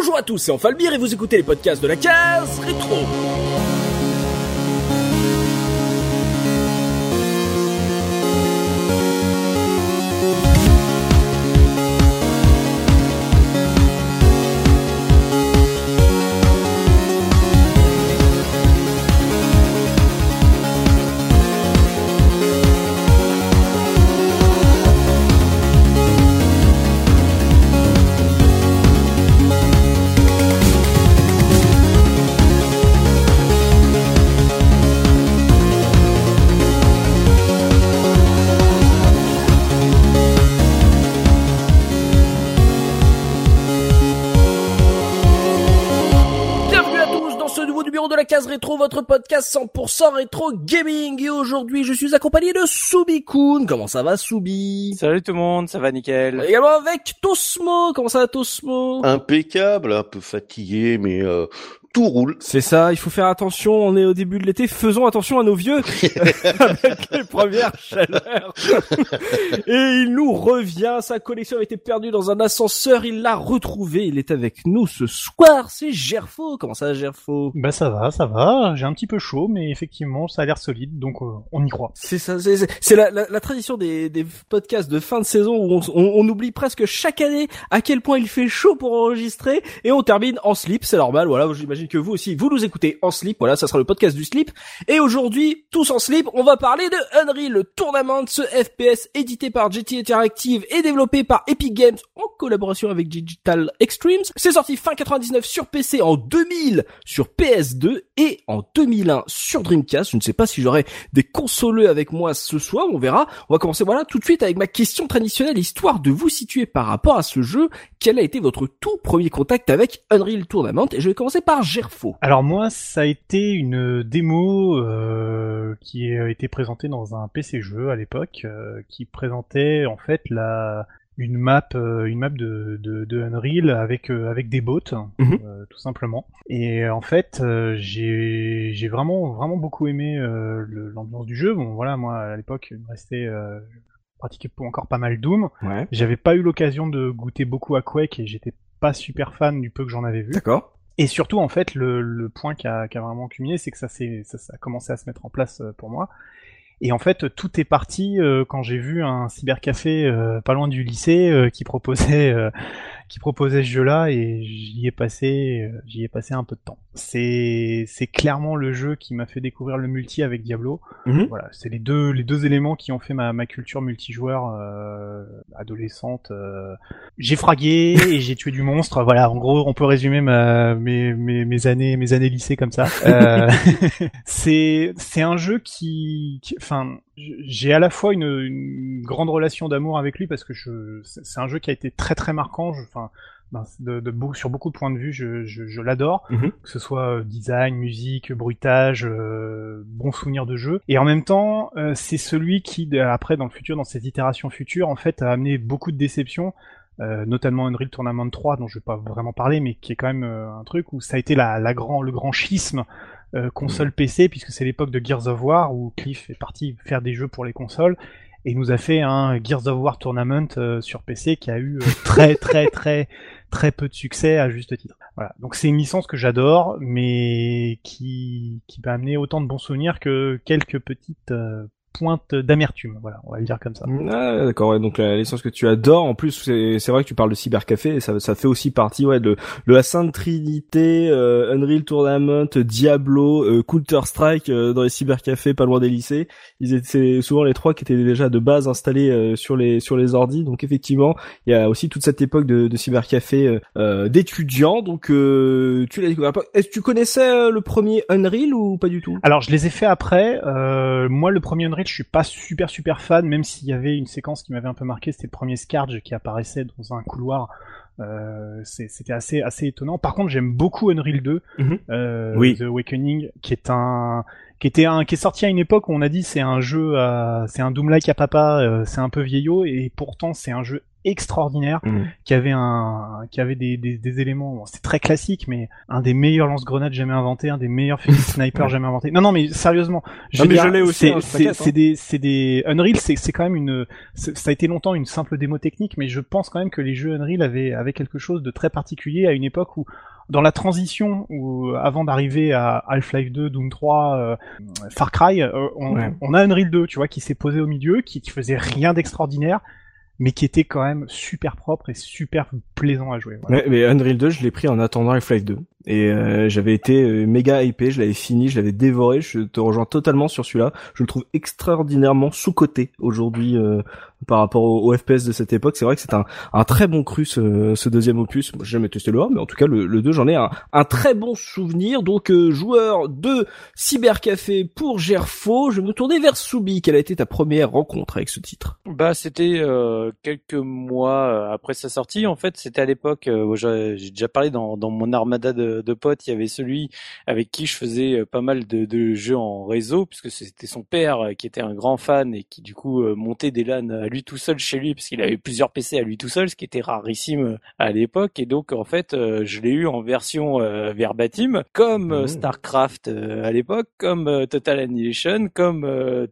Bonjour à tous, c'est Enfalbir et vous écoutez les podcasts de la case rétro. Votre podcast 100% rétro gaming. Et aujourd'hui, je suis accompagné de Soubi-kun. Comment ça va, Soubi? Salut tout le monde, ça va nickel. Également avec Tosmo. Comment ça va, Tosmo? Impeccable, un peu fatigué, mais euh, tout roule. C'est ça, il faut faire attention, on est au début de l'été, faisons attention à nos vieux avec les premières chaleurs. Et il nous revient, sa collection a été perdue dans un ascenseur, il l'a retrouvée, il est avec nous ce soir, c'est Gerfo. Comment ça Gerfo? Bah ça va, ça va. J'ai un petit peu chaud, mais effectivement, ça a l'air solide, donc euh, on y croit. C'est ça, c'est- la, la, la tradition des, des podcasts de fin de saison où on, on, on oublie presque chaque année à quel point il fait chaud pour enregistrer et on termine en slip, c'est normal, voilà, j'imagine que vous aussi, vous nous écoutez en slip, voilà, ça sera le podcast du slip. Et aujourd'hui, tous en slip, on va parler de Unreal Tournament, ce FPS édité par GT Interactive et développé par Epic Games en collaboration avec Digital Extremes. C'est sorti fin 99 sur PC, en 2000 sur PS2 et en 2001 sur Dreamcast. Je ne sais pas si j'aurai des consoleux avec moi ce soir, on verra. On va commencer voilà tout de suite avec ma question traditionnelle, histoire de vous situer par rapport à ce jeu. Quel a été votre tout premier contact avec Unreal Tournament? Et je vais commencer par Gerfo. Alors moi, ça a été une démo euh, qui a été présentée dans un PC jeu à l'époque, euh, qui présentait en fait la une map, euh, une map de, de, de Unreal avec avec des bots, Mhm. euh, tout simplement. Et en fait, j'ai j'ai vraiment vraiment beaucoup aimé l'ambiance du jeu. Bon voilà, moi à l'époque, il me restait pratiquais encore pas mal Doom. Ouais. J'avais pas eu l'occasion de goûter beaucoup à Quake et j'étais pas super fan du peu que j'en avais vu. D'accord. Et surtout, en fait, le, point qui a, vraiment culminé, c'est que ça, ça, a commencé à se mettre en place euh, pour moi. Et en fait, tout est parti euh, quand j'ai vu un cybercafé euh, pas loin du lycée qui proposait qui proposait ce jeu-là et j'y ai passé euh, j'y ai passé un peu de temps. C'est c'est clairement le jeu qui m'a fait découvrir le multi avec Diablo. Mhm. Voilà, c'est les deux les deux éléments qui ont fait ma, ma culture multijoueur euh, adolescente. euh. J'ai fragué et j'ai tué du monstre. Voilà, en gros, on peut résumer ma, mes, mes, mes années mes années lycée comme ça. Euh, c'est c'est un jeu qui, qui- enfin, j'ai à la fois une, une grande relation d'amour avec lui parce que je c'est un jeu qui a été très très marquant. Je- Enfin. ben, de, de beau- sur beaucoup de points de vue, je, je, je l'adore, Mhm. que ce soit euh, design, musique, bruitage, euh, bon souvenir de jeu. Et en même temps, euh, c'est celui qui, de- après, dans le futur, dans ses itérations futures, en fait, a amené beaucoup de déceptions, euh, notamment Unreal Tournament 3, dont je vais pas vraiment parler, mais qui est quand même euh, un truc où ça a été la, la grand, le grand schisme euh, console PC, puisque c'est l'époque de Gears of War, où Cliff est parti faire des jeux pour les consoles, et nous a fait un Gears of War Tournament euh, sur PC qui a eu euh, très très très très peu de succès à juste titre. Voilà. Donc c'est une licence que j'adore, mais qui qui m'a amené autant de bons souvenirs que quelques petites euh, pointes d'amertume. Voilà, on va le dire comme ça. Ah, d'accord, ouais, donc la licence que tu adores, en plus c'est c'est vrai que tu parles de cybercafé, et ça, ça fait aussi partie ouais de, de la sainte trinité, euh, Unreal Tournament, Diablo, euh, Counter Strike euh, dans les cybercafés pas loin des lycées. Ils étaient souvent les trois qui étaient déjà de base installés euh, sur les sur les ordis, donc effectivement il y a aussi toute cette époque de, de cybercafé euh, euh, d'étudiants. Donc euh, tu l'as découvert. Est-ce que tu connaissais euh, le premier Unreal ou pas du tout? Alors je les ai fait après. Euh, moi le premier Unreal, je suis pas super super fan, même s'il y avait une séquence qui m'avait un peu marqué, c'était le premier Scourge qui apparaissait dans un couloir. Euh, c'était assez assez étonnant. Par contre, j'aime beaucoup Unreal 2, Mhm. euh, Oui. The Awakening, qui est un qui était un qui est sorti à une époque où on a dit c'est un jeu c'est un Doom-like à papa, euh, c'est un peu vieillot et pourtant c'est un jeu extraordinaire, Mm. qui avait un, qui avait des, des, des éléments, bon, c'est très classique, mais un des meilleurs lance-grenades jamais inventés, un des meilleurs fusils sniper jamais inventés. Non, non, mais sérieusement, mais veux je l'ai aussi, c'est- hein, je c'est des, c'est des Unreal, c'est c'est quand même une, ça a été longtemps une simple démo technique, mais je pense quand même que les jeux Unreal avaient, avaient quelque chose de très particulier à une époque où dans la transition où avant d'arriver à Half-Life 2, Doom 3, euh, Far Cry, euh, on, Ouais. on a Unreal 2, tu vois, qui s'est posé au milieu, qui, qui faisait rien d'extraordinaire, mais qui était quand même super propre et super plaisant à jouer. mais Unreal 2, je l'ai pris en attendant Half-Life 2. Et euh, j'avais été euh, méga hypé, je l'avais fini, je l'avais dévoré, je te rejoins totalement sur celui-là. Je le trouve extraordinairement sous-coté aujourd'hui euh, par rapport au, au FPS de cette époque. C'est vrai que c'est un, un très bon cru ce, ce deuxième opus. J'ai jamais testé le 1, mais en tout cas le, le 2, j'en ai un, un très bon souvenir. Donc euh, joueur de Cybercafé pour Gerfo, je me tourner vers Soubi. Quelle a été ta première rencontre avec ce titre? Bah, c'était euh, quelques mois euh, après sa sortie. En fait, c'était à l'époque euh, j'ai déjà parlé dans, dans mon armada de, de potes. Il y avait celui avec qui je faisais euh, pas mal de, de jeux en réseau, puisque c'était son père euh, qui était un grand fan et qui du coup euh, montait des LAN à lui tout seul chez lui, parce qu'il avait plusieurs PC à lui tout seul, ce qui était rarissime à l'époque. Et donc, en fait, je l'ai eu en version verbatim, comme Mmh. StarCraft à l'époque, comme Total Annihilation, comme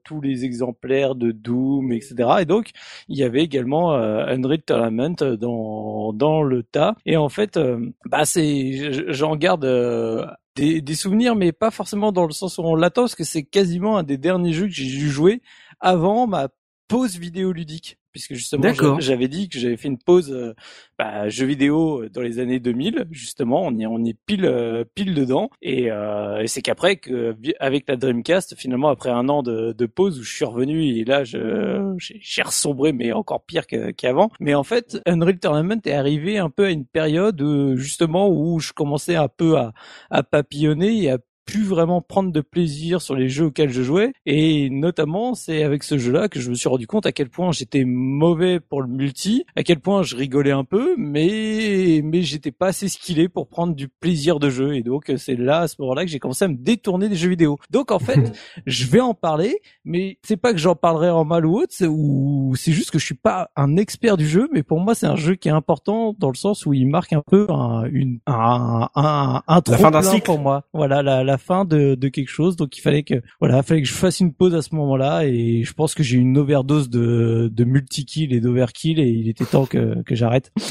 tous les exemplaires de Doom, etc. Et donc, il y avait également Unreal Tournament dans dans le tas. Et en fait, bah c'est, j- j'en garde euh, des, souvenirs, mais pas forcément dans le sens où on l'attend, parce que c'est quasiment un des derniers jeux que j'ai dû jouer avant ma pause vidéoludique. Puisque justement, j'avais dit que j'avais fait une pause euh, bah, jeux vidéo dans les années 2000, justement, on est pile euh, pile dedans. Et, euh, et c'est qu'après que avec la Dreamcast, finalement, après un an de, de pause où je suis revenu et là je j'ai ressombré, mais encore pire qu'avant. Mais en fait, Unreal Tournament est arrivé un peu à une période euh, justement où je commençais un peu à, à papillonner et à plus vraiment prendre de plaisir sur les jeux auxquels je jouais et notamment c'est avec ce jeu-là que je me suis rendu compte à quel point j'étais mauvais pour le multi, à quel point je rigolais un peu mais mais j'étais pas assez skillé pour prendre du plaisir de jeu et donc c'est là à ce moment-là que j'ai commencé à me détourner des jeux vidéo. Donc en fait, je vais en parler mais c'est pas que j'en parlerai en mal ou autre, c'est ou c'est juste que je suis pas un expert du jeu mais pour moi c'est un jeu qui est important dans le sens où il marque un peu un une un un, un La fin d'un trop-plein cycle. pour moi. Voilà la la fin de de quelque chose donc il fallait que voilà, il fallait que je fasse une pause à ce moment-là et je pense que j'ai eu une overdose de de multi-kill et d'overkill et il était temps que que j'arrête.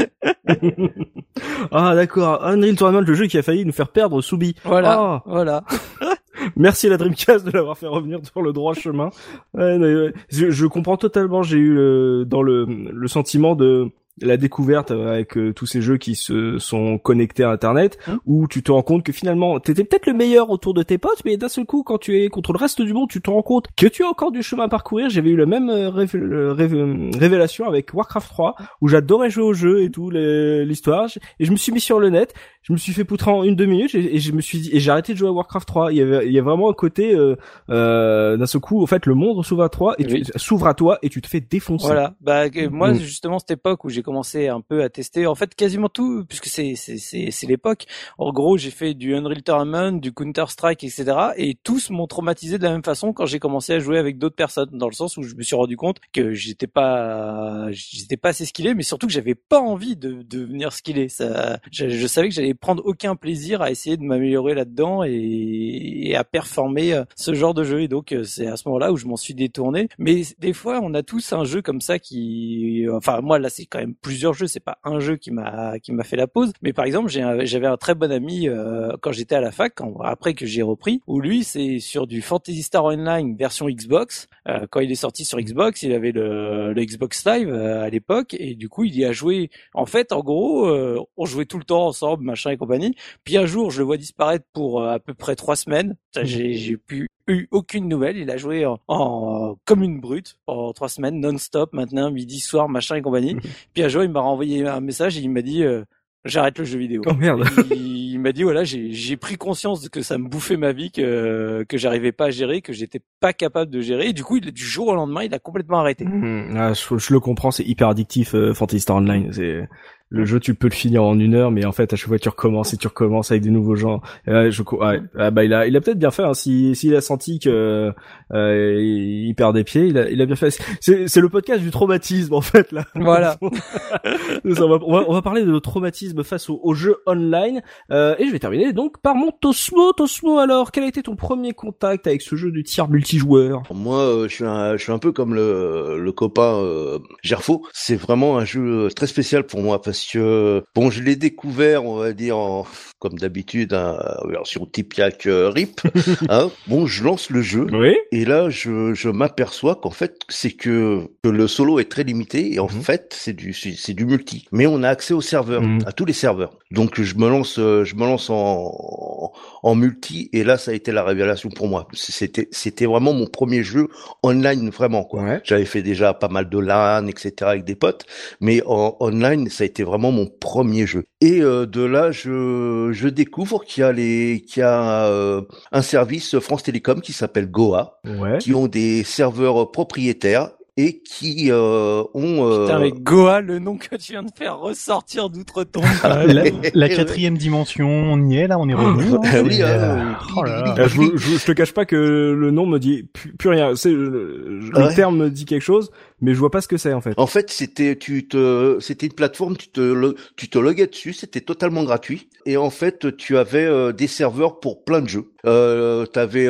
Ah d'accord, Unreal Tournament, le jeu qui a failli nous faire perdre Soubi. Voilà, Ah. voilà. Merci à la Dreamcast de l'avoir fait revenir sur le droit chemin. Ouais, je, je comprends totalement. J'ai eu le, dans le, le sentiment de la découverte avec euh, tous ces jeux qui se sont connectés à Internet, Hum. où tu te rends compte que finalement t'étais peut-être le meilleur autour de tes potes, mais d'un seul coup, quand tu es contre le reste du monde, tu te rends compte que tu as encore du chemin à parcourir. J'avais eu le même euh, révé- révélation avec Warcraft 3, où j'adorais jouer au jeu et tout l'histoire, et je me suis mis sur le net je me suis fait poutrer en une deux minutes et, et je me suis dit et j'ai arrêté de jouer à Warcraft 3 il y avait il y a vraiment un côté euh, euh, d'un seul coup en fait le monde s'ouvre à toi et tu- s'ouvre à toi et tu te fais défoncer Voilà. Bah moi justement cette époque où j'ai commencé un peu à tester en fait quasiment tout puisque c'est c'est c'est c'est l'époque. En gros, j'ai fait du Unreal Tournament, du Counter Strike, etc. Et tous m'ont traumatisé de la même façon quand j'ai commencé à jouer avec d'autres personnes dans le sens où je me suis rendu compte que j'étais pas j'étais pas assez skillé mais surtout que j'avais pas envie de de devenir skillé. Ça je, je savais que j'allais prendre aucun plaisir à essayer de m'améliorer là-dedans et, et à performer euh, ce genre de jeu. Et donc euh, c'est à ce moment-là où je m'en suis détourné. Mais des fois, on a tous un jeu comme ça qui, enfin moi là c'est quand même plusieurs jeux. C'est pas un jeu qui m'a qui m'a fait la pause. Mais par exemple, j'avais un très bon ami euh, quand j'étais à la fac, après que j'ai repris, où lui c'est sur du Fantasy Star Online version Xbox. Euh, quand il est sorti sur Xbox, il avait le, le Xbox Live euh, à l'époque et du coup il y a joué. En fait, en gros, euh, on jouait tout le temps ensemble, machin et compagnie. Puis un jour, je le vois disparaître pour euh, à peu près trois semaines. Ça, J'ai pu eu aucune nouvelle. Il a joué en, en- comme une brute pendant trois semaines, non-stop, maintenant midi, soir, machin et compagnie. Puis un jour, il m'a renvoyé un message et il m'a dit euh, j'arrête le jeu vidéo. oh merde il, il m'a dit voilà j'ai j'ai pris conscience que ça me bouffait ma vie que que j'arrivais pas à gérer que j'étais pas capable de gérer et du coup il, du jour au lendemain il a complètement arrêté Hmm, ah, je, je le comprends c'est hyper addictif euh, Fantasy Star Online c'est le jeu tu peux le finir en une heure, mais en fait à chaque fois tu recommences et tu recommences avec des nouveaux gens. Et je ouais, ah, bah il a il a peut-être bien fait. Hein, si s'il a senti que euh, il perd des pieds, il a il a bien fait. C'est c'est le podcast du traumatisme en fait là. Voilà. on, va, on, va, parler de traumatisme face au, au jeu online euh, et je vais terminer donc par mon Tosmo. Tosmo alors, quel a été ton premier contact avec ce jeu du tir multijoueur? Moi, euh, je suis un je suis un peu comme le le copain euh, Gerfo. C'est vraiment un jeu très spécial pour moi parce bon, je l'ai découvert, on va dire en, comme d'habitude, en version Tipiak euh, RIP. hein. Bon, je lance le jeu Oui. et là, je, je m'aperçois qu'en fait, c'est que, que le solo est très limité et en Mhm. fait, c'est du c'est c'est du multi. Mais on a accès aux serveurs, Mhm. à tous les serveurs. Donc je me lance euh, je me lance en en multi et là, ça a été la révélation pour moi. C'était c'était vraiment mon premier jeu online vraiment quoi. Ouais. J'avais fait déjà pas mal de LAN, etc. avec des potes, mais en online, ça a été vraiment mon premier jeu. Et euh, de là, je, je découvre qu'il y a les, qu'il y a euh, un service France Télécom qui s'appelle Goa, Ouais. qui ont des serveurs propriétaires et qui euh, ont. euh, Putain, avec Goa, le nom que tu viens de faire ressortir d'outre-tombe. Ah, la, la quatrième dimension, on y est là, on est revenu. hein. Ah oui, Et, hein, euh, oh là là. Euh, je, te cache pas que le nom me dit plus, plus rien. C'est le, le Ouais. terme me dit quelque chose, mais je vois pas ce que c'est en fait. En fait, c'était tu te c'était une plateforme, tu te tu te loguais dessus, c'était totalement gratuit et en fait, tu avais euh, des serveurs pour plein de jeux. Euh, tu avais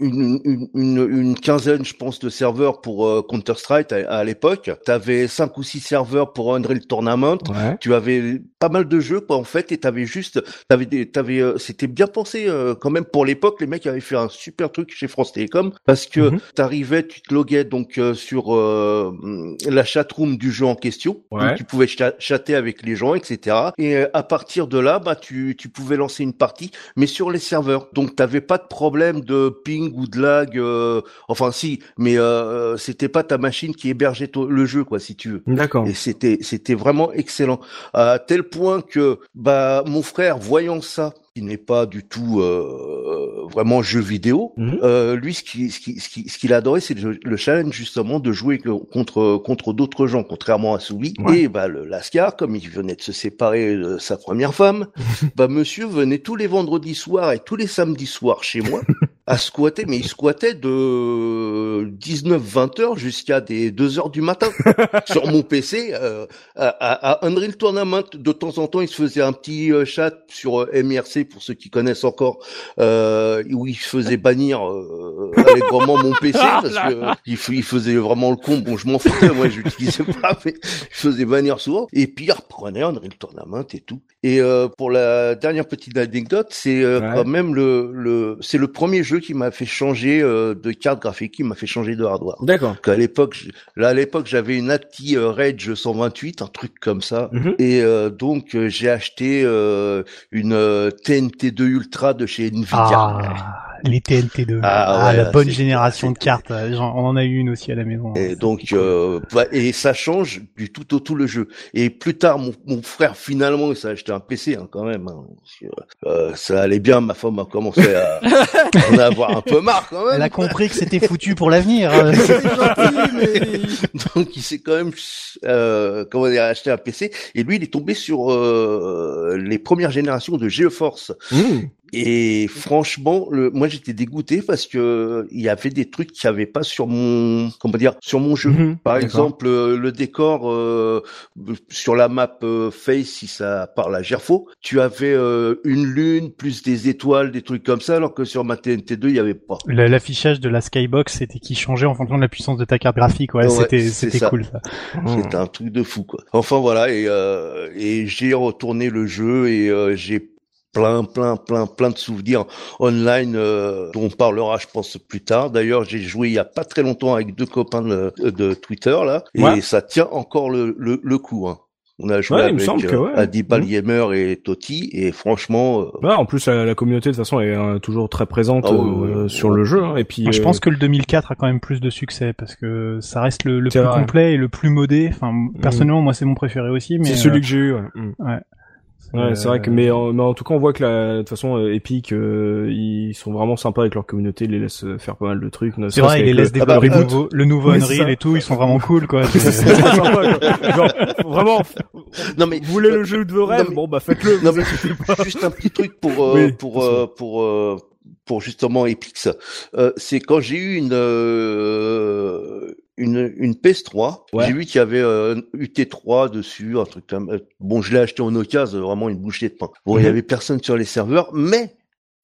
une, une, une, une quinzaine, je pense, de serveurs pour euh, Counter Strike à, à l'époque. Tu avais cinq ou six serveurs pour Unreal Tournament. Ouais. Tu avais pas mal de jeux quoi en fait et t'avais juste t'avais des t'avais euh, c'était bien pensé euh, quand même pour l'époque les mecs avaient fait un super truc chez France Télécom parce que Mhm. t'arrivais tu te loguais donc euh, sur euh, la chatroom du jeu en question Ouais. donc tu pouvais cha- chatter avec les gens etc et euh, à partir de là bah tu tu pouvais lancer une partie mais sur les serveurs donc t'avais pas de problème de ping ou de lag euh, enfin si mais euh, c'était pas ta machine qui hébergeait le jeu quoi si tu veux D'accord. et c'était c'était vraiment excellent à tel point que bah mon frère voyant ça qui n'est pas du tout euh, vraiment jeu vidéo Mhm. euh, lui ce qui ce qui ce qui- ce qu'il adorait c'est le, le challenge justement de jouer contre contre d'autres gens contrairement à Ouais. et bah le Lascar comme il venait de se séparer de sa première femme bah monsieur venait tous les vendredis soirs et tous les samedis soirs chez moi à squatter mais il squattait de 19 20 heures jusqu'à des 2 heures du matin sur mon PC euh, à, à, Unreal Tournament. De temps en temps, il se faisait un petit euh, chat sur euh, MIRC pour ceux qui connaissent encore, euh, où il se faisait bannir euh, allègrement mon PC parce que il, faisait vraiment le con. Bon, je m'en foutais, moi, je l'utilisais pas, mais il faisait bannir souvent. Et puis il reprenait Unreal Tournament et tout. Et euh, pour la dernière petite anecdote, c'est euh, Ouais. quand même le, le c'est le premier jeu qui m'a fait changer euh, de carte graphique, qui m'a fait changer de hardware. D'accord. Qu'à l'époque, là à l'époque j'avais une ATI euh, Rage 128, un truc comme ça. Mhm. Et euh, donc euh, j'ai acheté euh, une euh, TNT2 Ultra de chez Nvidia. Ah, les TNT2. Ah, Ah, ouais, la bonne génération de cartes. On en a eu une aussi à la maison. Et donc, cool. euh, bah, et ça change du tout au tout le jeu. Et plus tard, mon, mon frère finalement, il s'est acheté un PC hein, quand même. hein, que, euh, ça allait bien. Ma femme a commencé à en avoir un peu marre quand même. Elle a compris que c'était foutu pour l'avenir. hein. Donc il s'est quand même euh, comment dire, acheté un PC et lui il est tombé sur euh, les premières générations de GeForce Mhm. Et franchement le, moi j'étais dégoûté parce que il y avait des trucs qu'il n'y avait pas sur mon comment dire sur mon jeu. Mhm. Par exemple, euh, le décor euh, sur la map euh, Face, si ça parle à Gerfo, tu avais euh, une lune plus des étoiles, des trucs comme ça, alors que sur ma TNT2, il y avait pas. L'affichage de la Skybox, c'était qui changeait en fonction de la puissance de ta carte graphique. Ouais, Ouais, c'était c'était cool ça. C'était un truc de fou, quoi. Enfin voilà, et, euh, et j'ai retourné le jeu et euh, j'ai plein, plein, plein, plein de souvenirs online euh, dont on parlera, je pense, plus tard. D'ailleurs, j'ai joué il y a pas très longtemps avec deux copains de, de Twitter là, et Ouais. ça tient encore le, le, le coup. Hein. On a joué Ouais, il me avec semble que euh, ouais. Liemer et Totti, et franchement, euh, Ouais, en plus la, la communauté de toute façon est euh, toujours très présente Ah euh, sur le jeu hein, et puis Je euh, pense que le 2004 a quand même plus de succès parce que ça reste le, le plus vrai. complet et le plus modé. Enfin, personnellement, moi, c'est mon préféré aussi. Mais c'est euh, celui que j'ai eu. Ouais. Ouais, c'est vrai que mais en, mais en tout cas on voit que la, de toute façon euh, Epic euh, ils sont vraiment sympas avec leur communauté, ils les laissent euh, faire pas mal de trucs. C'est vrai, ils les laissent le- ah bah, développer le reboot. nouveau, Unreal ça. et tout, ils sont vraiment cool, quoi. C'est sympa, quoi. Genre, vraiment, Non mais vous voulez euh, le jeu de vos rêves, mais- bon bah faites-le. Non mais pas. juste un petit truc pour euh, Oui, pour euh, pour euh, pour justement Epix. Euh, c'est quand j'ai eu une euh, une une PS3, Ouais. j'ai vu qu'il y avait euh, UT3 dessus, un truc comme euh, bon, je l'ai acheté en occasion, vraiment une bouchée de pain. Bon, il y Mhm. avait personne sur les serveurs, mais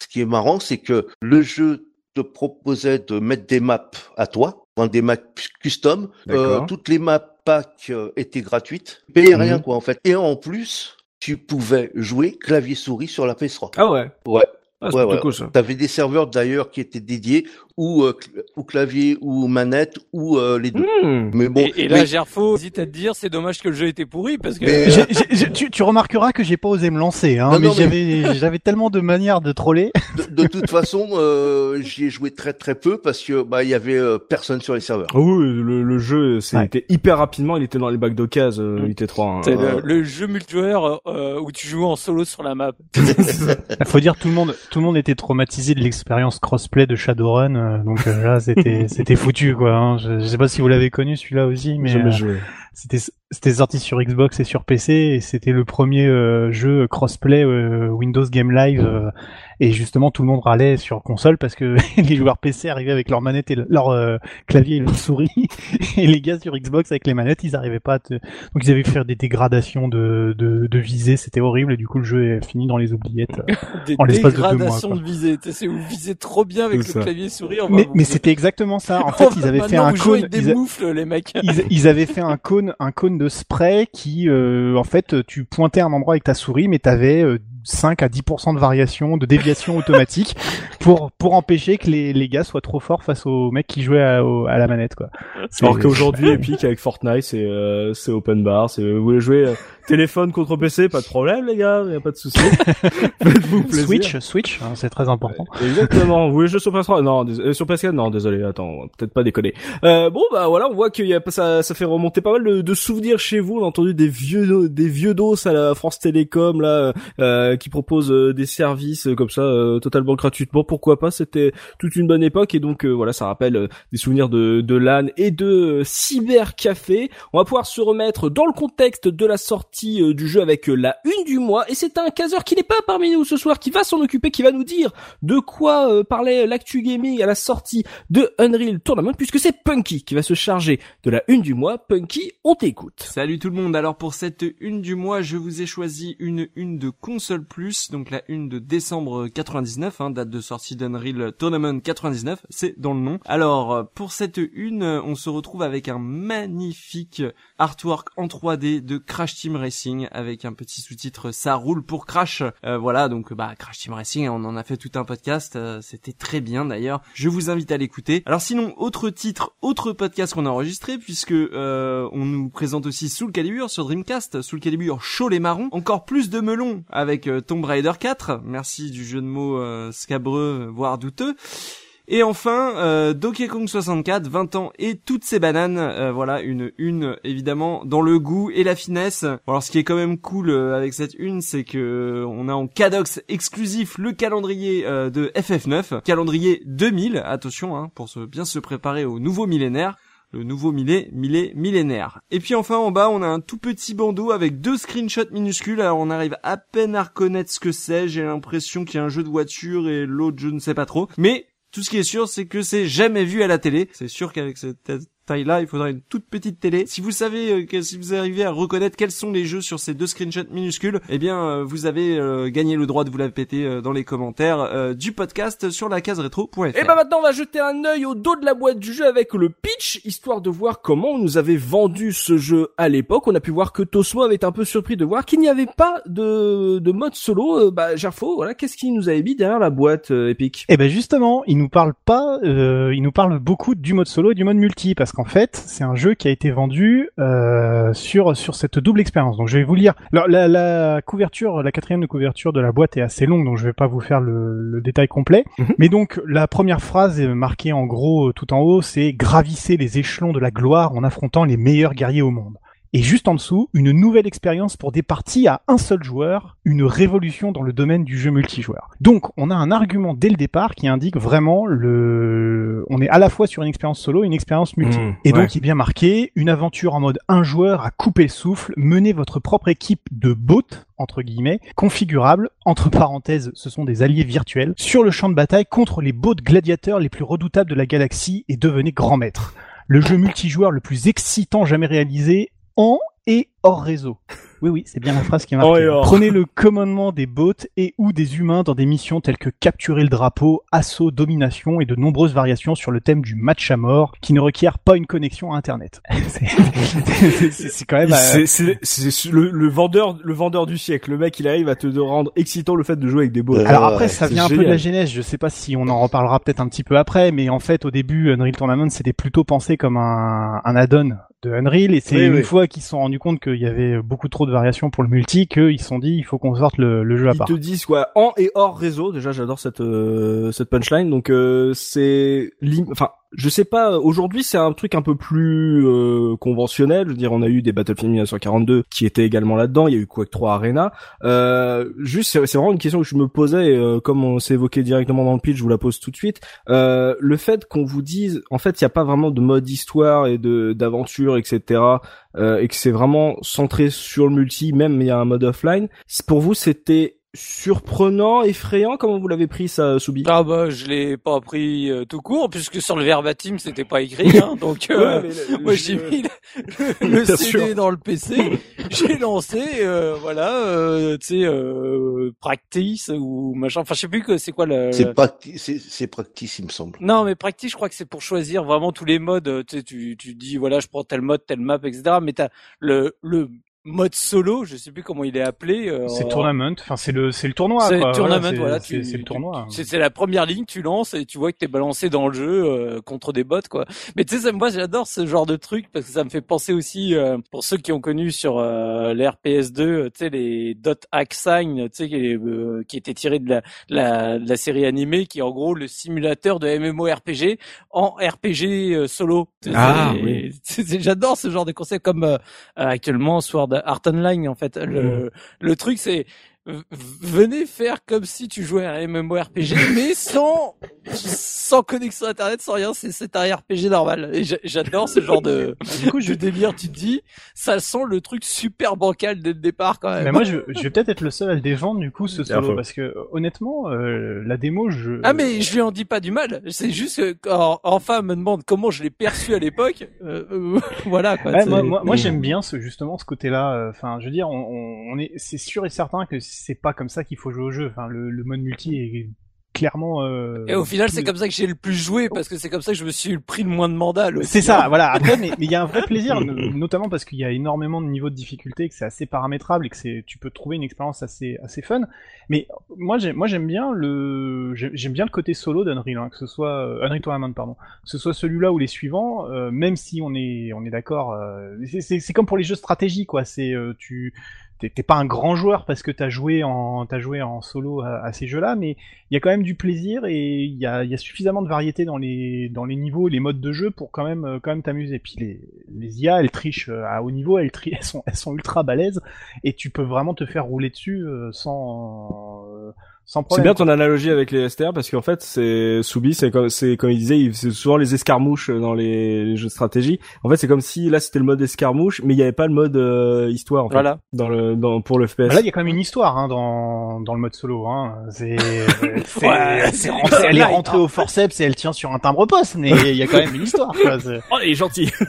ce qui est marrant, c'est que le jeu te proposait de mettre des maps à toi, enfin, des maps custom. Euh, toutes les maps pack euh, étaient gratuites, tu payais rien Mhm. quoi en fait. Et en plus, tu pouvais jouer clavier souris sur la PS3. Ah ouais. Ouais. Ah, c'est Ouais, ouais. cool. T'avais des serveurs d'ailleurs qui étaient dédiés ou, euh, ou clavier ou manette ou euh, les deux. Hmm. Mais bon, et, et là, mais- Gerfo hésite à te dire, c'est dommage que le jeu était pourri parce que. Mais- J'ai- j'ai- j'ai- tu, tu remarqueras que j'ai pas osé me lancer, hein, Non, mais j'avais j'avais tellement de manières de troller. de, de toute façon, euh, j'y ai joué très très peu parce que bah il y avait euh, personne sur les serveurs. Ah oui, le, le jeu, Ouais. c'était hyper rapidement, il était dans les bacs d'occasion, euh, Mm. UT3. hein. C'est Euh, le, le jeu multijoueur euh, où tu joues en solo sur la map. Il faut dire tout le monde tout le monde était traumatisé de l'expérience crossplay de Shadowrun, euh, donc euh, là c'était c'était foutu quoi. Hein. Je, je sais pas si vous l'avez connu celui-là aussi, mais euh, c'était c'était sorti sur Xbox et sur PC et c'était le premier euh, jeu crossplay euh, Windows Game Live et justement tout le monde râlait sur console parce que les joueurs PC arrivaient avec leur manette et le- leur euh, clavier et leur souris et les gars sur Xbox avec les manettes ils arrivaient pas à te... donc ils avaient fait faire des dégradations de de, de visée c'était horrible et du coup le jeu est fini dans les oubliettes Des En l'espace de deux mois, dégradations de visée. Tu sais, c'est où vous visez trop bien avec le clavier souris. on mais mais c'était exactement ça en fait ils avaient fait un cône des ils moufles, les mecs. ils, ils avaient fait un cône, un cône de spray qui, euh, en fait, tu pointais un endroit avec ta souris, mais t'avais euh, 5 à 10% de variation, de déviation automatique pour pour empêcher que les, les gars soient trop forts face aux mecs qui jouaient à, au- à la manette, quoi. C'est- Alors qu'aujourd'hui, Epic avec Fortnite, c'est euh, c'est open bar. C'est vous voulez jouer euh, téléphone contre PC, pas de problème, les gars, y a pas de souci. Faites-vous plaisir. Switch, Switch, hein, c'est très important. Exactement. Vous voulez jouer sur PS3 Non, euh, sur PS4 Non, désolé. Attends, peut-être pas déconner. Euh, bon, bah voilà, on voit qu'il y a ça, ça fait remonter pas mal de, de souvenirs chez vous. On a entendu des vieux, des vieux dos à la France Télécom là, euh, qui propose euh, des services euh, comme ça euh, totalement gratuitement. Pourquoi pas C'était toute une bonne époque et donc euh, voilà, ça rappelle euh, des souvenirs de, de LAN et de euh, cybercafé. On va pouvoir se remettre dans le contexte de la sortie euh, du jeu avec la une du mois et c'est un caseur qui n'est pas parmi nous ce soir qui va s'en occuper, qui va nous dire de quoi parlait l'actu gaming à la sortie de Unreal Tournament puisque c'est Punky qui va se charger de la une du mois. Punky, on t'écoute. Salut tout le monde, alors pour cette une du mois, je vous ai choisi une une de console plus, donc la une de décembre 99, hein, date de sortie d'Unreal Tournament 99, c'est dans le nom. Alors euh, pour cette une, euh, on se retrouve avec un magnifique artwork en 3D de Crash Team Racing avec un petit sous-titre ça roule pour Crash. Euh, voilà, donc bah Crash Team Racing, on en a fait tout un podcast, euh, c'était très bien d'ailleurs. Je vous invite à l'écouter. Alors sinon, autre titre, autre podcast qu'on a enregistré puisque euh, on nous présente aussi Soul Calibur sur Dreamcast, Soul Calibur chaud les marrons, encore plus de melons avec euh, Tomb Raider 4. Merci du jeu de mots euh, scabreux voire douteux. Et enfin, euh, Donkey Kong 64, 20 ans et toutes ces bananes. Euh, voilà, une une évidemment dans le goût et la finesse. Alors ce qui est quand même cool euh, avec cette une, c'est que euh, on a en cadox exclusif le calendrier euh, de FF9, calendrier 2000. Attention, hein, pour se bien se préparer au nouveau millénaire le nouveau millet, millet millénaire. Et puis enfin en bas on a un tout petit bandeau avec deux screenshots minuscules, alors on arrive à peine à reconnaître ce que c'est, j'ai l'impression qu'il y a un jeu de voiture et l'autre je ne sais pas trop, mais tout ce qui est sûr c'est que c'est jamais vu à la télé, c'est sûr qu'avec cette taille-là, il faudra une toute petite télé. Si vous savez, euh, que, si vous arrivez à reconnaître quels sont les jeux sur ces deux screenshots minuscules, eh bien, euh, vous avez euh, gagné le droit de vous la péter euh, dans les commentaires euh, du podcast sur la case rétro.fr. Et bah maintenant on va jeter un œil au dos de la boîte du jeu avec le pitch, histoire de voir comment on nous avait vendu ce jeu à l'époque. On a pu voir que Tosmo avait été un peu surpris de voir qu'il n'y avait pas de, de mode solo. Euh, bah Gerfo, voilà, qu'est-ce qu'il nous avait mis derrière la boîte euh, Epic? Et ben justement, il nous parle pas, euh, il nous parle beaucoup du mode solo et du mode multi parce qu'en fait, c'est un jeu qui a été vendu euh, sur sur cette double expérience. Donc je vais vous lire. Alors, la, la couverture, la quatrième de couverture de la boîte est assez longue, donc je vais pas vous faire le, le détail complet. Mhm. Mais donc la première phrase est marquée en gros euh, tout en haut, c'est gravissez les échelons de la gloire en affrontant les meilleurs guerriers au monde. Et juste en dessous, une nouvelle expérience pour des parties à un seul joueur, une révolution dans le domaine du jeu multijoueur. Donc, on a un argument dès le départ qui indique vraiment le, on est à la fois sur une expérience solo et une expérience multi. Mmh, et donc, ouais. il est bien marqué, une aventure en mode un joueur à couper le souffle, mener votre propre équipe de bots, entre guillemets, configurable, entre parenthèses, ce sont des alliés virtuels, sur le champ de bataille contre les bots gladiateurs les plus redoutables de la galaxie et devenez grand maître. Le jeu multijoueur le plus excitant jamais réalisé en et hors réseau. Oui, oui, c'est bien la phrase qui est En marquée. Prenez le commandement des bots et ou des humains dans des missions telles que capturer le drapeau, assaut, domination et de nombreuses variations sur le thème du match à mort qui ne requiert pas une connexion à Internet. C'est- quand même... euh, C'est le, le vendeur le vendeur du siècle. Le mec il arrive à te rendre excitant le fait de jouer avec des bots. Alors après, ça vient un peu de la genèse. Je sais pas si on en reparlera peut-être un petit peu après, mais en fait, au début, Unreal Tournament, c'était plutôt pensé comme un, un add-on de Unreal, et c'est Oui, une oui. fois qu'ils se sont rendus compte qu'il y avait beaucoup trop de variations pour le multi qu'ils se sont dit, il faut qu'on sorte le, le jeu à Ils part. te disent quoi en et hors réseau. Déjà j'adore cette euh, cette punchline. Donc euh, c'est enfin je sais pas aujourd'hui c'est un truc un peu plus euh, conventionnel. Je veux dire on a eu des Battlefield 1942 qui étaient également là-dedans. Il y a eu Quake 3 Arena. Euh, juste c'est vraiment une question que je me posais euh, comme on s'est évoqué directement dans le pitch, je vous la pose tout de suite. Euh, le fait qu'on vous dise en fait il y a pas vraiment de mode histoire et de d'aventure etc. euh, et que c'est vraiment centré sur le multi, même il y a un mode offline. Pour vous, c'était surprenant, effrayant Comment vous l'avez pris ça, Soubi? Ah bah je l'ai pas pris euh, tout court puisque sur le verbatim c'était pas écrit hein, donc euh, Ouais, mais le- moi le- j'ai mis le, le CD sûr. dans le PC, j'ai lancé euh, voilà euh, tu sais euh, practice ou machin enfin je sais plus que c'est quoi le C'est practi- c'est practice, il me semble. non, mais practice, je crois que c'est pour choisir vraiment tous les modes. euh, Tu sais, tu, tu dis voilà, je prends tel mode, telle map, etc. Mais t'as le le mode solo, je sais plus comment il est appelé. euh, C'est tournament, enfin c'est le c'est le tournoi. c'est quoi. tournament, voilà. c'est le tournoi. C'est c'est la première ligne, tu lances et tu vois que t'es balancé dans le jeu euh, contre des bots, quoi. Mais tu sais, ça, moi j'adore ce genre de truc parce que ça me fait penser aussi euh, pour ceux qui ont connu sur euh, l'ère PS2, euh, tu sais les dot hack sign, tu sais qui, est, euh, qui était tiré de la, la de la série animée, qui est en gros le simulateur de MMORPG en RPG euh, solo. Ah, oui. j'adore ce genre de concept comme euh, actuellement Sword Art Online en fait. Le, le truc c'est venez faire comme si tu jouais à un MMORPG mais sans sans connexion internet sans rien. C'est un RPG normal. Et j'a- j'adore ce genre de Du coup, je délire tu te dis ça sent le truc super bancal dès le départ quand même. Mais moi, je, je vais peut-être être le seul à le défendre du coup ce solo parce que honnêtement, euh, la démo, je. ah mais je lui en dis pas du mal. C'est juste que quand enfin me demande comment je l'ai perçu à l'époque euh, euh, voilà quoi Ouais, moi, moi, moi, j'aime bien ce justement ce côté-là. euh, Enfin, je veux dire, on, on- on est, c'est sûr et certain que c'est pas comme ça qu'il faut jouer au jeu. Enfin, le, le mode multi est clairement. euh, et au final plus- c'est comme ça que j'ai le plus joué parce que c'est comme ça que je me suis pris le moins de aussi, C'est ça, voilà. Après, mais il y a un vrai plaisir, no- notamment parce qu'il y a énormément de niveaux de difficulté, que c'est assez paramétrable et que c'est, tu peux trouver une expérience assez, assez fun. Mais moi, j'aime, moi, j'aime bien le, j'aime bien le côté solo d'Unreal, hein, que ce soit euh, Unreal Tournament, pardon, que ce soit celui-là ou les suivants, euh, même si on est, on est d'accord. euh, c'est- comme pour les jeux stratégie, quoi. C'est, tu, t'es pas un grand joueur parce que t'as joué en, joué en solo à, ces jeux-là, mais il y a quand même du plaisir et il y a, suffisamment de variété dans les dans les niveaux, les modes de jeu pour quand même euh, quand même t'amuser. Puis les les IA, elles trichent euh, à haut niveau, elles, tri- elles sont elles sont ultra balèzes et tu peux vraiment te faire rouler dessus euh, sans C'est problème. bien ton analogie avec les STR parce qu'en fait, c'est Soubi, c'est comme, c'est comme il disait, c'est souvent les escarmouches dans les, les jeux de stratégie. En fait, c'est comme si là c'était le mode escarmouche, mais il n'y avait pas le mode euh, histoire en fait, voilà dans le, dans pour le FPS. Là, il y a quand même une histoire hein, dans, dans le mode solo. Hein. C'est, c'est, Ouais, c'est rentré- elle est rentrée au forceps et elle tient sur un timbre poste, mais il y a quand même une histoire. Quoi. Oh, il est gentil.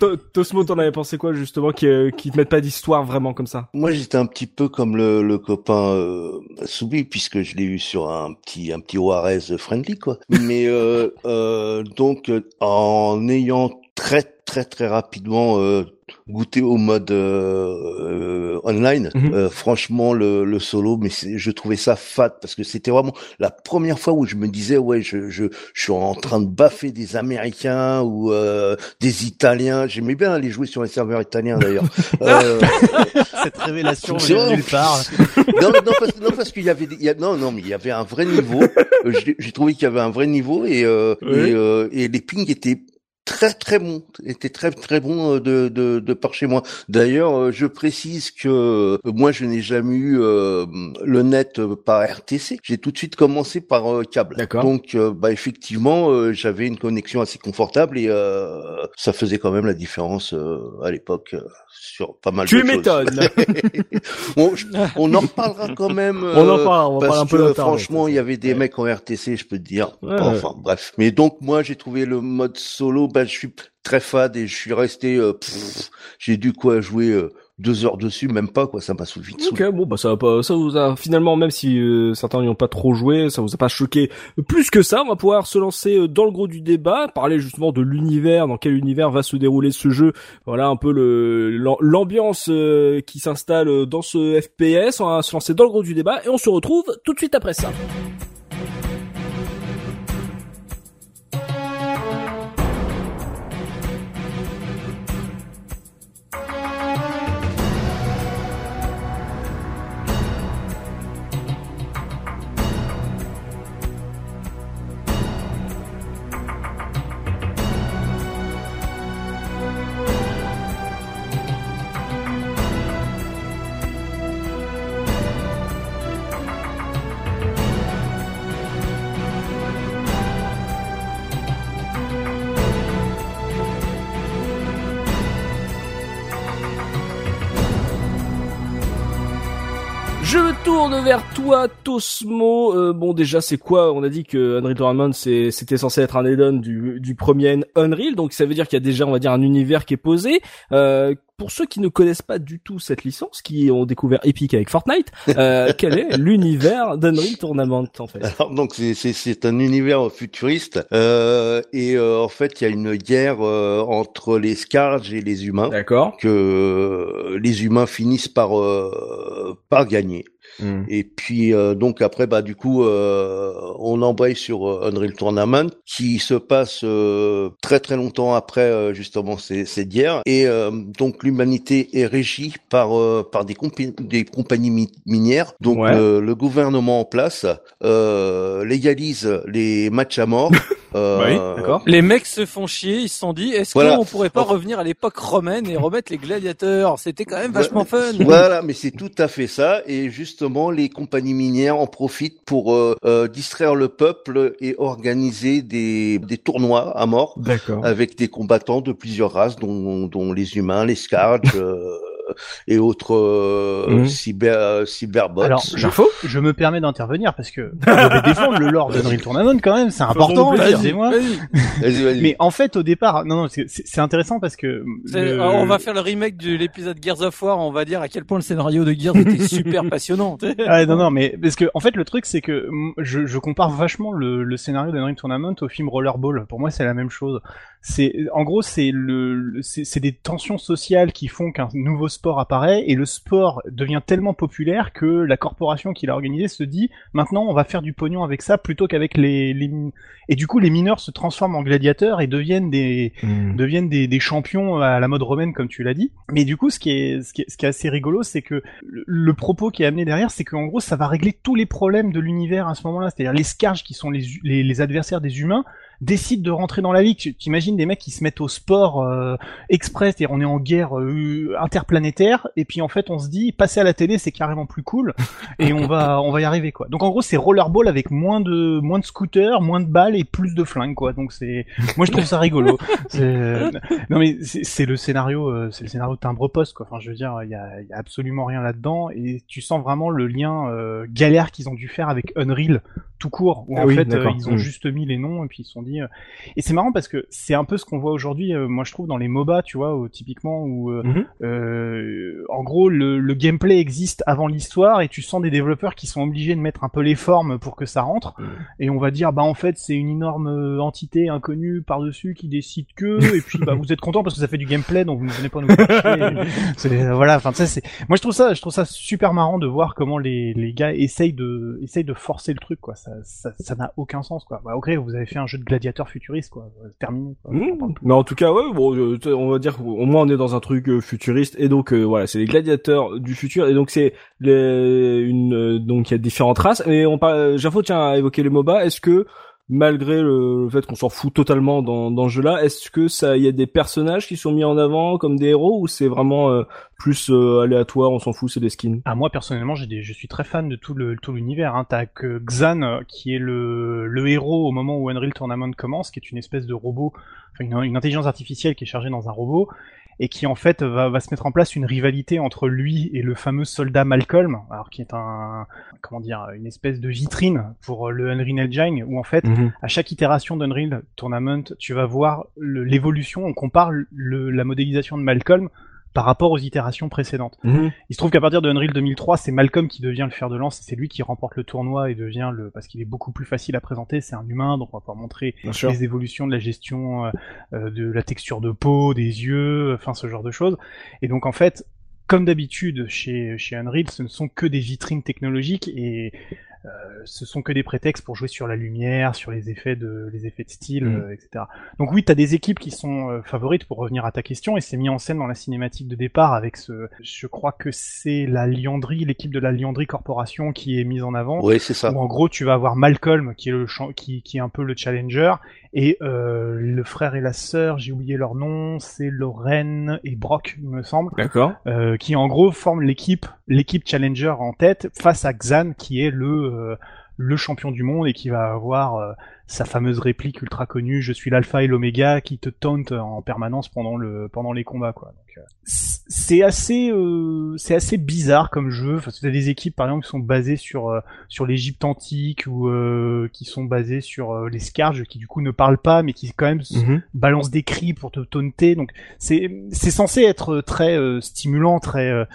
To- Tosmo, t'en avais pensé quoi justement qui, euh, qui te mettent pas d'histoire vraiment comme ça? Moi, j'étais un petit peu comme le, le copain euh, Soubi, puisque je l'ai eu sur un petit un petit Juarez friendly, quoi. Mais euh, euh, donc, en ayant très très très rapidement euh, goûté au mode euh, euh, online, euh, franchement, le, le solo, mais c'est- je trouvais ça fat parce que c'était vraiment la première fois où je me disais, ouais, je je, je suis en train de baffer des Américains ou euh, des Italiens. J'aimais bien aller jouer sur les serveurs italiens d'ailleurs. Euh, Cette révélation vrai. nulle part. non, non, parce, non, parce qu'il y avait, des- il y a, non, non, mais il y avait un vrai niveau. J'ai j'ai trouvé qu'il y avait un vrai niveau et, euh, Oui. et, euh, et les pings étaient très très bon, était très très bon euh, de, de, de par chez moi. D'ailleurs, euh, je précise que euh, moi je n'ai jamais eu le net par RTC. J'ai tout de suite commencé par câble. D'accord. Donc, bah effectivement, j'avais une connexion assez confortable et ça faisait quand même la différence à l'époque sur pas mal tu de choses. Tu m'étonnes. on, on, en reparlera quand même. on en parlera. On parce un que peu franchement, il y avait des mecs en RTC, je peux te dire. enfin, bref. Mais donc moi, j'ai trouvé le mode solo. Bah, je suis très fade et je suis resté. Euh, j'ai dû quoi jouer. Euh, deux heures dessus, même pas quoi, ça m'a sous vite. Ok, bon bah ça va pas, ça vous a finalement même si euh, certains n'y ont pas trop joué, ça vous a pas choqué plus que ça. On va pouvoir se lancer dans le gros du débat, parler justement de l'univers, dans quel univers va se dérouler ce jeu. Voilà un peu le l'ambiance qui s'installe dans ce FPS. On va se lancer dans le gros du débat et on se retrouve tout de suite après ça. Vers toi, Tosmo. Euh, bon, déjà, c'est quoi On a dit que Unreal Tournament, c'était censé être un add-on du, du premier Unreal, donc ça veut dire qu'il y a déjà, on va dire, un univers qui est posé. Euh, pour ceux qui ne connaissent pas du tout cette licence, qui ont découvert Epic avec Fortnite, euh, quel est l'univers d'Unreal Tournament en fait Alors, Donc c'est un univers futuriste euh, et euh, en fait il y a une guerre euh, entre les Scarges et les humains. D'accord. Que les humains finissent par par gagner. Mm. Et puis euh, donc après bah du coup euh, on embraye sur euh, Unreal Tournament qui se passe très très longtemps après justement ces, ces guerres et donc l'humanité est régie par par des, des compagnies minières. Donc le, gouvernement en place légalise les matchs à mort euh, Les mecs se font chier, ils se sont dit, est-ce qu'on pourrait pas revenir à l'époque romaine et remettre les gladiateurs? C'était quand même vachement fun. Voilà, mais c'est tout à fait ça. Et justement, les compagnies minières en profitent pour euh, euh, distraire le peuple et organiser des, des tournois à mort avec des combattants de plusieurs races, dont, dont les humains, les scarges. et autres euh, mmh. cyber cyberbots. Alors, je, je me permets d'intervenir parce que je vais défendre le lore d'Unreal Tournament quand même, c'est important, excusez-moi. Mais en fait, au départ, non, non, c'est intéressant parce que on va faire le remake de l'épisode Gears of War, on va dire à quel point le scénario de Gears était super passionnant. ah, non, non, mais parce que en fait, le truc c'est que je, je compare vachement le, le scénario d'Unreal Tournament au film Rollerball. Pour moi, c'est la même chose. C'est en gros, c'est le, c'est des tensions sociales qui font qu'un nouveau sport apparaît et le sport devient tellement populaire que la corporation qui l'a organisé se dit maintenant on va faire du pognon avec ça plutôt qu'avec les, les, et du coup les mineurs se transforment en gladiateurs et deviennent des hmm. deviennent des, des, champions à la mode romaine comme tu l'as dit. Mais du coup ce qui est ce qui est, ce qui est assez rigolo c'est que le, propos qui est amené derrière c'est qu'en gros ça va régler tous les problèmes de l'univers à ce moment-là, c'est-à-dire les scarges qui sont les, les, les adversaires des humains décident de rentrer dans la vie. Tu imagines des mecs qui se mettent au sport euh, express, et on est en guerre euh, interplanétaire, et puis en fait on se dit passer à la télé c'est carrément plus cool, et on va on va y arriver quoi. Donc en gros c'est rollerball avec moins de moins de scooters, moins de balles et plus de flingues quoi. Donc c'est moi je trouve ça rigolo. non mais c'est le scénario euh, c'est le scénario de timbre poste quoi. Enfin je veux dire il y a, y a, absolument rien là-dedans et tu sens vraiment le lien euh, galère qu'ils ont dû faire avec Unreal tout court où ah en fait ils ont mm. juste mis les noms et puis ils sont euh, et c'est marrant parce que c'est un peu ce qu'on voit aujourd'hui, euh, moi je trouve dans les MOBA, tu vois, typiquement où euh, mhm. en gros le, gameplay existe avant l'histoire et tu sens des développeurs qui sont obligés de mettre un peu les formes pour que ça rentre. Mhm. Et on va dire bah en fait c'est une énorme entité inconnue par dessus qui décide que et puis bah vous êtes content parce que ça fait du gameplay donc vous ne venez pas nous voilà, enfin ça c'est moi je trouve ça je trouve ça super marrant de voir comment les, les gars essayent de essayent de forcer le truc quoi. Ça ça n'a aucun sens quoi. Bah, ok vous avez fait un jeu de gladiateur futuriste quoi, euh, terminé. Mmh. Mais en tout cas, ouais, bon, euh, on va dire au moins on est dans un truc euh, futuriste et donc voilà, c'est les gladiateurs du futur et donc c'est une donc il y a différentes races et on parle. Jafo tient à évoquer les MOBA. Est-ce que malgré le, fait qu'on s'en fout totalement dans, dans ce jeu-là, est-ce que ça, il y a des personnages qui sont mis en avant comme des héros ou c'est vraiment euh, plus euh, aléatoire, on s'en fout, c'est des skins? Ah moi personnellement, j'ai des, je suis très fan de tout le tout l'univers. Hein. T'as que Xan euh, qui est le le héros au moment où Unreal Tournament commence, qui est une espèce de robot, enfin une, une intelligence artificielle qui est chargée dans un robot et qui en fait va, va, se mettre en place une rivalité entre lui et le fameux soldat Malcolm, alors qui est un comment dire une espèce de vitrine pour le Unreal Engine où en fait Mhm. à chaque itération d'Unreal Tournament tu vas voir l'évolution, on compare le, la modélisation de Malcolm par rapport aux itérations précédentes. Mhm. Il se trouve qu'à partir de Unreal 2003, c'est Malcolm qui devient le fer de lance, c'est lui qui remporte le tournoi et devient le parce qu'il est beaucoup plus facile à présenter, c'est un humain donc on va pouvoir montrer Bien sûr. les évolutions de la gestion euh, euh, de la texture de peau, des yeux, enfin ce genre de choses. Et donc en fait, comme d'habitude chez, chez Unreal, ce ne sont que des vitrines technologiques et euh, ce sont que des prétextes pour jouer sur la lumière, sur les effets de, les effets de style, Mhm. euh, etc. Donc oui, tu as des équipes qui sont euh, favorites pour revenir à ta question et c'est mis en scène dans la cinématique de départ avec ce, je crois que c'est la Liandry, l'équipe de la Liandry Corporation qui est mise en avant Oui, c'est ça. où en gros tu vas avoir Malcolm qui est le qui, qui est un peu le challenger et euh, le frère et la sœur j'ai oublié leur nom c'est Lorraine et Brock il me semble D'accord. euh, qui en gros forment l'équipe l'équipe challenger en tête face à Xan qui est le euh, le champion du monde et qui va avoir euh, sa fameuse réplique ultra connue je suis l'alpha et l'oméga qui te taunt en permanence pendant le pendant les combats quoi donc euh, c'est assez euh, c'est assez bizarre comme jeu enfin t'as des équipes par exemple qui sont basées sur euh, sur l'Égypte antique ou euh, qui sont basées sur les Scarges qui du coup ne parlent pas mais qui quand même s- Mhm. balance des cris pour te taunter. Donc c'est c'est censé être très stimulant, très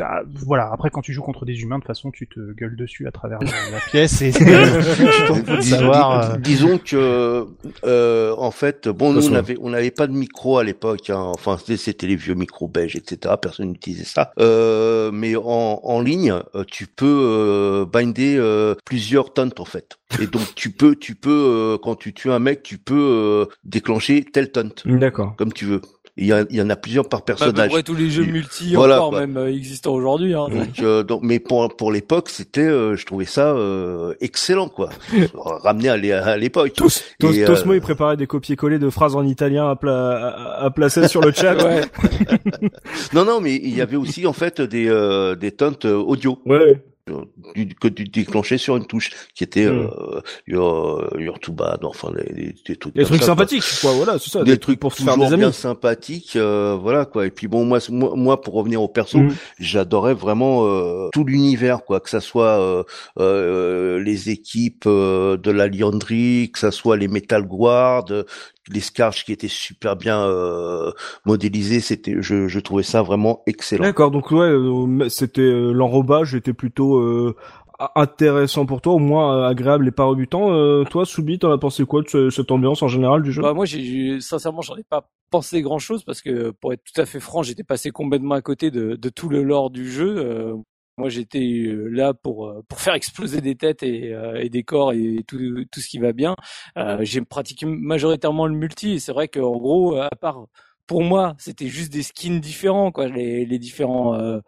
ah, voilà. Après quand tu joues contre des humains, de toute façon tu te gueules dessus à travers la, la pièce et Dis- savoir. euh, Disons que, euh, en fait, bon, nous façon. on avait, on n'avait pas de micro à l'époque. Hein. Enfin, c'était- c'était les vieux micros belges, etc. Personne n'utilisait ça. Euh, mais en, en ligne, euh, tu peux euh, binder euh, plusieurs taunts en fait. Et donc tu peux, tu peux, euh, quand tu tues un mec, tu peux euh, déclencher tel taunt D'accord. comme tu veux. Il y, a- il y en a plusieurs par Bah, personnage. près tous les jeux multi voilà, encore quoi. même euh, existants aujourd'hui. Hein. Donc, euh, donc, mais pour pour l'époque, c'était, euh, je trouvais ça euh, excellent quoi. Ramené à l'é- à l'époque. Tous, Tos- euh, Tosmo, il préparait des copier-coller de phrases en italien à, pla- à, à placer sur le chat. Ouais. Non, non, mais il y avait aussi en fait des euh, des euh, audio Ouais. Que tu déclenchais sur une touche qui était Mm. euh, your, your too bad, enfin les, les- des trucs Des trucs ça, sympathiques, quoi. Voilà, c'est ça. Des, trucs pour se faire des bien amis. sympathiques, euh, voilà quoi. Et puis bon, moi, moi, pour revenir au perso, Mm. j'adorais vraiment euh, tout l'univers, quoi. Que ça soit euh, euh, les équipes euh, de la Liandry, que ça soit les Metal Guard, les Scarges qui étaient super bien euh, modélisés. C'était, je, je trouvais ça vraiment excellent. D'accord, donc ouais, euh, c'était euh, l'enrobage était plutôt euh, intéressant pour toi, au moins euh, agréable et pas rebutant. Euh, toi, Soubi, t'en as pensé quoi de ce- cette ambiance en général du jeu? Bah, moi, j'ai j'ai- sincèrement, j'en ai pas pensé grand chose parce que, pour être tout à fait franc, j'étais passé complètement à côté de, de tout le lore du jeu. Moi, j'étais euh, là pour euh, pour faire exploser des têtes et, euh, et des corps et tout tout ce qui va bien. Euh, j'ai pratiqué majoritairement le multi c'est vrai qu'en gros, à part pour moi, c'était juste des skins différents, quoi. Les, les différents euh,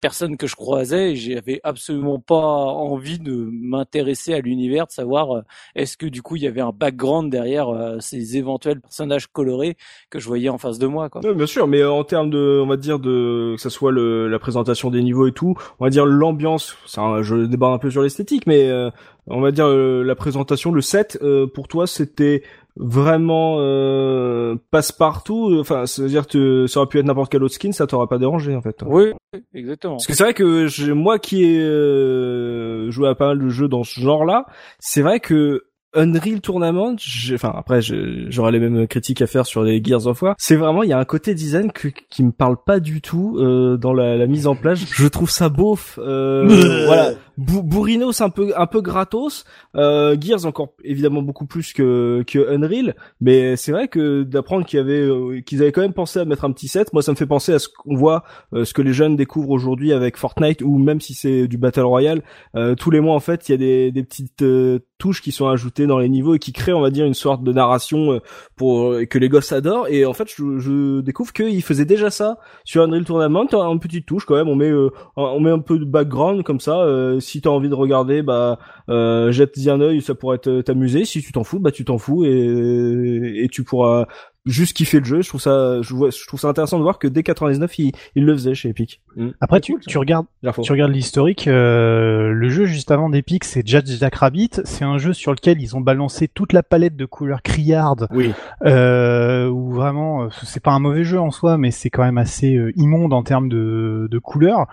personnes que je croisais, j'avais absolument pas envie de m'intéresser à l'univers, de savoir euh, est-ce que du coup il y avait un background derrière euh, ces éventuels personnages colorés que je voyais en face de moi, quoi. Ouais, bien sûr, mais euh, en termes de, on va dire de, que ça soit le, la présentation des niveaux et tout, on va dire l'ambiance. Je débat un peu sur l'esthétique, mais euh, on va dire euh, la présentation, le set, pour toi, c'était vraiment euh, passe-partout. Enfin, c'est-à-dire que ça aurait pu être n'importe quel autre skin, ça t'aurait pas dérangé en fait. Oui, exactement. Parce que c'est vrai que j'ai- moi qui ai euh, joué à pas mal de jeux dans ce genre-là, c'est vrai que Unreal Tournament, j'ai- enfin après je- j'aurais les mêmes critiques à faire sur les Gears of War. C'est vraiment il y a un côté design que, qui me parle pas du tout euh, dans la, la mise en place. Je trouve ça beauf. Euh, voilà, Bou- bourrino c'est un peu un peu gratos. Euh, Gears encore évidemment beaucoup plus que que Unreal, mais c'est vrai que d'apprendre qu'il y avait euh, qu'ils avaient quand même pensé à mettre un petit set, moi ça me fait penser à ce qu'on voit euh, ce que les jeunes découvrent aujourd'hui avec Fortnite ou même si c'est du Battle Royale, euh, tous les mois en fait il y a des, des petites euh, touches qui sont ajoutées dans les niveaux et qui créent on va dire une sorte de narration pour que les gosses adorent. Et en fait je, je découvre qu'ils faisaient déjà ça sur Unreal Tournament en petite touche quand même. On met on met un peu de background comme ça si t'as envie de regarder, bah euh, jette-y un œil, ça pourrait t'amuser. Si tu t'en fous, bah tu t'en fous et, et tu pourras juste kiffer le jeu. Je trouve ça, je, vois, je trouve ça intéressant de voir que dès 99, il, il le faisait chez Epic. Mm. Après, tu, tu regardes, tu regardes l'historique. Euh, le jeu juste avant d'Epic, c'est Judge Jack Rabbit. C'est un jeu sur lequel ils ont balancé toute la palette de couleurs criardes. Oui. Euh, où vraiment, euh, c'est pas un mauvais jeu en soi, mais c'est quand même assez euh, immonde en termes de, de couleurs.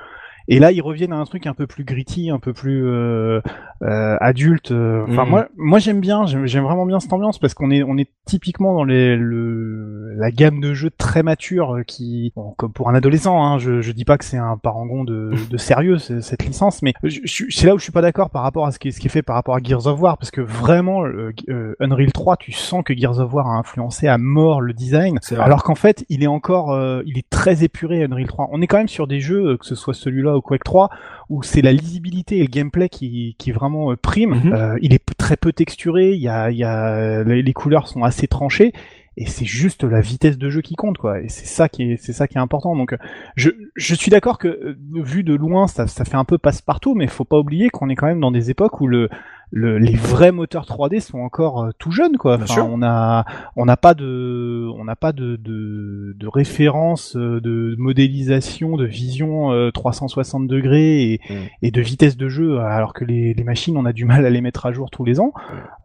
Et là, ils reviennent à un truc un peu plus gritty, un peu plus euh, euh, adulte. euh, Enfin, Mhm. moi, moi, j'aime bien, j'aime vraiment bien cette ambiance parce qu'on est, on est typiquement dans les, le, la gamme de jeux très mature qui, bon, comme pour un adolescent, hein, je, je dis pas que c'est un parangon de, de sérieux ce- cette licence, mais c'est là où je suis pas d'accord par rapport à ce qui, est- ce qui est fait par rapport à Gears of War parce que vraiment, euh, euh, Unreal 3, tu sens que Gears of War a influencé à mort le design, alors qu'en fait, il est encore, euh, il est très épuré Unreal 3. On est quand même sur des jeux, euh, que ce soit celui-là ou Quake 3, où c'est la lisibilité et le gameplay qui, qui vraiment euh, prime. Mhm. Euh, il est très peu texturé, il y a, il y a, les, couleurs sont assez tranchées. Et c'est juste la vitesse de jeu qui compte, quoi. Et c'est ça qui est, c'est ça qui est important. Donc, euh, je, je suis d'accord que euh, vu de loin, ça, ça fait un peu passe-partout, mais faut pas oublier qu'on est quand même dans des époques où le, le les vrais moteurs 3D sont encore euh, tout jeunes, quoi. Enfin, on a, on n'a pas de, on n'a pas de, de, de référence, euh, de modélisation, de vision euh, 360 degrés et, Mm. et de vitesse de jeu, alors que les, les machines, on a du mal à les mettre à jour tous les ans.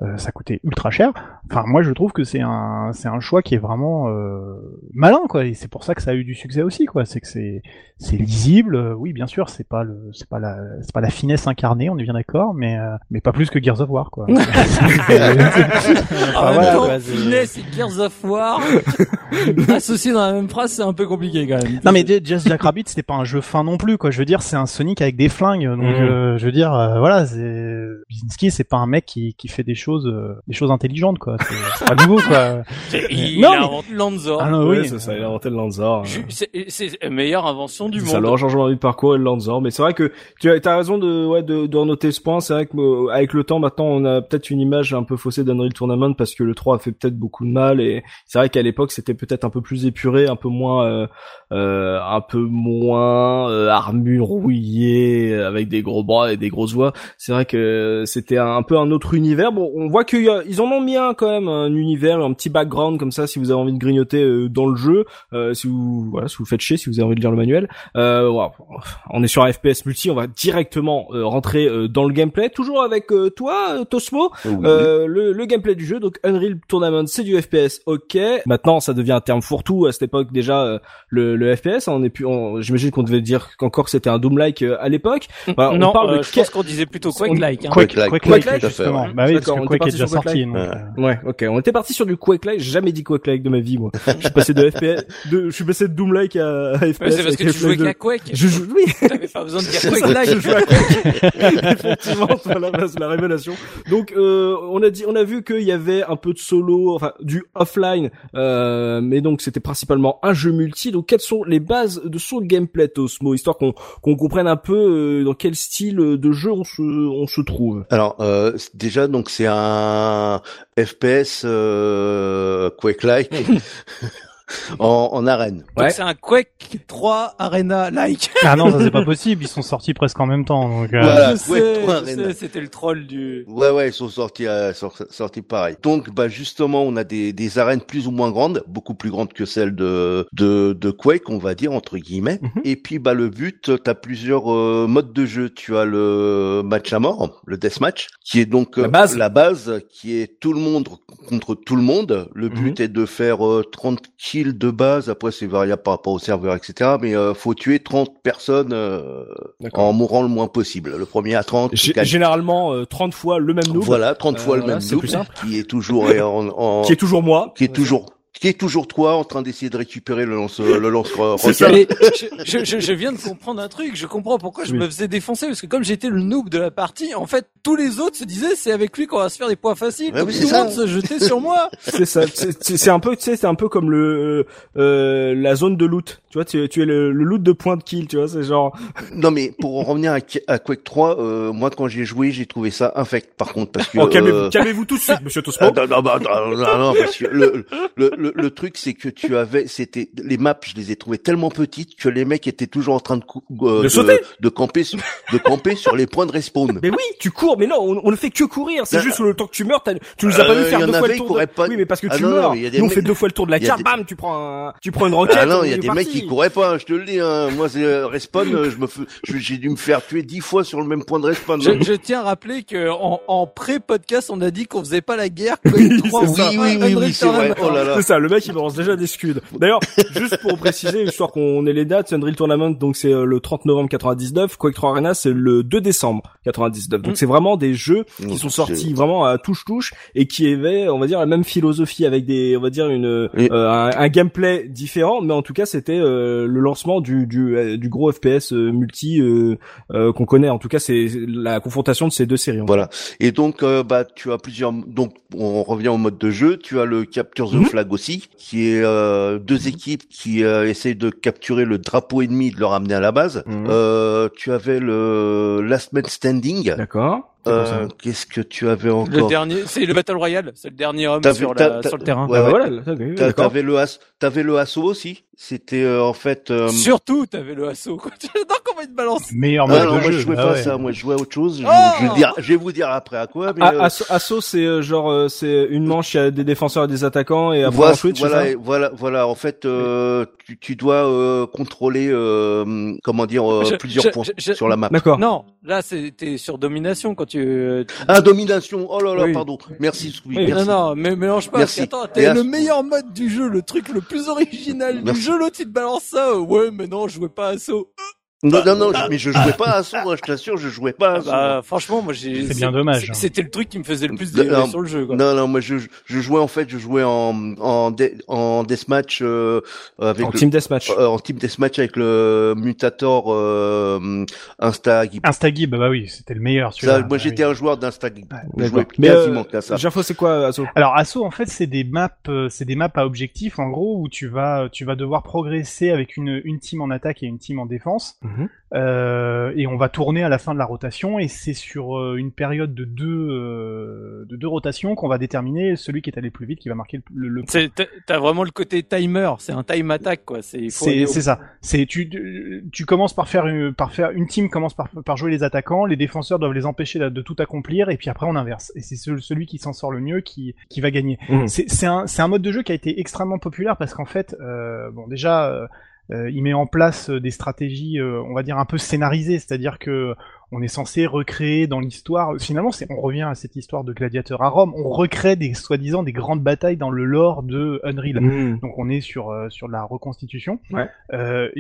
Euh, ça coûtait ultra cher. Enfin, moi, je trouve que c'est un, c'est un choix qui est vraiment euh, malin, quoi. Et c'est pour ça que ça a eu du succès aussi, quoi. C'est que c'est, c'est lisible. Euh, Oui, bien sûr, c'est pas le, c'est pas la, c'est pas la finesse incarnée, on est bien d'accord, mais, euh, mais pas plus que Gears of War, quoi. Même voilà, temps, Finesse et Gears of War associés dans la même phrase, c'est un peu compliqué quand même. Non mais Just Jack Rabbit c'était pas un jeu fin non plus quoi. Je veux dire c'est un Sonic avec des flingues donc Mhm. euh, je veux dire euh, voilà c'est Bizinski c'est pas un mec qui, qui fait des choses euh, des choses intelligentes quoi. C'est pas nouveau quoi. il Non, mais- invente Lanzor. Ah non oui. c'est ça, il a inventé le Lanzor. C'est la meilleure invention du C'est ça, monde. le changement de parcours et le Lanzor. Mais c'est vrai que tu as, raison de, ouais, de, de noter ce point. C'est vrai que, euh, avec le maintenant, on a peut-être une image un peu faussée d'Unreal Tournament parce que le 3 a fait peut-être beaucoup de mal et c'est vrai qu'à l'époque, c'était peut-être un peu plus épuré, un peu moins, euh, euh, un peu moins euh, armure rouillée avec des gros bras et des grosses voix. C'est vrai que c'était un, un peu un autre univers. Bon, on voit qu'ils en ont mis un quand même, un univers, un petit background comme ça, si vous avez envie de grignoter euh, dans le jeu, euh, si vous, voilà, si vous faites chier, si vous avez envie de lire le manuel. Euh, voilà. On est sur un FPS multi, on va directement euh, rentrer euh, dans le gameplay, toujours avec euh, toi, Tosmo. Oui. Euh, le, le gameplay du jeu, donc Unreal Tournament, c'est du FPS, ok. Maintenant, ça devient un terme fourre-tout. À cette époque, déjà, euh, le, le FPS, on est plus, on- j'imagine qu'on devait dire qu'encore que c'était un Doom-like euh, à l'époque. On non, parle de euh, je pense qu'on disait plutôt On- Quake-like. Hein. Quake, Quake-like, Quake, Quake-like, Quake, tout à fait, justement. ouais. Bah oui, parce que on était Quake est parti déjà sur sorti. Quake-like. donc, Ouais, ok. On était parti sur du Quake-like. J'ai jamais dit Quake-like de ma vie, moi. Je suis passé de FPS, de, je suis passé de Doom-like à, à FPS. Ouais, c'est parce que tu jouais Half-Life 2. qu'à Quake. Je joue, oui. T'avais pas besoin de dire Quake-like. je joue à Quake. Effectivement, voilà, c'est la révélation. Donc, euh, on a dit, on a vu qu'il y avait un peu de solo, enfin, du offline, euh, mais donc c'était principalement un jeu multi. Donc, quelles sont les bases de son gameplay, Tosmo, histoire qu'on qu'on comprenne un peu euh, dans quel style de jeu on se, on se trouve? Alors euh, déjà donc c'est un FPS euh, Quake-like en, en arène. Donc Ouais. c'est un Quake 3 Arena-like. Ah non, ça c'est pas possible. Ils sont sortis presque en même temps. Donc, euh, Voilà, je Quake sais, 3 je Arena. sais, c'était le troll du... Ouais ouais ils sont sortis euh, sor- sortis pareil. Donc bah justement on a des, des arènes plus ou moins grandes, beaucoup plus grandes que celles de de, de Quake on va dire entre guillemets. Mhm. Et puis bah le but t'as plusieurs euh, modes de jeu. Tu as le match à mort, le deathmatch, qui est donc euh, La base. la base qui est tout le monde contre tout le monde. Le but est de faire euh, 30 kills de base. Après c'est variable par rapport au serveur etc. Mais euh, faut tuer 30 personnes euh, en mourant le moins possible. Le premier à 30 G- gagne. Généralement, euh, 30 fois le même noob. Voilà, 30 Euh, fois le même noob, qui est toujours en, en- Qui est toujours moi. qui est toujours qui est toujours toi en train d'essayer de récupérer le lance le lance je, je, je viens de comprendre un truc, je comprends pourquoi je Oui. me faisais défoncer, parce que comme j'étais le noob de la partie, en fait, tous les autres se disaient c'est avec lui qu'on va se faire des points faciles, Ouais, tout le monde se jetait sur moi. C'est ça. C'est c'est- c'est un peu, tu sais, c'est un peu comme le euh, la zone de loot. Tu vois, tu, tu es le, le loot de point de kill. Tu vois, c'est genre. Non mais pour en revenir à, à Quake 3, euh, moi quand j'ai joué, j'ai trouvé ça infect par contre parce que Oh, calmez-vous, euh, calmez-vous tout de suite, Monsieur Tosmo. ah, non, non, bah, non, non, non, parce que le, le, le, le truc, c'est que tu avais, c'était les maps, je les ai trouvées tellement petites que les mecs étaient toujours en train de euh, De camper, sur- de camper sur les points de respawn. Mais oui, tu cours, mais non, on, on ne fait que courir. C'est Euh, juste le temps que tu meurs. Tu nous as pas euh, vu faire y en deux fois avait, le tour. couraient De... pas. Oui, mais parce que Ah tu non, meurs. Nous, on fait deux fois le tour de la carte. des- Bam, tu prends, un... tu prends une roquette. Ah non, on il y a des mecs qui couraient pas, hein, je te le dis. Hein. Moi, c'est euh, respawn, euh, je me, fais- je- j'ai dû me faire tuer dix fois sur le même point de respawn. Je, je tiens à rappeler que en, en pré-podcast, on a dit qu'on faisait pas la guerre. quand il y a trois c'est ça. fois Oui, oui, oui, oui, c'est vrai. Oh là là. Ça, le mec il balance déjà des scuds. D'ailleurs, juste pour préciser, histoire qu'on ait les dates, Unreal Tournament, donc c'est euh, le 30 novembre 99, Quake 3 Arena c'est le 2 décembre 99. Donc Mm. c'est vraiment des jeux qui Donc, sont sortis vraiment à touche-touche et qui avaient, on va dire, la même philosophie avec des, on va dire une, euh, un, un gameplay différent, mais en tout cas c'était euh, le lancement du du, euh, du gros FPS euh, multi qu'on connaît. En tout cas, c'est la confrontation de ces deux séries. Voilà. Et donc, bah, tu as plusieurs. Donc, on revient au mode de jeu. Tu as le Capture the Mhm. Flag aussi, qui est euh, deux équipes qui euh, essayent de capturer le drapeau ennemi et de le ramener à la base. Mhm. Euh, tu avais le Last Man Standing. D'accord. Euh, Qu'est-ce que tu avais Le encore dernier, c'est le Battle Royale, c'est le dernier homme sur, la, sur le terrain. ouais, Ah, ouais. voilà. T'avais le as, t'avais le assaut aussi. C'était euh, en fait. euh, Surtout, t'avais le assaut. quoi. J'adore comment il te balance. Meilleur ah mode non, de moi jeu. je jouais ah pas à ouais. ça. Moi je jouais à autre chose. Je, Oh je vais, dire- je vais vous dire après à quoi. Mais Ah, euh, Asso, Asso, c'est euh, genre euh, c'est une manche, il y a des défenseurs et des attaquants et après voilà, on switch, c'est voilà, voilà, voilà. En fait, euh, tu, tu dois euh, contrôler, euh, comment dire, euh, Je- plusieurs je- points je- je- sur la map. D'accord. Non, là, c'était sur domination quand tu. euh, tu- Ah, domination. Oh là là, Oui. pardon. Merci, Squeak, Oui, Non, merci. non, mais mélange pas. Merci. t'as à- le meilleur mode du jeu, le truc le plus original Merci. du jeu, l'autre il te balance ça. Ouais, mais non, je jouais pas à saut. Non, non, non, je- mais je jouais pas à assaut, hein, je t'assure, je jouais pas à assaut. Bah, franchement, moi j'ai. C'est bien dommage, hein. C'était le truc qui me faisait le plus Non, délirer non, sur le jeu. Quoi. Non, non, moi je, je jouais en fait, je jouais en en dé- en deathmatch euh, avec En le- team deathmatch. euh, en team deathmatch avec le Mutator euh, Instagib. Instagib, bah oui, c'était le meilleur Ça, celui-là. moi Bah j'étais oui. un joueur d'Instagib. Je D'accord. jouais Mais quasiment euh, qu'à ça. Jafo, c'est quoi Asso? Alors Asso en fait c'est des maps euh, c'est des maps à objectif en gros où tu vas tu vas devoir progresser avec une une team en attaque et une team en défense Mhm. Euh, et on va tourner à la fin de la rotation et c'est sur euh, une période de deux euh, de deux rotations qu'on va déterminer celui qui est allé plus vite qui va marquer le, le, t'as- vraiment le côté timer, c'est un time attack quoi. C'est C'est ça. C'est tu tu- commences par faire une, par faire une team commence par par jouer les attaquants, les défenseurs doivent les empêcher de, de tout accomplir et puis après on inverse. Et c'est ce- celui qui s'en sort le mieux qui qui va gagner. Mhm. C'est c'est un c'est un mode de jeu qui a été extrêmement populaire parce qu'en fait euh, bon déjà euh, il met en place euh, des stratégies euh, on va dire un peu scénarisées, c'est-à-dire que on est censé recréer dans l'histoire. Finalement, c'est, on revient à cette histoire de gladiateur à Rome. On recrée des soi-disant des grandes batailles dans le lore de Unreal. Mhm. Donc on est sur euh, sur la reconstitution. Ouais. Euh,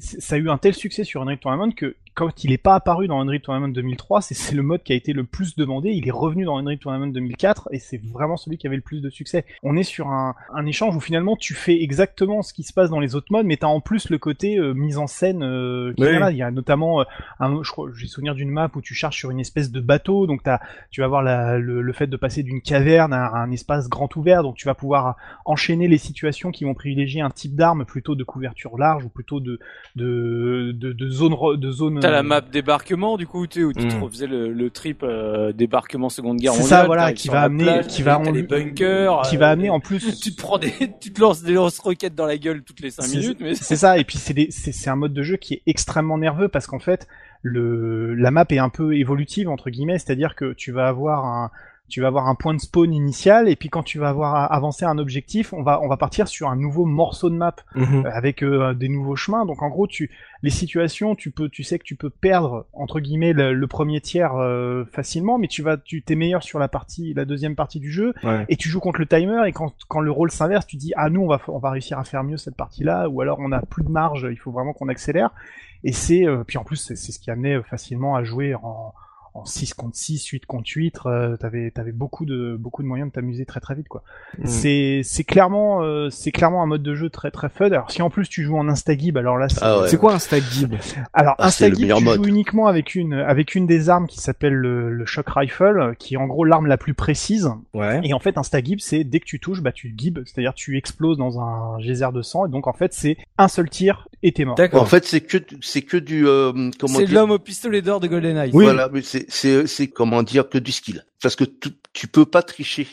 ça a eu un tel succès sur Unreal Tournament que quand il est pas apparu dans Unreal Tournament 2003, c'est, c'est le mode qui a été le plus demandé. Il est revenu dans Unreal Tournament 2004 et c'est vraiment celui qui avait le plus de succès. On est sur un, un échange où finalement tu fais exactement ce qui se passe dans les autres modes, mais t'as en plus le côté euh, mise en scène euh, qui Oui. est là. Il y a notamment, euh, un, je crois, j'ai souvenir d'une map où tu charges sur une espèce de bateau, donc t'as, tu vas voir la, le, le fait de passer d'une caverne à un espace grand ouvert, donc tu vas pouvoir enchaîner les situations qui vont privilégier un type d'arme plutôt de couverture large ou plutôt de de de, de zone de zone. T'as la euh, map débarquement du coup, tu sais, où tu te Mm. refaisais le, le trip euh, débarquement Seconde Guerre C'est ça, voilà, qui va amener- plage, qui va en- les bunkers, qui euh, va amener en plus. Tu te prends des, tu te lances des lance-roquettes dans la gueule toutes les 5 C'est- minutes, mais C'est ça, et puis c'est des- c'est c'est un mode de jeu qui est extrêmement nerveux parce qu'en fait, le la map est un peu évolutive entre guillemets, c'est-à-dire que tu vas avoir un tu vas avoir un point de spawn initial et puis quand tu vas avoir avancé un objectif, on va on va partir sur un nouveau morceau de map Mhm. euh, avec euh, des nouveaux chemins. Donc en gros, tu les situations, tu peux, tu sais que tu peux perdre entre guillemets le, le premier tiers euh, facilement, mais tu vas, tu t'es meilleur sur la partie, la deuxième partie du jeu, Ouais. et tu joues contre le timer. Et quand quand le rôle s'inverse, tu dis ah nous on va on va réussir à faire mieux cette partie-là, ou alors on a plus de marge, il faut vraiment qu'on accélère. Et c'est euh, puis en plus c'est c'est ce qui amenait facilement à jouer en en 6 contre 6, 8 contre 8, euh, t'avais t'avais beaucoup de beaucoup de moyens de t'amuser très très vite quoi. Mhm. C'est c'est clairement euh, c'est clairement un mode de jeu très très fun. Alors si en plus tu joues en instagib, alors là c'est Ah ouais. C'est quoi un stack gib alors Ah, instagib tu mode. joues uniquement avec une avec une des armes qui s'appelle le, le shock rifle, qui est en gros l'arme la plus précise. Ouais. Et en fait instagib c'est dès que tu touches, bah tu gibes, c'est-à-dire tu exploses dans un geyser de sang. Et donc en fait c'est un seul tir et t'es mort. D'accord. En fait, c'est que c'est que du euh, comment c'est l'homme au pistolet d'or de GoldenEye. Oui. Voilà, mais c'est c'est c'est comment dire que du skill. Parce que tu, tu peux pas tricher.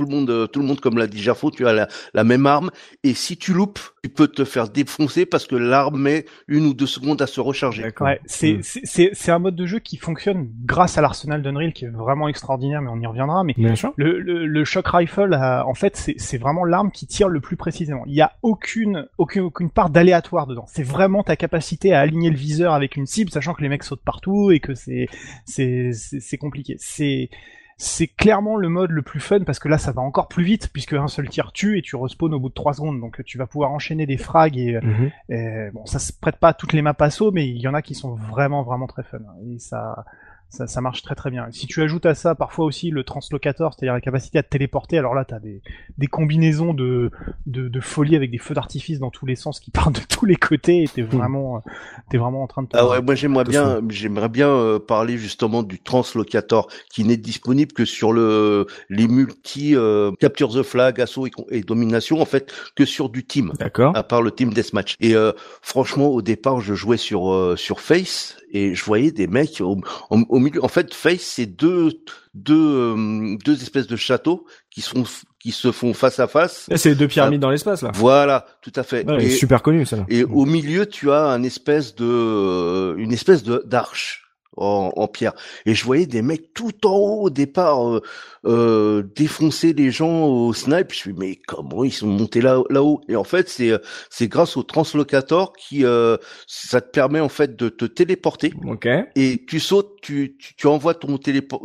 Tout le monde, euh, tout le monde comme l'a dit Gerfo, tu as la, la même arme et si tu loupes, tu peux te faire défoncer parce que l'arme met une ou deux secondes à se recharger. D'accord. Ouais, c'est Mm. c'est- un mode de jeu qui fonctionne grâce à l'arsenal d'Unreal qui est vraiment extraordinaire, mais on y reviendra. Mais Bien sûr. le, le, le shock rifle, a- en fait, c'est c'est vraiment l'arme qui tire le plus précisément. Il y a aucune aucune aucune part d'aléatoire dedans. C'est vraiment ta capacité à aligner le viseur avec une cible, sachant que les mecs sautent partout et que c'est c'est compliqué. C'est c'est clairement le mode le plus fun parce que là ça va encore plus vite puisque un seul tir tue et tu respawns au bout de 3 secondes donc tu vas pouvoir enchaîner des frags et Mhm. et bon, ça se prête pas à toutes les maps assaut, mais il y en a qui sont vraiment vraiment très fun. Et ça, ça, ça marche très très bien. Si tu ajoutes à ça parfois aussi le translocator, c'est-à-dire la capacité à te téléporter, alors là t'as des, des combinaisons de, de, de folie avec des feux d'artifice dans tous les sens qui partent de tous les côtés et t'es vraiment, euh, t'es vraiment en train de te Ah ouais, moi j'aimerais bien, j'aimerais bien euh, parler justement du translocator qui n'est disponible que sur le les multi euh, capture the flag, assaut et, domination en fait que sur du team. D'accord. à part le team deathmatch. Et euh, franchement, au départ, je jouais sur euh, sur Face et je voyais des mecs au, au, au milieu. En fait, Face, c'est deux deux euh, deux espèces de châteaux qui sont qui se font face à face. Là, c'est deux pyramides dans l'espace là. Voilà, tout à fait. Ouais, et super connu ça. et au milieu, tu as un espèce de euh, une espèce de d'arche. En, en pierre. Et je voyais des mecs tout en haut au départ euh, euh, défoncer les gens au snipe. Je suis mais comment ils sont montés là là-haut? Et en fait c'est euh, c'est grâce au translocator qui euh, ça te permet en fait de te téléporter. Ok. et tu sautes, tu, tu, tu envoies ton,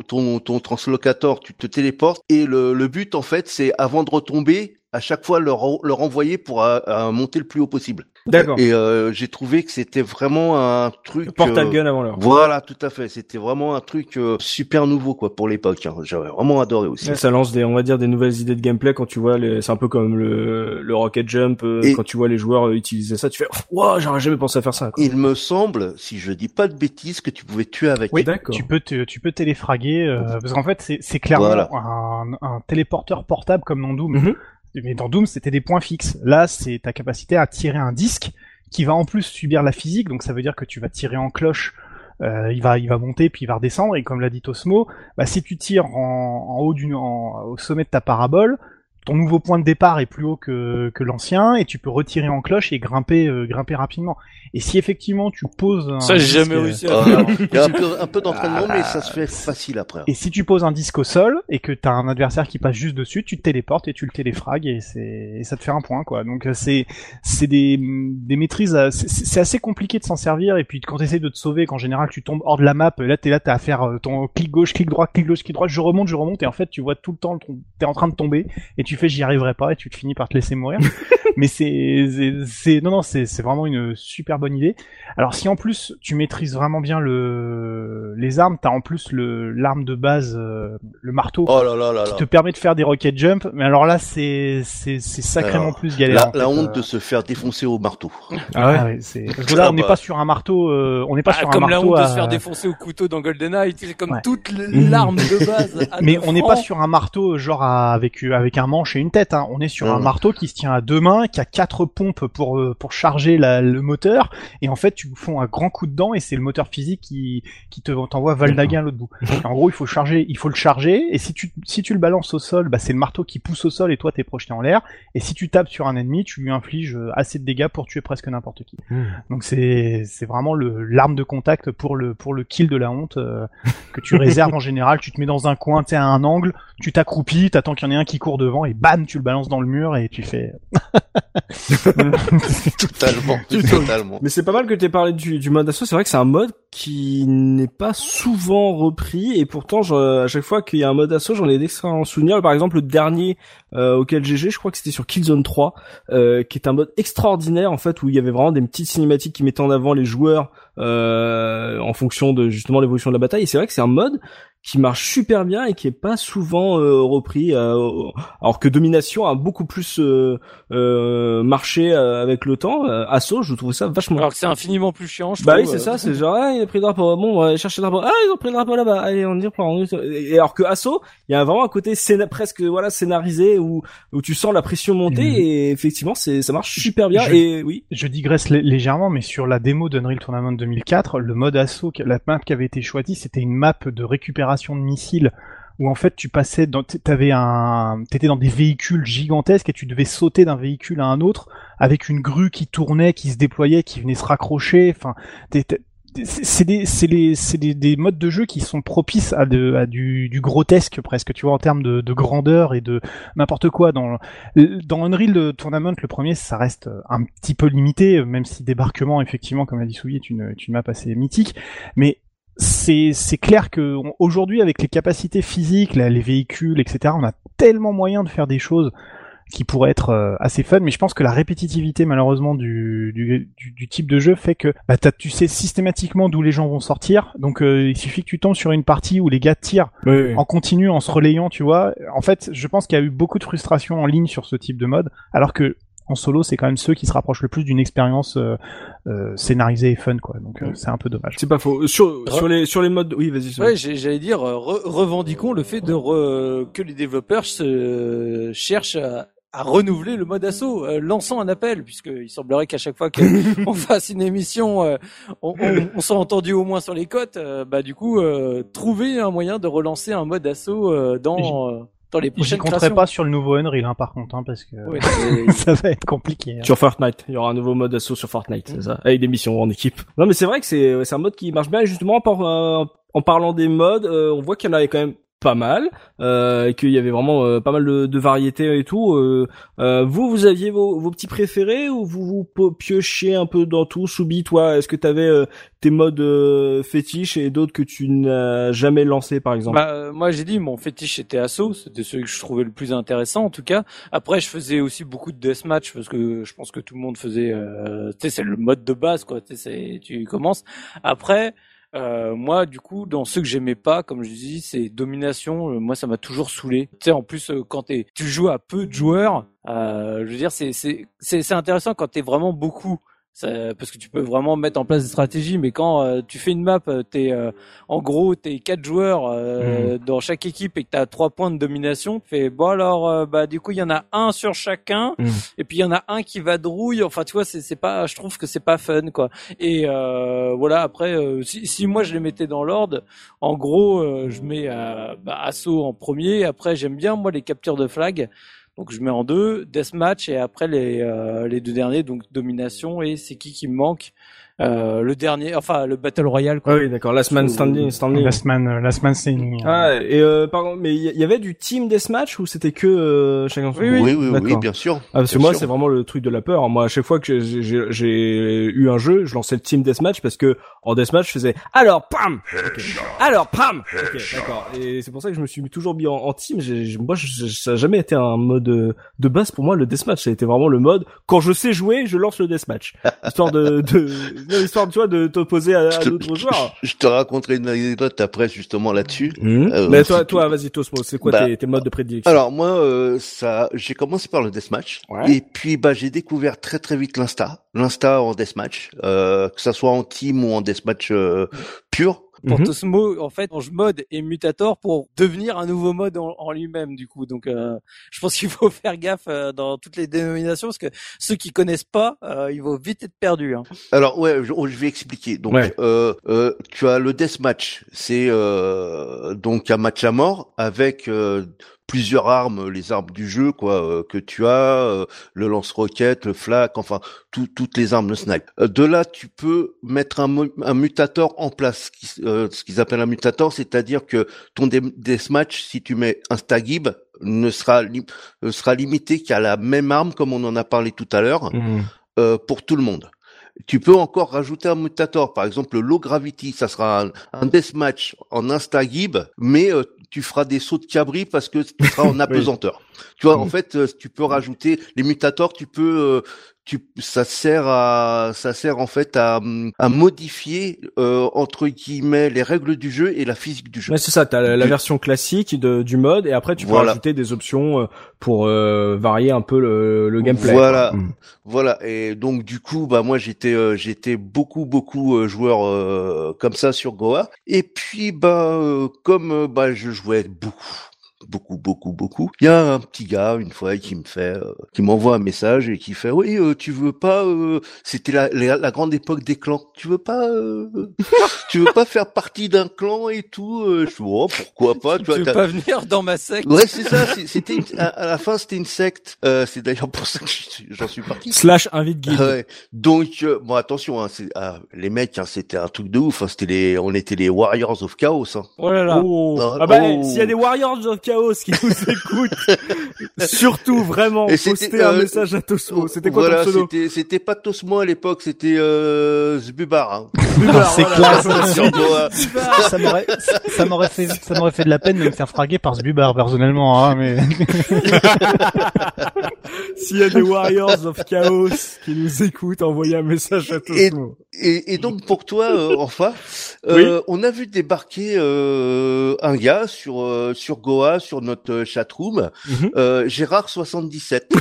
ton, ton translocator, tu te téléportes, et le, le but en fait c'est avant de retomber, à chaque fois leur, leur envoyer pour euh, monter le plus haut possible. D'accord. Et euh, j'ai trouvé que c'était vraiment un truc... Portal euh, gun avant l'heure. Voilà, tout à fait. C'était vraiment un truc euh, super nouveau quoi pour l'époque. hein. J'avais vraiment adoré aussi. Ouais, ça lance des, on va dire, des nouvelles idées de gameplay quand tu vois les, c'est un peu comme le, le rocket jump, euh, Et- quand tu vois les joueurs euh, utiliser ça, tu fais, waouh, j'aurais jamais pensé à faire ça. quoi. Il me semble, si je dis pas de bêtises, que tu pouvais tuer avec. Oui, D'accord. tu peux te, tu peux téléfraguer euh, parce qu'en fait c'est c'est clairement Voilà. un, un téléporteur portable comme dans Doom. Mhm. Mais dans Doom c'était des points fixes. Là c'est ta capacité à tirer un disque qui va en plus subir la physique, donc ça veut dire que tu vas tirer en cloche. euh, il va, il va monter puis il va redescendre et comme l'a dit Tosmo, bah, si tu tires en, en haut du, en- au sommet de ta parabole, ton nouveau point de départ est plus haut que, que l'ancien et tu peux retirer en cloche et grimper, euh, grimper rapidement. Et si effectivement tu poses un Ça, j'ai disque, jamais euh, réussi à Ah, faire. Il y a un peu, un peu d'entraînement, mais ça se fait facile après. Et si tu poses un disque au sol et que t'as un adversaire qui passe juste dessus, tu te téléportes et tu le téléfragues et c'est et ça te fait un point quoi. Donc euh, c'est c'est des des maîtrises à- c'est- assez compliqué de s'en servir et puis quand t'essayes de te sauver qu'en général tu tombes hors de la map, là t'es là t'as à faire euh, ton clic gauche, clic droit, clic gauche, clic droit, je remonte, je remonte et en fait tu vois tout le temps ton- t'es en train de tomber et tu fais j'y arriverai pas et tu te finis par te laisser mourir. Mais c'est c'est- non non c'est c'est vraiment une super bonne idée. Alors si en plus tu maîtrises vraiment bien le les armes, t'as en plus le l'arme de base, euh, le marteau, Oh là là là qui là. te permet de faire des rocket jump. Mais alors là c'est c'est c'est sacrément Alors, plus galère. La, en fait, la honte euh. de se faire défoncer au marteau. Ah ouais. Ah ouais, c'est parce que là Ah on n'est bah. pas sur un marteau, euh, on n'est pas Ah, sur un comme la marteau honte de se faire défoncer au couteau dans GoldenEye, c'est comme Ouais. toute l'arme de base. à Mais on n'est pas sur un marteau genre à- avec avec un manche et une tête. Hein. On est sur un Mhm. marteau qui se tient à deux mains, qui a quatre pompes pour euh, pour charger la- le moteur. Et en fait, tu font un grand coup dedans et c'est le moteur physique qui qui te t'envoie Valdaga à l'autre bout. En gros, il faut charger, il faut le charger. Et si tu si tu le balances au sol, bah c'est le marteau qui pousse au sol et toi t'es projeté en l'air. Et si tu tapes sur un ennemi, tu lui infliges euh, assez de dégâts pour tuer presque n'importe qui. Mhm. Donc c'est c'est vraiment le l'arme de contact pour le pour le kill de la honte euh, que tu réserves en général. Tu te mets dans un coin, tu sais, à un angle, tu t'accroupis, t'attends qu'il y en ait un qui court devant et bam, tu le balances dans le mur et tu fais. Totalement, totalement. Mais c'est pas mal que tu aies parlé du, du mode assaut. C'est vrai que c'est un mode qui n'est pas souvent repris et pourtant, je- à chaque fois qu'il y a un mode assaut, j'en ai d'excellents souvenirs. Par exemple, le dernier euh, auquel j'ai joué, je crois que c'était sur Killzone 3, euh, qui est un mode extraordinaire en fait où il y avait vraiment des petites cinématiques qui mettaient en avant les joueurs euh, en fonction de justement l'évolution de la bataille. Et c'est vrai que c'est un mode qui marche super bien et qui est pas souvent euh, repris euh, alors que Domination a beaucoup plus euh, euh, marché euh, avec le temps euh, Assaut je trouve ça vachement Alors que c'est infiniment plus chiant, je bah oui trouve. c'est ça c'est genre ah, il a pris le drapeau bon on va aller chercher le drapeau. Ah ils ont pris le drapeau là-bas. Allez on y reprend et alors que Assaut il y a vraiment un côté scéna presque voilà scénarisé où où tu sens la pression monter Mhm. et effectivement c'est ça marche super bien Je- et oui. Je digresse lé- légèrement, mais sur la démo d'Unreal Tournament 2004, le mode assaut, la map qui avait été choisie, c'était une map de récupération de missiles où en fait tu passais dans, t'avais un, t'étais dans des véhicules gigantesques et tu devais sauter d'un véhicule à un autre avec une grue qui tournait, qui se déployait, qui venait se raccrocher. Enfin, c'est des, c'est les, c'est des, des, modes de jeu qui sont propices à, de, à du, du grotesque presque, tu vois, en termes de, de grandeur et de n'importe quoi. Dans, dans Unreal Tournament, le premier, ça reste un petit peu limité, même si débarquement, effectivement, comme l'a dit Souillet, est une, est une map assez mythique. Mais c'est c'est clair que aujourd'hui avec les capacités physiques, les véhicules, etc., on a tellement moyen de faire des choses qui pourraient être euh, assez fun, mais je pense que la répétitivité malheureusement du, du, du, type de jeu fait que bah, tu sais systématiquement d'où les gens vont sortir, donc euh, il suffit que tu tombes sur une partie où les gars tirent en continu, en se relayant, tu vois. En fait, je pense qu'il y a eu beaucoup de frustration en ligne sur ce type de mode, alors que en solo, c'est quand même ceux qui se rapprochent le plus d'une expérience euh, euh, scénarisée et fun, quoi. Donc euh, c'est un peu dommage. C'est pas faux. Sur, sur les sur les modes, oui, vas-y. Ouais, j'allais dire, revendiquons le fait de que les développeurs se cherchent à, à renouveler le mode assaut, lançant un appel, puisqu'il semblerait qu'à chaque fois qu'on fasse une émission, on, on, on s'est entendu au moins sur les côtes, bah du coup, trouver un moyen de relancer un mode assaut dans dans les prochaines compterai pas sur le nouveau Unreal, hein, par contre, hein, parce que ça va être compliqué. Hein. Sur Fortnite, il y aura un nouveau mode assaut sur Fortnite, c'est ça, avec des missions en équipe. Non, mais c'est vrai que c'est c'est un mode qui marche bien. Et justement, en, en parlant des modes, euh, on voit qu'il y en avait quand même pas mal, euh, qu'il y avait vraiment euh, pas mal de, de, variétés et tout. Euh, euh, vous, vous aviez vos, vos, petits préférés ou vous vous piochiez un peu dans tout Soubi, toi, est-ce que tu avais euh, tes modes fétiches et d'autres que tu n'as jamais lancé, par exemple? Bah, Moi, j'ai dit mon fétiche était Assaut, c'était celui que je trouvais le plus intéressant, en tout cas. Après, je faisais aussi beaucoup de deathmatch parce que je pense que tout le monde faisait. tu sais, c'est le mode de base, quoi. Tu commences. Après. Euh, moi, du coup, dans ceux que j'aimais pas, comme je dis, c'est domination. Euh, moi, ça m'a toujours saoulé. Tu sais, en plus, euh, quand tu joues à peu de joueurs, je veux dire, c'est c'est c'est intéressant quand t'es vraiment beaucoup parce que tu peux vraiment mettre en place des stratégies, mais quand euh, tu fais une map, euh, t'es euh, en gros t'es quatre joueurs euh, mm. dans chaque équipe et que t'as trois points de domination, tu fais bon alors bah du coup il y en a un sur chacun mm. et puis il y en a un qui va drouille. Enfin tu vois c'est c'est pas, je trouve que c'est pas fun quoi. Et voilà après si, si moi je les mettais dans l'ordre, en gros je mets bah, assaut en premier. Après j'aime bien moi les captures de flag. Donc je mets en deux, deathmatch et après les, euh, les deux derniers, donc domination et c'est qui qui me manque euh, le dernier, enfin le Battle Royale. Quoi. Ah oui, d'accord. Last Man Standing. standing. Last Man, euh, Last Man Standing. Ah, et euh, pardon, mais il y, avait du team deathmatch ou c'était que euh, chacun son oui, oui, oui, oui, bien sûr. Ah, parce que moi, c'est vraiment le truc de la peur. Moi, à chaque fois que j'ai eu un jeu, je lançais le team deathmatch parce que en deathmatch, je faisais alors pam, alors pam. d'accord. Et c'est pour ça que je me suis toujours mis en, team. moi, ça n'a jamais été un mode de base pour moi. Le deathmatch, ça a été vraiment le mode quand je sais jouer, je lance le deathmatch, histoire de, de histoire, tu vois, de t'opposer à, à d'autres joueurs. Je te raconterai une anecdote après, justement, là-dessus. Mmh. Euh, Mais toi, toi, vas-y, Tosmo, c'est quoi bah, tes, tes, modes de prédilection? Alors, moi, euh, ça, j'ai commencé par le deathmatch. Et puis, bah, j'ai découvert très, très vite l'insta. L'insta en deathmatch. Euh, que ça soit en team ou en deathmatch euh, pur. Portosmo, mhm. en fait, change mode et mutator pour devenir un nouveau mode en, lui-même, du coup. Donc, euh, je pense qu'il faut faire gaffe euh, dans toutes les dénominations, parce que ceux qui connaissent pas, euh, ils vont vite être perdus. Hein. Alors, ouais, je, vais expliquer. Donc, tu as le deathmatch, c'est donc un match à mort avec plusieurs armes, les armes du jeu quoi euh, que tu as, euh, le lance-roquette, le flak, enfin toutes les armes de snipe. Euh, de là, tu peux mettre un, un mutator en place, ce qu'ils appellent un mutator, c'est-à-dire que ton deathmatch, si tu mets un stagib, ne sera sera limité qu'à la même arme comme on en a parlé tout à l'heure mmh. pour tout le monde. Tu peux encore rajouter un mutator, par exemple le low gravity, ça sera un, un deathmatch en instagib, mais tu feras des sauts de cabri parce que tu seras en apesanteur. Tu vois, en fait, euh, tu peux rajouter les mutators, tu peux, euh, tu, ça sert à, ça sert en fait à, à modifier euh, entre guillemets les règles du jeu et la physique du jeu. Ouais, c'est ça. T'as la, la version classique de, du mode et après tu peux rajouter des options pour varier un peu le, le gameplay. Voilà, mm. voilà. Et donc du coup, bah moi j'étais, j'étais beaucoup beaucoup joueur comme ça sur Goa. Et puis bah comme bah je jouais beaucoup beaucoup, beaucoup, beaucoup. Il y a un petit gars une fois qui me fait, euh, qui m'envoie un message et qui fait, oui, euh, tu veux pas, euh, c'était la, la, la grande époque des clans. Tu veux pas, euh, tu veux pas faire partie d'un clan et tout euh, Je fais, oh, pourquoi pas Tu vois, veux pas venir dans ma secte? Ouais, c'est ça. C'était à, à la fin, c'était une secte. Euh, c'est d'ailleurs pour ça que je- j'en suis parti. Slash invite guide. Ouais. Donc bon attention hein, ah, les mecs hein, c'était un truc de ouf hein, c'était les on était les Warriors of Chaos hein. Oh là là. Oh. Ah, Ah bah, oh. s'il y a des Warriors of Chaos qui nous écoutent, surtout vraiment, Et postez un euh, message à Tosmo. C'était quoi voilà, ton pseudo c'était c'était pas Tosmo à l'époque c'était euh, Zbubar hein. C'est voilà. classe. Ça m'aurait, ça m'aurait fait, ça m'aurait fait de la peine de me faire fraguer par ce bubar personnellement, hein, mais S'il y a des Warriors of Chaos qui nous écoutent, envoyez un message à Tosmo. et, et donc pour toi euh, enfin euh, on a vu débarquer euh, un gars sur euh, sur Goa sur notre euh, chatroom. Euh, Gérard 77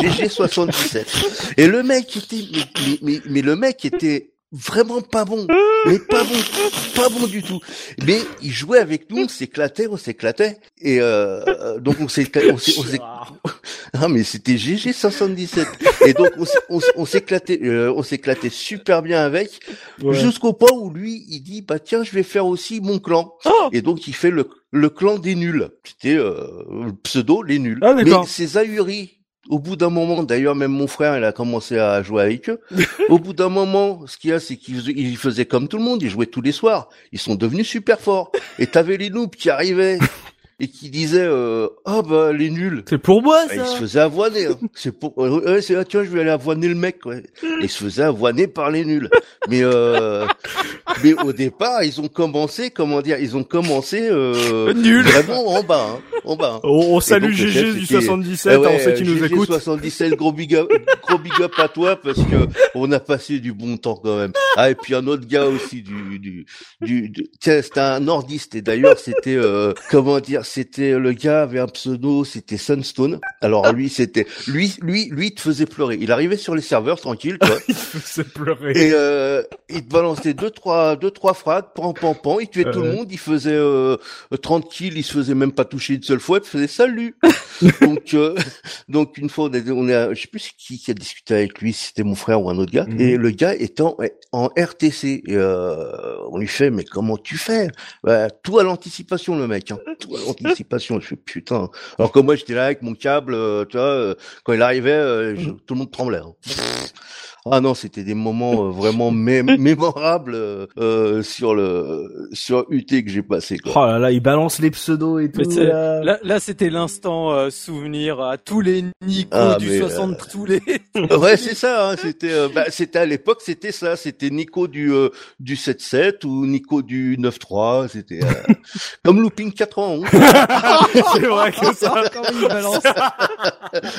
GG 77 et le mec était mais, mais, mais, mais le mec était vraiment pas bon. Mais pas bon. Pas bon du tout. Mais il jouait avec nous on s'éclatait on s'éclatait. Et euh, euh, donc on s'est on s'est- ah mais c'était GG 77 et donc on s'éclatait euh, on s'éclatait super bien avec Ouais. jusqu'au point où lui il dit bah tiens je vais faire aussi mon clan. Oh et donc il fait le le clan des nuls. C'était euh, le pseudo les nuls. Ah, mais ces ahuris au bout d'un moment, d'ailleurs même mon frère, il a commencé à jouer avec eux. Au bout d'un moment, ce qu'il y a, c'est qu'ils faisaient- comme tout le monde, ils jouaient tous les soirs. Ils sont devenus super forts. Et t'avais les noobs qui arrivaient et qui disaient euh, ah bah les nuls. C'est pour moi, Ah, il se ça. faisait avoiner. hein. C'est pour euh, ouais, c'est ah, tiens, je vais aller avoiner le mec ouais. Et il se faisait avoiner par les nuls. Mais euh, mais au départ, ils ont commencé comment dire, ils ont commencé euh, Nul. vraiment en bas, hein, en bas. hein. On, on salue donc, GG du c'était- 77, Eh ouais, on sait qu'il nous GG écoute. 77, gros big up, gros big up à toi parce que on a passé du bon temps quand même. Ah et puis un autre gars aussi du du du, du- tiens c'était un nordiste et d'ailleurs c'était euh, comment dire c'était le gars avait un pseudo c'était Sunstone. Alors lui c'était lui lui lui il te faisait pleurer. Il arrivait sur les serveurs tranquille quoi. Il faisait pleurer. Et euh, il te balançait deux trois deux trois frags, pan pan pan, il tuait tout le monde, il faisait euh, 30 kills, il se faisait même pas toucher une seule fois, il faisait salut. donc euh, donc une fois on est on est je sais plus qui qui a discuté avec lui, si c'était mon frère ou un autre gars Mhm. et le gars en en RTC et euh, on lui fait mais comment tu fais? Bah, tout à l'anticipation le mec hein, tout à l'anticipation, je fais putain. Alors que moi j'étais là avec mon câble, euh, tu vois, euh, quand il arrivait euh, je- tout le monde tremblait. hein. Ah non, c'était des moments euh, vraiment mé- mémorables euh, euh, sur le sur UT que j'ai passé. Quoi. Oh là là, il balance les pseudos et tout. C'est- là. Là, là c'était l'instant euh, souvenir à tous les Nico Ah, du mais, 60, tous les. Ouais, c'est ça. Hein, c'était euh, bah, c'était à l'époque, c'était ça. C'était Nico du euh, du 7-7 ou Nico du 9-3. C'était euh, comme Looping 91. c'est vrai que ça. Il balance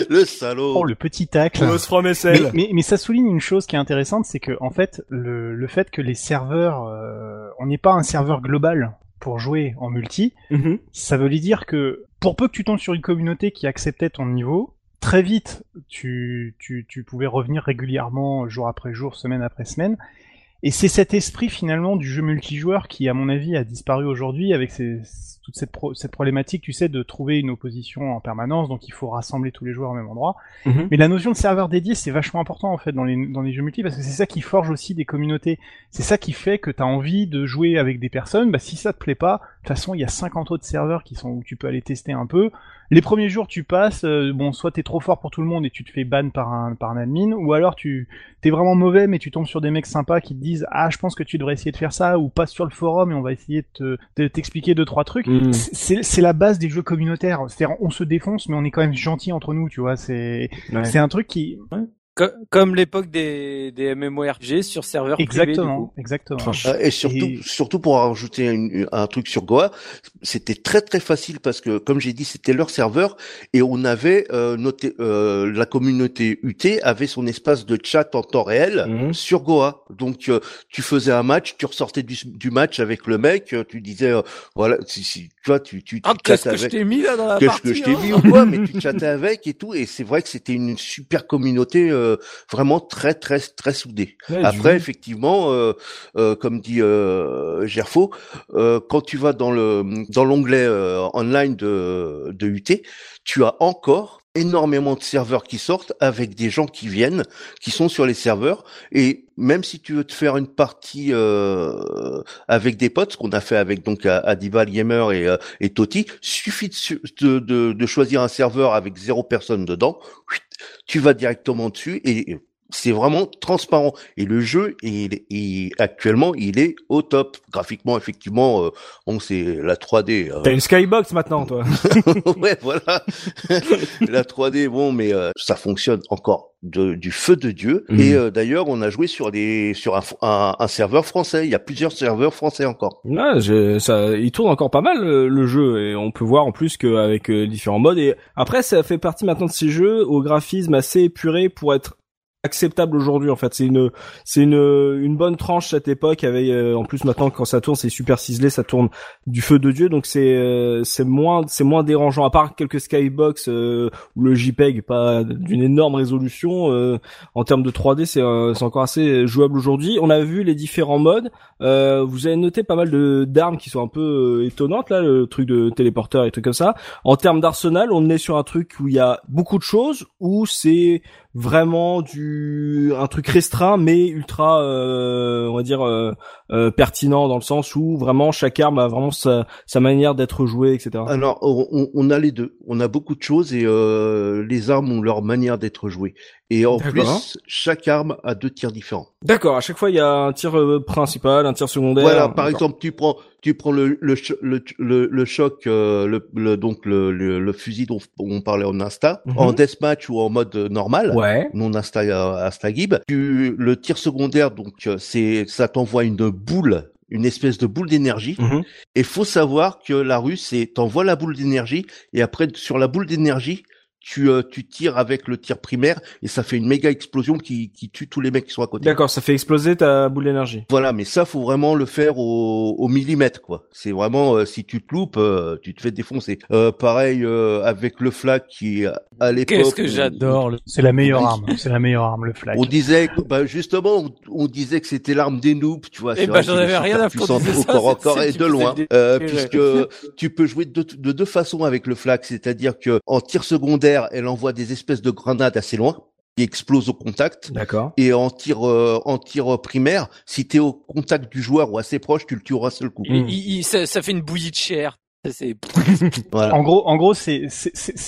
le salaud. oh le petit tacle. From Mais, SL. mais, mais ça souligne une chose qui est intéressante, c'est que en fait, le, le fait que les serveurs, euh, on n'est pas un serveur global pour jouer en multi, Mhm. ça veut dire que pour peu que tu tombes sur une communauté qui acceptait ton niveau, très vite, tu, tu, tu pouvais revenir régulièrement, jour après jour, semaine après semaine. Et c'est cet esprit finalement du jeu multijoueur qui, à mon avis, a disparu aujourd'hui avec ces, toute cette, pro- cette problématique, tu sais, de trouver une opposition en permanence, donc il faut rassembler tous les joueurs au même endroit. Mhm. Mais la notion de serveur dédié, c'est vachement important en fait dans les, dans les jeux multi parce que c'est ça qui forge aussi des communautés. C'est ça qui fait que tu as envie de jouer avec des personnes. Bah, si ça te plaît pas, de toute façon, il y a 50 autres serveurs qui sont où tu peux aller tester un peu. Les premiers jours, tu passes, euh, bon, soit t'es trop fort pour tout le monde et tu te fais ban par un, par un admin, ou alors tu t'es vraiment mauvais mais tu tombes sur des mecs sympas qui te disent ah je pense que tu devrais essayer de faire ça ou passe sur le forum et on va essayer de te- t'expliquer deux trois trucs. C'est c'est la base des jeux communautaires. C'est-à-dire on se défonce mais on est quand même gentil entre nous, tu vois. C'est Ouais. c'est un truc qui Co- Comme l'époque des, des MMORPG sur serveur privé. exactement, coup. exactement. Ah, Et surtout, Et- surtout pour rajouter une- un truc sur Goa, c'était très très facile parce que, comme j'ai dit, c'était leur serveur et on avait euh, noté euh, la communauté UT avait son espace de chat en temps réel Mhm. sur Goa. Donc, euh, tu faisais un match, tu ressortais du, du match avec le mec, euh, tu disais, euh, voilà, si, si tu vois, tu, tu, Ah, tu qu'est-ce que je t'ai mis là dans la que, partie que je t'ai hein mis ou quoi, mais tu chattais avec et tout, et c'est vrai que c'était une super communauté euh, vraiment très très très. Ouais, Après, effectivement, euh, euh, comme dit euh, Gerfo, euh, quand tu vas dans le dans l'onglet online de de UT, tu as encore énormément de serveurs qui sortent avec des gens qui viennent, qui sont sur les serveurs, et même si tu veux te faire une partie euh, avec des potes, ce qu'on a fait avec donc Adival Gamer et, euh, et Toti, suffit de, su- de, de, de choisir un serveur avec zéro personne dedans, tu vas directement dessus et c'est vraiment transparent. Et le jeu, il, il- actuellement, il est au top. Graphiquement, effectivement, euh, bon, c'est la 3D. euh, T'as une skybox maintenant, toi. ouais, voilà. la 3D, bon, mais euh, ça fonctionne encore de, du feu de Dieu. Mhm. Et euh, d'ailleurs, on a joué sur des sur un, un, un serveur français. Il y a plusieurs serveurs français encore. Ouais, je- ça, il tourne encore pas mal le, le jeu et on peut voir en plus qu'avec euh, différents modes et après ça fait partie maintenant de ces jeux au graphisme assez épuré pour être acceptable aujourd'hui en fait. C'est une c'est une une bonne tranche cette époque. Avec euh, en plus maintenant quand ça tourne c'est super ciselé ça tourne du feu de dieu. Donc c'est euh, c'est moins c'est moins dérangeant. À part quelques skybox euh, ou le JPEG pas d'une énorme résolution euh, en termes de 3D c'est euh, c'est encore assez jouable aujourd'hui. On a vu les différents modes. Euh, vous avez noté pas mal de d'armes qui sont un peu étonnantes là, le truc de téléporteur et trucs comme ça. En termes d'arsenal, on est sur un truc où il y a beaucoup de choses, où c'est vraiment du un truc restreint mais ultra, euh, on va dire euh, euh, pertinent dans le sens où vraiment chaque arme a vraiment sa, sa manière d'être jouée, etc. Alors, on, on a les deux. On a beaucoup de choses et les armes ont leur manière d'être jouées. Et en plus, chaque arme a deux tirs différents. D'accord. À chaque fois, il y a un tir euh, principal, un tir secondaire. Voilà, par exemple, tu prends, tu prends le le le, le, le choc, euh, le, le donc le, le, fusil dont on parlait en insta, Mhm. en deathmatch ou en mode normal. Ouais. non insta euh, insta gib. Tu le tir secondaire donc euh, c'est ça t'envoie une boule, une espèce de boule d'énergie. Mhm. Et faut savoir que la rue c'est t'envoies la boule d'énergie et après sur la boule d'énergie tu euh, tu tires avec le tir primaire et ça fait une méga explosion qui qui tue tous les mecs qui sont à côté. D'accord, ça fait exploser ta boule d'énergie. Voilà, mais ça faut vraiment le faire au, au millimètre quoi. C'est vraiment euh, si tu te loupes, euh, tu te fais défoncer. Euh, pareil euh, avec le flag qui à l'époque Qu'est-ce que j'adore le C'est la meilleure Oui. arme. C'est la meilleure arme, le flag. On disait, que- bah justement, on, on disait que c'était l'arme des noobs, tu vois. Eh c'est ben, j'en avais rien à foutre de puissant ça, au corps à corps et de loin, faisait euh, puisque tu peux jouer de, de deux façons avec le flag, c'est-à-dire que en tir secondaire, elle envoie des espèces de grenades assez loin qui explosent au contact. D'accord. Et en tir, euh, en tir primaire, si t'es au contact du joueur ou assez proche, tu le tueras seul coup. Il- il- il- ça, ça fait une bouillie de chair. Voilà. En gros, en gros, c'est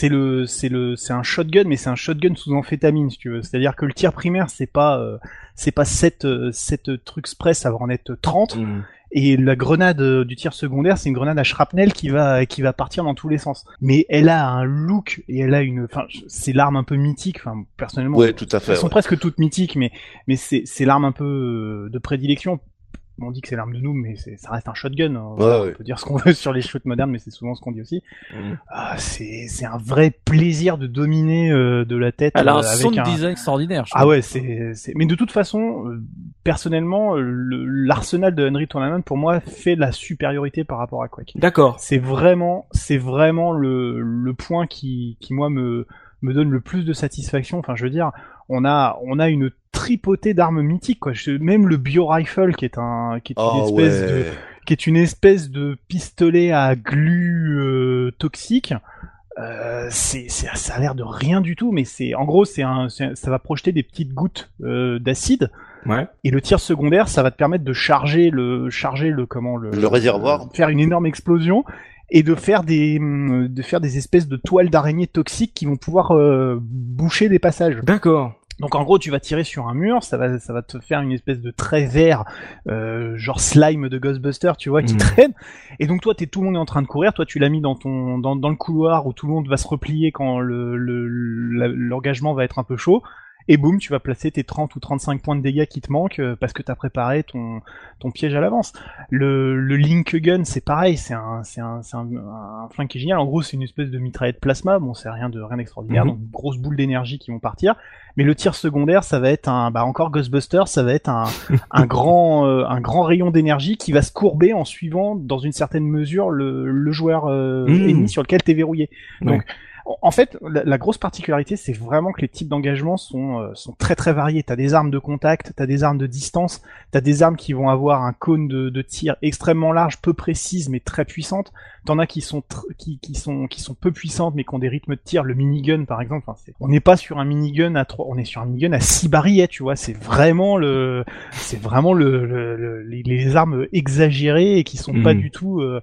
le c'est le c'est un shotgun, mais c'est un shotgun sous amphétamine, si tu veux. C'est-à-dire que le tir primaire, c'est pas euh, c'est pas 7 euh, sept trucs spray, ça va en être 30. Mhm. Et la grenade euh, du tir secondaire, c'est une grenade à shrapnel qui va qui va partir dans tous les sens. Mais elle a un look et elle a une, enfin, c'est l'arme un peu mythique. Enfin, personnellement, Ouais, tout à fait. elles sont presque toutes mythiques, mais mais c'est c'est l'arme un peu euh, de prédilection. On dit que c'est l'arme de nous, mais c'est- ça reste un shotgun. hein. Ouais. On peut dire ce qu'on veut sur les shoots modernes, mais c'est souvent ce qu'on dit aussi. Mhm. Ah, c'est c'est un vrai plaisir de dominer euh, de la tête. Elle a euh, un avec son de design extraordinaire. je Ah ouais, c'est c'est. Mais de toute façon, euh, personnellement, euh, le- l'arsenal de Henry Tournament pour moi fait la supériorité par rapport à Quake. D'accord. C'est vraiment, c'est vraiment le, le point qui, qui moi me, me donne le plus de satisfaction. Enfin, je veux dire, on a, on a une tripotée d'armes mythiques, quoi. Je- même le bio rifle qui est un, qui est une Oh espèce de, qui est une espèce de pistolet à glu euh, toxique. Euh, c'est, c'est- ça a l'air de rien du tout, mais c'est, en gros, c'est un, c'est- ça va projeter des petites gouttes euh, d'acide. Ouais. Et le tir secondaire, ça va te permettre de charger le, charger le, comment le, Le réservoir. faire une énorme explosion et de faire des, de faire des espèces de toiles d'araignée toxiques qui vont pouvoir euh, boucher des passages. D'accord. Donc en gros, tu vas tirer sur un mur, ça va, ça va te faire une espèce de trait vert, euh, genre slime de Ghostbuster, tu vois, qui Mhm. traîne. Et donc toi, t'es tout le monde est en train de courir. Toi, tu l'as mis dans ton, dans, dans le couloir où tout le monde va se replier quand le, le, la- l'engagement va être un peu chaud. Et boum, tu vas placer tes 30 ou 35 points de dégâts qui te manquent euh, parce que t'as préparé ton ton piège à l'avance. Le, le Link Gun, c'est pareil, c'est un c'est un c'est un, un flingue qui est génial. En gros, c'est une espèce de mitraillette plasma. Bon, c'est rien de rien d'extraordinaire, Mhm. donc grosses boules d'énergie qui vont partir. Mais le tir secondaire, ça va être un bah encore Ghostbuster, ça va être un un grand euh, un grand rayon d'énergie qui va se courber en suivant dans une certaine mesure le le joueur euh, Mhm. ennemi sur lequel t'es verrouillé. Donc en fait, la, la grosse particularité, c'est vraiment que les types d'engagement sont euh, sont très très variés. T'as des armes de contact, t'as des armes de distance, t'as des armes qui vont avoir un cône de, de tir extrêmement large, peu précise mais très puissante. T'en as qui sont qui, qui sont qui sont peu puissantes mais qui ont des rythmes de tir. Le minigun par exemple, enfin, c'est- on n'est pas sur un minigun à trois, on est sur un minigun à six barillet, tu vois. C'est vraiment le c'est vraiment le, le- le- les, armes exagérées et qui sont pas Mhm. du tout euh,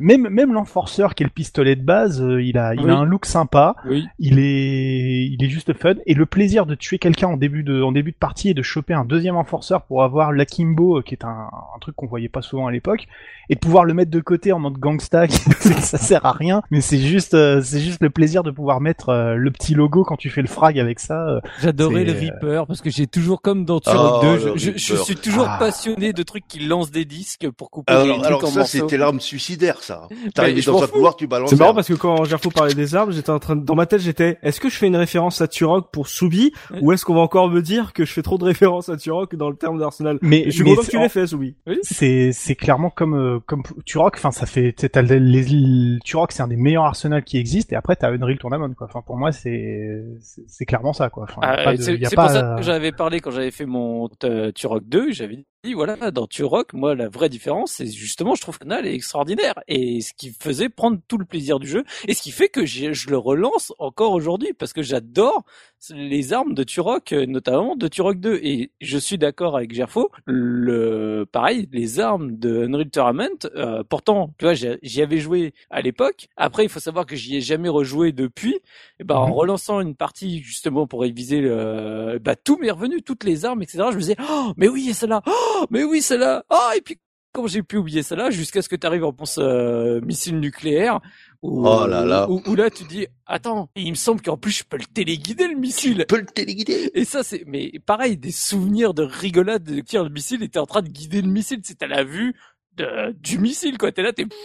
même même l'enforceur qui est le pistolet de base, euh, il a il Oui. a un look sympa Oui. il est il est juste fun et le plaisir de tuer quelqu'un en début de en début de partie et de choper un deuxième enforceur pour avoir l'akimbo euh, qui est un, un truc qu'on voyait pas souvent à l'époque et de pouvoir le mettre de côté en mode gangsta qui- ça sert à rien mais c'est juste euh, c'est juste le plaisir de pouvoir mettre euh, le petit logo quand tu fais le frag avec ça euh. J'adorais le Reaper parce que j'ai toujours comme dans Turok Oh, 2, le je, je- suis toujours Ah. passionné de trucs qui lancent des disques pour couper les Alors, trucs alors en ça, morceaux. c'était l'arme suicidaire, ça. Dans un couloir, tu balances. C'est marrant parce que quand Gerfo parlait des armes, j'étais en train de- dans ma tête, j'étais est-ce que je fais une référence à Turok pour Soubi ou est-ce qu'on va encore me dire que je fais trop de références à Turok dans le terme d'Arsenal? Mais, Et Je suis content que tu l'aies fait, Soubi. c'est c'est clairement comme euh, comme Turok enfin ça fait t'as- t'as les, les- Turok c'est un des meilleurs arsenals qui existent et après t'as Unreal Tournament quoi enfin pour moi c'est c'est clairement ça quoi enfin, Ah, de- c'est y a c'est pas pour ça que j'avais parlé quand j'avais fait mon euh, Turok 2, j'avais dit voilà, dans Turok, moi la vraie différence c'est justement je trouve que Nal est extraordinaire et ce qui faisait prendre tout le plaisir du jeu et ce qui fait que je le relance encore aujourd'hui parce que j'adore les armes de Turok euh, notamment de Turok 2 et je suis d'accord avec Gerfo, le pareil, les armes de Unreal Tournament euh, pourtant, tu vois, j'y avais joué à l'époque. Après, il faut savoir que j'y ai jamais rejoué depuis. Et ben, en Mhm. relançant une partie justement pour réviser le, bah, tout m'est revenu, toutes les armes, etc. Je me disais, oh, mais oui, celle-là, oh, mais oui, celle-là, oh, et puis quand j'ai pu oublier celle-là, jusqu'à ce que tu arrives en pense euh, missile nucléaire, où, Oh là là. Où, où là tu dis, attends, il me semble qu'en plus je peux le téléguider le missile. Tu peux le téléguider. Et ça, c'est, mais pareil, des souvenirs de rigolade de tir le missile et t'es en train de guider le missile, c'est à la vue de, du missile, quoi. T'es là, t'es,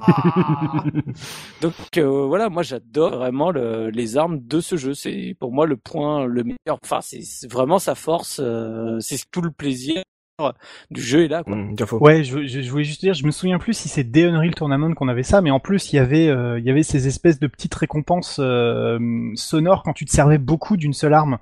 Ah. donc euh, voilà, moi j'adore vraiment le- les armes de ce jeu. C'est pour moi le point le meilleur. Enfin, c'est c'est vraiment sa force. euh, c'est tout le plaisir du jeu est là. Quoi. Mmh, Gerfo. Ouais, je, je, je voulais juste dire, je me souviens plus si c'est dès Unreal Tournament qu'on avait ça, mais en plus il y avait, euh, il y avait ces espèces de petites récompenses euh, sonores quand tu te servais beaucoup d'une seule arme.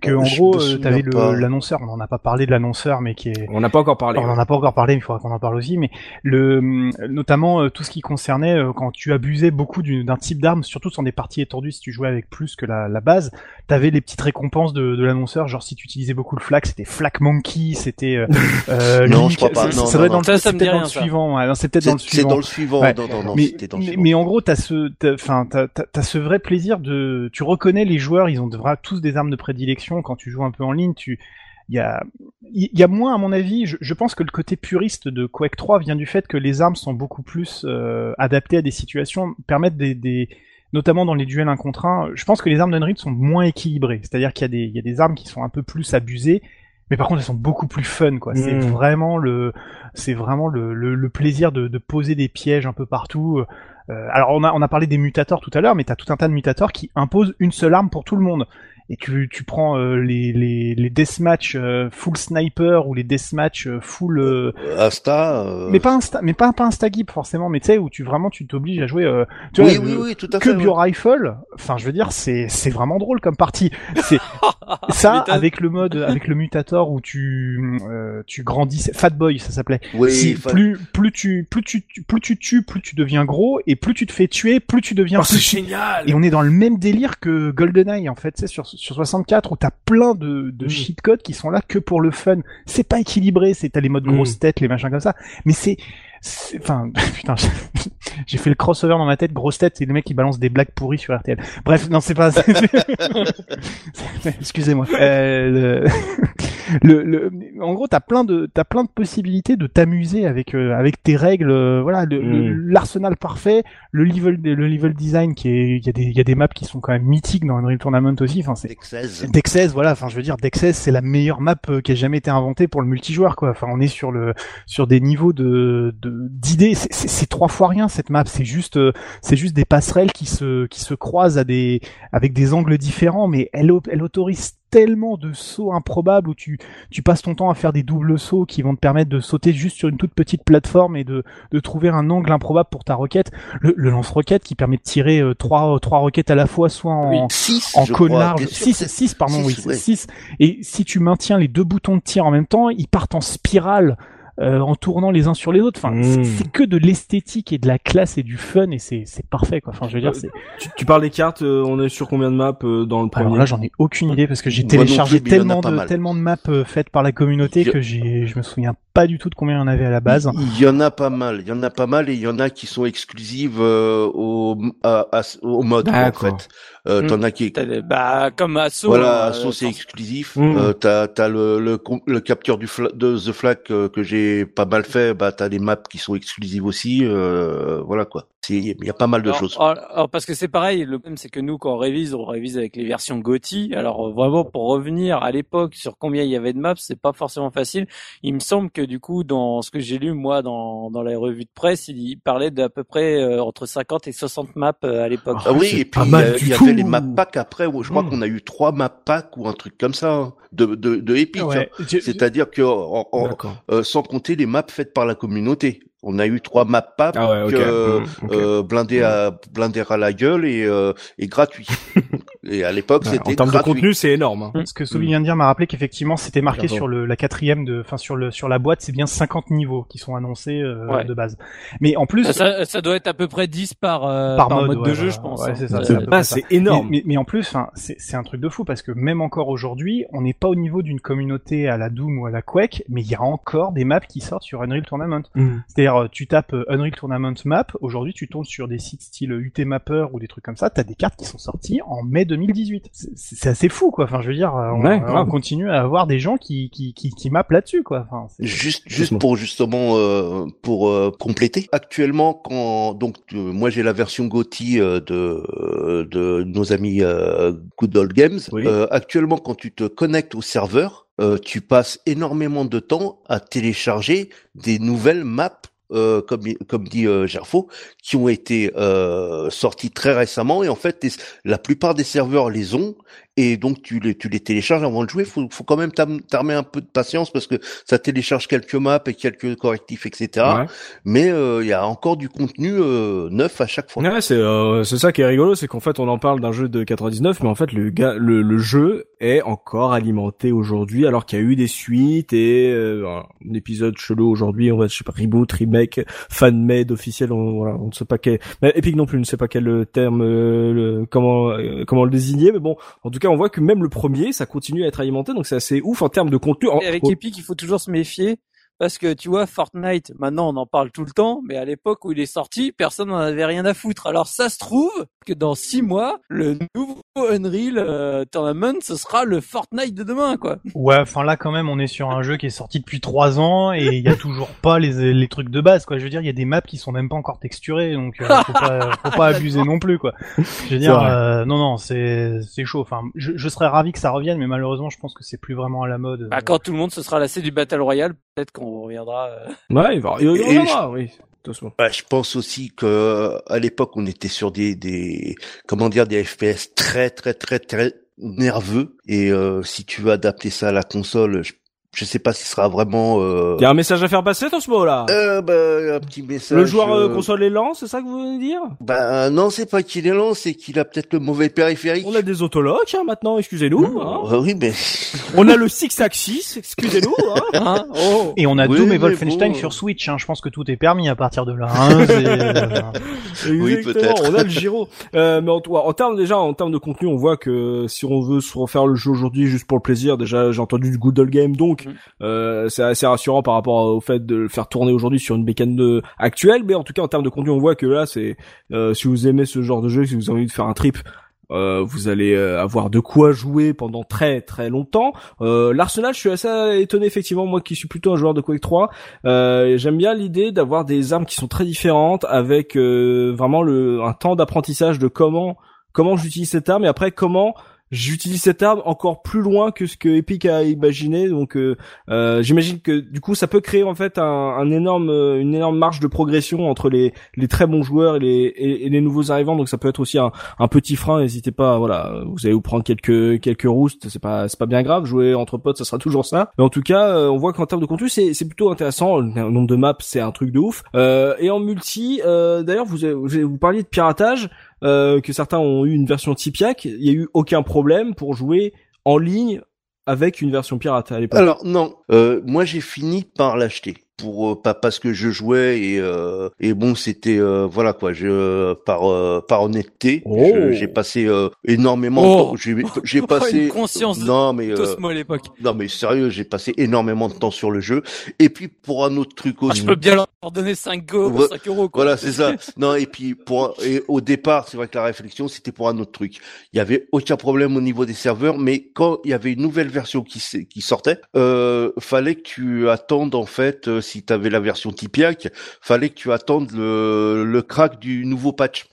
Que Oh, en gros, euh, t'avais l'annonceur. On n'en a pas parlé de l'annonceur, mais qui est On n'a pas encore parlé. on en a pas encore parlé, mais il faudra qu'on en parle aussi. Mais le, notamment euh, tout ce qui concernait euh, quand tu abusais beaucoup d'une- d'un type d'arme, surtout sur des parties étendues, si tu jouais avec plus que la, la base, t'avais les petites récompenses de, de l'annonceur. Genre si tu utilisais beaucoup le flak, c'était flak monkey, c'était. Euh, Non, je crois pas. Non, ça doit être dans non. le, Ça, ça c'est me peut-être dans le suivant. C'est peut-être dans le suivant. dans le suivant. Ouais. Non, non, non, mais, c'était dans le mais, suivant. mais en gros, t'as ce, t'as- enfin, t'as, ce vrai plaisir de, tu reconnais les joueurs, ils ont de- tous des armes de prédilection quand tu joues un peu en ligne. Tu, il y a, il y a moins à mon avis. Je, je pense que le côté puriste de Quake 3 vient du fait que les armes sont beaucoup plus euh, adaptées à des situations, permettent des, des notamment dans les duels un contre un. Je pense que les armes d'Unreal sont moins équilibrées. C'est-à-dire qu'il y a des, il y a des armes qui sont un peu plus abusées. Mais par contre, elles sont beaucoup plus fun, quoi. C'est vraiment le, c'est vraiment le, le, le plaisir de, de poser des pièges un peu partout. Euh, alors on a, on a parlé des mutateurs tout à l'heure, mais t'as tout un tas de mutateurs qui imposent une seule arme pour tout le monde. Et tu, tu prends euh, les, les, les deathmatch euh, full sniper ou les deathmatch euh, full... euh, Asta. euh, mais pas insta, mais pas, pas instagib forcément, mais tu sais, où tu vraiment tu t'obliges à jouer... euh, tu vois, Oui, le- oui, oui, tout à que fait. ouais. bio-rifle, enfin je veux dire, c'est c'est vraiment drôle comme partie. C'est ça avec le mode avec le mutator où tu euh, tu grandis, c'est Fat Boy ça s'appelait. Oui, Si- fa- plus plus tu plus tu plus tu tues, plus tu deviens gros et plus tu te fais tuer, plus tu deviens Oh, c'est génial Et on est dans le même délire que GoldenEye en fait, c'est sur sur 64 où t'as plein de de cheat codes qui sont là que pour le fun. C'est pas équilibré, c'est t'as les modes Mm. grosse tête, les machins comme ça, mais c'est- Enfin, putain, j'ai fait le crossover dans ma tête, grosse tête, c'est le mec qui balance des blagues pourries sur RTL. Bref, non, c'est pas. c'est- Excusez-moi. Euh, le- le, le, en gros, t'as plein de, t'as plein de possibilités de t'amuser avec, euh, avec tes règles. euh, voilà, Mm. l'arsenal parfait, le level, le level design qui est, il y a des, il y a des maps qui sont quand même mythiques dans Unreal Tournament aussi. Enfin, c'est Deck 16. Deck 16, voilà. Enfin, je veux dire, 16, c'est la meilleure map euh, qui a jamais été inventée pour le multijoueur, quoi. Enfin, on est sur le, sur des niveaux de, de- d'idées. C'est- C'est c'est trois fois rien cette map. C'est juste, euh, c'est juste des passerelles qui se, qui se croisent à des, avec des angles différents, mais elle, elle autorise tellement de sauts improbables où tu, tu passes ton temps à faire des doubles sauts qui vont te permettre de sauter juste sur une toute petite plateforme et de, de trouver un angle improbable pour ta roquette. Le, le lance-roquette qui permet de tirer euh, trois, trois roquettes à la fois, soit en, 6, en cône crois. large. T'es sûr 6, que c'est- 6, pardon, six, oui, c'est ouais. 6. Et si tu maintiens les deux boutons de tir en même temps, ils partent en spirale. Euh, en tournant les uns sur les autres. Enfin, Mm. c'est- que de l'esthétique et de la classe et du fun et c'est c'est parfait quoi. Enfin, je veux dire, c'est. Tu, tu parles des cartes, euh, on est sur combien de maps euh, dans le premier Alors là, j'en ai aucune idée parce que j'ai téléchargé plus, tellement de tellement de maps euh, faites par la communauté que j'ai, je me souviens pas du tout de combien il y en avait à la base. Il y en a pas mal, il y en a pas mal et il y en a qui sont exclusives euh, au, à- à- au mode en fait. Euh, Hmm. T'en as qui Bah, comme Asso. voilà, hein, Asso, c'est euh, exclusif. Mm. Euh, t'as t'as le, le le capture du fla- de The Flag euh, que j'ai pas mal fait. Bah t'as des maps qui sont exclusives aussi. Euh, voilà quoi. Il y a pas mal de alors, choses. alors, alors, parce que c'est pareil, le problème c'est que nous quand on révise, on révise avec les versions GOTY. Alors euh, vraiment pour revenir à l'époque sur combien il y avait de maps, c'est pas forcément facile. Il me semble que du coup dans ce que j'ai lu moi dans dans la revue de presse, il, il parlait d'à peu près euh, entre 50 et 60 maps euh, à l'époque. Ah oui, et puis pas il y, a- il avait les map packs après. où je crois Mm. qu'on a eu trois map packs ou un truc comme ça hein, de de, de Epic. hein. Ouais, je- C'est-à-dire que en- en- euh, sans compter les maps faites par la communauté. On a eu trois map packs Ah ouais, euh, Mm, euh, blindés à blindés à la gueule et euh, et gratuits. et à l'époque, Ouais, c'était en termes de contenu, c'est énorme. hein. Ce que Sophie vient de dire m'a rappelé qu'effectivement c'était marqué sur le, la quatrième de, enfin sur le sur la boîte, c'est bien 50 niveaux qui sont annoncés euh, Ouais. de base. Mais en plus, Ça, ça, ça doit être à peu près 10 par, euh, Par par, mode, mode, ouais, de jeu, je pense. Ouais, hein. c'est ça, c'est énorme. Mais, mais, mais en plus, enfin, c'est c'est un truc de fou parce que même encore aujourd'hui, on n'est pas au niveau d'une communauté à la Doom ou à la Quake, mais il y a encore des maps qui sortent sur Unreal Tournament. Mm. C'est-à-dire, euh, tu tapes euh, Unreal Tournament Map, aujourd'hui tu tombes sur des sites style UT Mapper ou des trucs comme ça, t'as des cartes qui sont sorties en mai 2018. C'est- C'est assez fou, quoi. Enfin, je veux dire, euh, on, Ouais, on grave. continue à avoir des gens qui qui qui, qui mappent là-dessus, quoi. Enfin, c'est- Juste, juste Justement. pour justement euh, pour euh, compléter. Actuellement, quand donc euh, moi j'ai la version GOTY euh, de de nos amis euh, Good Old Games. Oui. Euh, actuellement, quand tu te connectes au serveur, euh, tu passes énormément de temps à télécharger des nouvelles maps. Euh, comme comme dit euh, Gerfo, qui ont été euh, sorties très récemment. Et en fait la plupart des serveurs les ont et donc tu les tu les télécharges avant de jouer. Faut faut quand même t'armer un peu de patience parce que ça télécharge quelques maps et quelques correctifs, etc. Ouais. Mais euh, il y a encore du contenu euh, neuf à chaque fois. Ouais, c'est euh, c'est ça qui est rigolo, c'est qu'en fait on en parle d'un jeu de 99, mais en fait le gars, le, le jeu est encore alimenté aujourd'hui, alors qu'il y a eu des suites et euh, un épisode chelou aujourd'hui, on va je sais pas reboot, remake, fan made officiel, on, voilà, on ne sait pas quel, mais Epic non plus ne sait pas quel terme, euh, le, comment comment le désigner, mais bon, en tout cas on voit que même le premier, ça continue à être alimenté, donc c'est assez ouf en termes de contenu. En- Et avec Epic, il faut toujours se méfier. Parce que tu vois, Fortnite, maintenant on en parle tout le temps, mais à l'époque où il est sorti, personne n'en avait rien à foutre. Alors ça se trouve que dans six mois, le nouveau Unreal euh, Tournament, ce sera le Fortnite de demain, quoi. Ouais, enfin là quand même, on est sur un jeu qui est sorti depuis trois ans et il y a toujours pas les, les trucs de base quoi. Je veux dire, il y a des maps qui sont même pas encore texturées, donc euh, faut pas faut pas abuser non plus quoi. Je veux dire, euh, non non, c'est c'est chaud. Enfin, je, je serais ravi que ça revienne, mais malheureusement, je pense que c'est plus vraiment à la mode. Bah, quand tout le monde se sera lassé du Battle Royale, peut-être qu'on reviendra. euh, Ouais, il va, il, reviendra, oui. de toute façon. Ouais, je pense aussi que euh, à l'époque on était sur des des comment dire des FPS très très très très nerveux et euh, si tu veux adapter ça à la console, je, je sais pas si ce sera vraiment euh, Il y a un message à faire passer dans ce mot-là? euh, bah, un petit message. le joueur euh, euh, console est lent, c'est ça que vous voulez dire? Bah non, c'est pas qu'il est lent, c'est qu'il a peut-être le mauvais périphérique. On a des autolocs hein, maintenant, excusez-nous. Hein. Euh, oui, mais On a le Six Axis, excusez-nous. Hein. Hein oh Et on a Oui, Doom et mais Wolfenstein bon. sur Switch. Hein. Je pense que tout est permis à partir de là. Hein. Oui, Exactement, peut-être. on a le Giro. Euh, mais en, en termes déjà, en termes de contenu, on voit que si on veut se refaire le jeu aujourd'hui juste pour le plaisir, déjà j'ai entendu du Good Old Game, donc Mm. euh, c'est assez rassurant par rapport au fait de le faire tourner aujourd'hui sur une bécane de- actuelle. Mais en tout cas, en termes de contenu, on voit que là, c'est euh, si vous aimez ce genre de jeu, si vous avez envie de faire un trip Euh, vous allez euh, avoir de quoi jouer pendant très très longtemps. Euh, L'Arsenal, je suis assez étonné effectivement, moi qui suis plutôt un joueur de Quake 3. Euh, J'aime bien l'idée d'avoir des armes qui sont très différentes, avec vraiment le un temps d'apprentissage de comment comment j'utilise cette arme et après comment j'utilise cette arme encore plus loin que ce que Epic a imaginé. Donc euh, euh, j'imagine que du coup ça peut créer en fait un, un énorme euh, une énorme marge de progression entre les les très bons joueurs et les et, les nouveaux arrivants. Donc ça peut être aussi un, un petit frein. N'hésitez pas voilà vous allez vous prendre quelques quelques roustes. C'est pas c'est pas bien grave. Jouer entre potes ça sera toujours ça. Mais en tout cas euh, on voit qu'en termes de contenu c'est c'est plutôt intéressant. Le nombre de maps c'est un truc de ouf. Euh, et en multi euh, d'ailleurs vous, vous vous parliez de piratage euh, que certains ont eu une version Tipiak, il y a eu aucun problème pour jouer en ligne avec une version pirate à l'époque. Alors non, euh, moi j'ai fini par l'acheter pour euh, pas parce que je jouais et euh, et bon c'était euh, voilà quoi je par euh, par honnêteté Oh. j'ai passé euh, énormément de Oh. temps j'ai j'ai Une passé conscience non mais euh, à l'époque. non mais sérieux j'ai passé énormément de temps sur le jeu et puis pour un autre truc Ah, aussi je peux bien leur donner 5 go, Ouais, 5 euros, quoi. voilà, c'est ça. Non, et puis pour et au départ, c'est vrai que la réflexion c'était pour un autre truc. Il y avait aucun problème au niveau des serveurs, mais quand il y avait une nouvelle version qui qui sortait, euh, fallait que tu attendes en fait, si tu avais la version Tipiak, fallait que tu attendes le le crack du nouveau patch.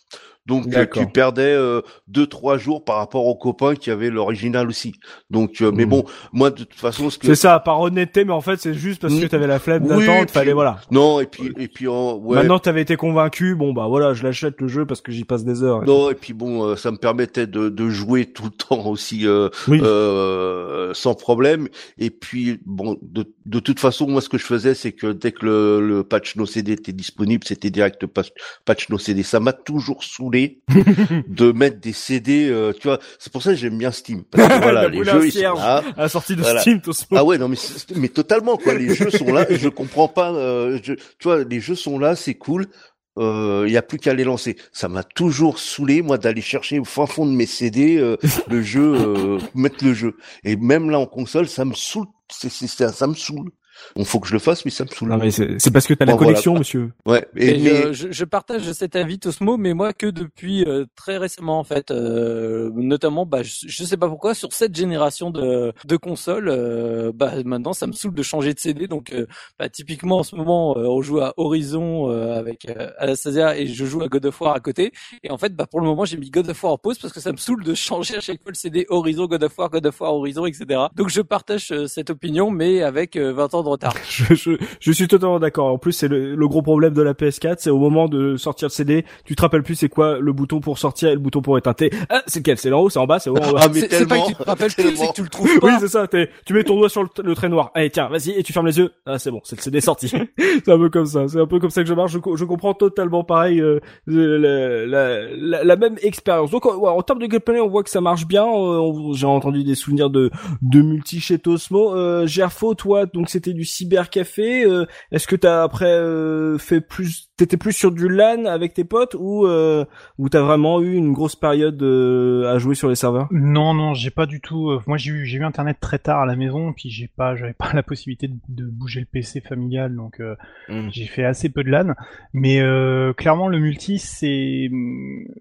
Donc euh, tu perdais euh, deux trois jours par rapport aux copains qui avaient l'original aussi. Donc euh, mais Mhm. bon, moi de toute façon ce que C'est ça, par honnêteté, mais en fait c'est juste parce que Mm. t'avais la flemme Oui, d'attendre, fallait voilà. non et puis et puis en ouais, Maintenant t'avais été convaincu, bon bah voilà, je l'achète le jeu parce que j'y passe des heures. Non, et puis bon, euh, ça me permettait de, de jouer tout le temps aussi euh, Oui. euh, sans problème. Et puis bon, de, de toute façon, moi ce que je faisais, c'est que dès que le, le patch no CD était disponible, c'était direct patch, patch no CD. Ça m'a toujours saoulé de mettre des CD. euh, tu vois, c'est pour ça que j'aime bien Steam. Parce que, voilà, La les boule à jeux ils sont cierge. là. À la sortie de Voilà. Steam, Tosmo. Ah ouais, non mais mais totalement quoi. Les jeux sont là. Je comprends pas. euh, je, tu vois, les jeux sont là, c'est cool. Il y a plus qu'à les lancer. Ça m'a toujours saoulé moi d'aller chercher au fin fond de mes CD euh, le jeu, euh, mettre le jeu. Et même là en console, ça me saoule. C'est, c'est, ça, ça me saoule. Bon, faut que je le fasse, mais ça me saoule. Non mais c'est parce que t'as la Bon, voilà. collection, monsieur. Ouais. Et, Et mais- je, je- je partage cet avis Tosmo, mais moi que depuis euh, très récemment en fait, euh, notamment, bah, je, je sais pas pourquoi sur cette génération de, de consoles, euh, bah maintenant ça me saoule de changer de CD. Donc, euh, bah, typiquement en ce moment, euh, on joue à Horizon euh, avec euh, Anastasia et je joue à God of War à côté. Et en fait, bah pour le moment, j'ai mis God of War en pause parce que ça me saoule de changer à chaque fois le CD Horizon, God of War, God of War, Horizon, etc. Donc je partage euh, cette opinion, mais avec euh, 20 ans de retard. Je, je, je suis totalement d'accord. En plus, c'est le, le gros problème de la PS4, c'est au moment de sortir le CD, tu te rappelles plus c'est quoi le bouton pour sortir et le bouton pour éteindre. Ah, c'est lequel? C'est en haut, c'est en bas, c'est en haut. en ah mais C'est c'est pas que tu te rappelles plus, c'est que tu le trouves pas. Oui, c'est ça. Tu mets ton doigt sur le, le trait noir. Allez, tiens, vas-y, et tu fermes les yeux. Ah, c'est bon, c'est le CD sorti. c'est un peu comme ça. C'est un peu comme ça que je marche. Je, je comprends totalement pareil euh, la, la, la, la même expérience. Donc, ouais, en termes de gameplay, on voit que ça marche bien. Euh, J'ai entendu des souvenirs de de multi chez Tosmo. Euh, Gerfo, toi, donc c'était du cybercafé. Euh, Est-ce que t'as après euh, fait plus T'étais plus sur du LAN avec tes potes ou euh, ou t'as vraiment eu une grosse période euh, à jouer sur les serveurs? Non, non, j'ai pas du tout. euh, moi, j'ai eu, j'ai eu internet très tard à la maison, puis j'ai pas, j'avais pas la possibilité de, de bouger le PC familial, donc euh, Mm. j'ai fait assez peu de LAN. Mais euh, clairement, le multi, c'est,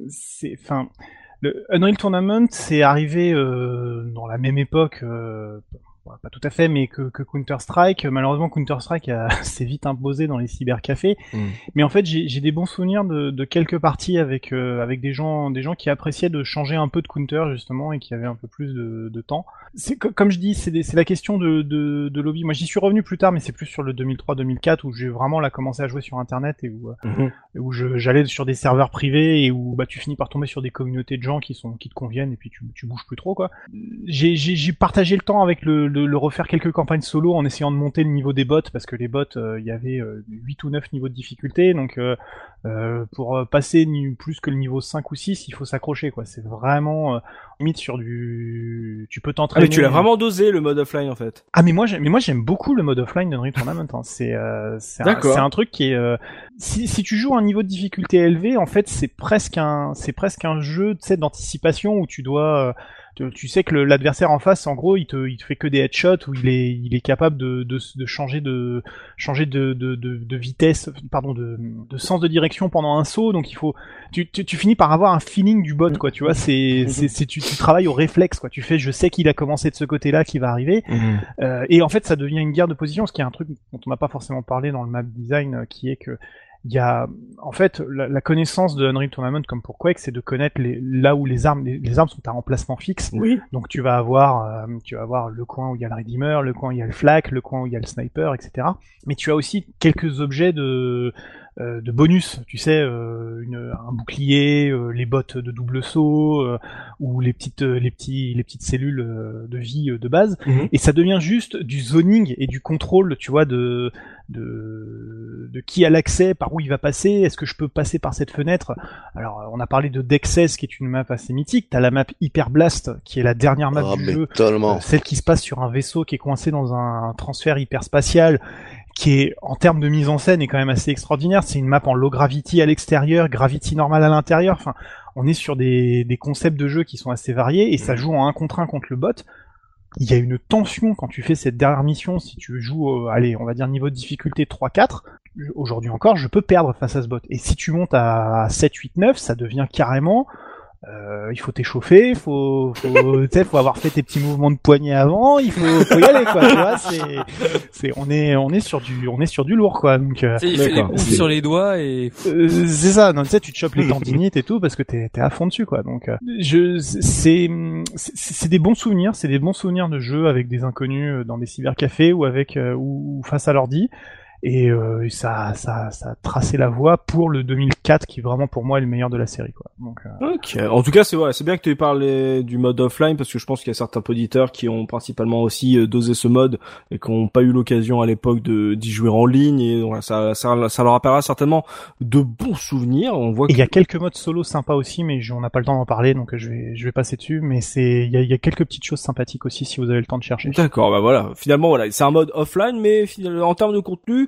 c'est, enfin, le Unreal Tournament, c'est arrivé euh, dans la même époque. Euh, pas tout à fait, mais que, que Counter Strike. Malheureusement, Counter Strike a- s'est vite imposé dans les cybercafés. Mm. Mais en fait, j'ai j'ai des bons souvenirs de, de quelques parties avec euh, avec des gens des gens qui appréciaient de changer un peu de counter justement et qui avaient un peu plus de, de temps. C'est co- comme je dis, c'est la question de, de, de lobby. Moi, j'y suis revenu plus tard, mais c'est plus sur le 2003-2004 où j'ai vraiment là commencé à jouer sur Internet et où euh, où je- j'allais sur des serveurs privés et où bah tu finis par tomber sur des communautés de gens qui sont qui te conviennent et puis tu, tu bouges plus trop quoi. J'ai partagé le temps avec le, le, le refaire quelques campagnes solo en essayant de monter le niveau des bots parce que les bots euh, il y avait euh, 8 ou 9 niveaux de difficulté donc euh, euh, pour euh, passer ni plus que le niveau 5 ou 6 il faut s'accrocher quoi. C'est vraiment euh, limite sur du tu peux Ah, t'entraîner. mais tu l'as vraiment dosé le mode offline en fait. Ah mais moi j'aime mais moi j'aime beaucoup le mode offline d'Unreal Tournament. Hein. C'est euh, c'est un, D'accord. c'est un truc qui est euh, si si tu joues un niveau de difficulté élevé en fait c'est presque un c'est presque un jeu tu sais d'anticipation où tu dois euh, tu, tu sais que l'adversaire en face, en gros, il te, il te fait que des headshots où il est, il est capable de, de, de changer de, changer de, de, de, vitesse, pardon, de, de sens de direction pendant un saut. Donc il faut, tu, tu, tu finis par avoir un feeling du bot, quoi. Tu vois, c'est, c'est, c'est- tu, tu travailles au réflexe, quoi. Tu fais, je sais qu'il a commencé de ce côté-là, qu'il va arriver. Euh, et en fait, ça devient une guerre de position, ce qui est un truc dont on n'a pas forcément parlé dans le map design, euh, qui est que il y a, en fait, la, la connaissance de Unreal Tournament comme pour Quake, c'est de connaître les, là où les armes, les, les armes sont à emplacement fixe. Oui. Donc tu vas avoir, euh, tu vas avoir le coin où il y a le Redeemer, le coin où il y a le flak, le coin où il y a le sniper, etc. Mais tu as aussi quelques objets de de bonus, tu sais, euh, une, un bouclier, euh, les bottes de double saut, euh, ou les petites, euh, les petits, les petites cellules euh, de vie euh, de base, Mhm. et ça devient juste du zoning et du contrôle, tu vois, de de, de qui a l'accès, par où il va passer, est-ce que je peux passer par cette fenêtre? Alors, on a parlé de Dexes, qui est une map assez mythique. T'as la map Hyper Blast, qui est la dernière map Ah, du jeu, tellement. euh, celle qui se passe sur un vaisseau qui est coincé dans un transfert hyperspatial qui est en termes de mise en scène est quand même assez extraordinaire. C'est une map en low gravity à l'extérieur, gravity normal à l'intérieur. Enfin, on est sur des, des concepts de jeu qui sont assez variés et ça joue en un contre un contre le bot. Il y a une tension quand tu fais cette dernière mission. Si tu joues, euh, allez, on va dire niveau de difficulté 3-4, aujourd'hui encore, je peux perdre face à ce bot. Et si tu montes à 7, 8, 9, ça devient carrément euh, il faut t'échauffer, faut, faut, tu sais, faut avoir fait tes petits mouvements de poignet avant, il faut, faut y aller, quoi. Tu vois, c'est, c'est, on est, on est sur du, on est sur du lourd, quoi. Donc, euh, il fait les D'accord. coups sur les doigts et euh, c'est ça. Non, tu sais, tu te chopes les tendinites et tout parce que t'es, t'es à fond dessus, quoi. Donc, euh, je, c'est, c'est, c'est des bons souvenirs, c'est des bons souvenirs de jeux avec des inconnus euh, dans des cybercafés ou avec, euh, ou, ou face à l'ordi. Et euh, ça, ça, ça a tracé la voie pour le 2004 qui vraiment pour moi est le meilleur de la série, quoi. Donc, euh, Ok. En tout cas, c'est ouais, c'est bien que tu aies parlé du mode offline parce que je pense qu'il y a certains auditeurs qui ont principalement aussi euh, dosé ce mode et qui n'ont pas eu l'occasion à l'époque de d'y jouer en ligne et voilà, ça, ça, ça leur rappellera certainement de bons souvenirs. On voit que il y a quelques modes solo sympas aussi, mais on n'a pas le temps d'en parler, donc je vais, je vais passer dessus. Mais c'est, il y a, y a quelques petites choses sympathiques aussi si vous avez le temps de chercher. D'accord, bah voilà. Finalement, voilà, c'est un mode offline, mais en termes de contenu,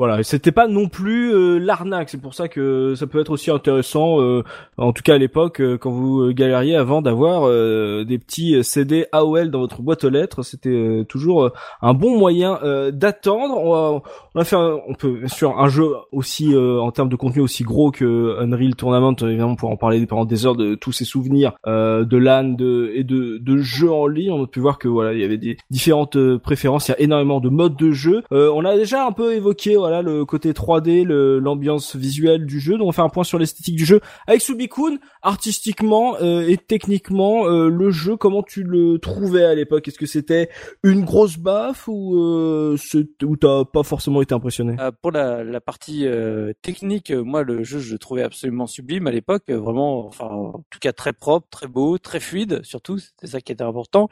voilà, c'était pas non plus euh, l'arnaque. C'est pour ça que ça peut être aussi intéressant, euh, en tout cas à l'époque, euh, quand vous euh, galériez avant d'avoir euh, des petits CD AOL dans votre boîte aux lettres, c'était euh, toujours euh, un bon moyen euh, d'attendre. On, on a fait, un- on peut sûr un jeu aussi euh, en termes de contenu aussi gros que Unreal Tournament. Évidemment, pour en parler pendant des heures de tous ces souvenirs euh, de LAN de, et de, de jeux en ligne. On a pu voir que voilà, il y avait des différentes euh, préférences. Il y a énormément de modes de jeu. Euh, on a déjà un peu évoqué le côté 3D, le- l'ambiance visuelle du jeu. Donc on fait un point sur l'esthétique du jeu avec Subikun. Artistiquement euh, et techniquement, euh, le jeu, comment tu le trouvais à l'époque? Est-ce que c'était une grosse baffe ou euh, c'est- t'as pas forcément été impressionné? Euh, pour la, la partie euh, technique, euh, moi le jeu je le trouvais absolument sublime à l'époque, vraiment, enfin en tout cas très propre, très beau, très fluide surtout, c'était ça qui était important.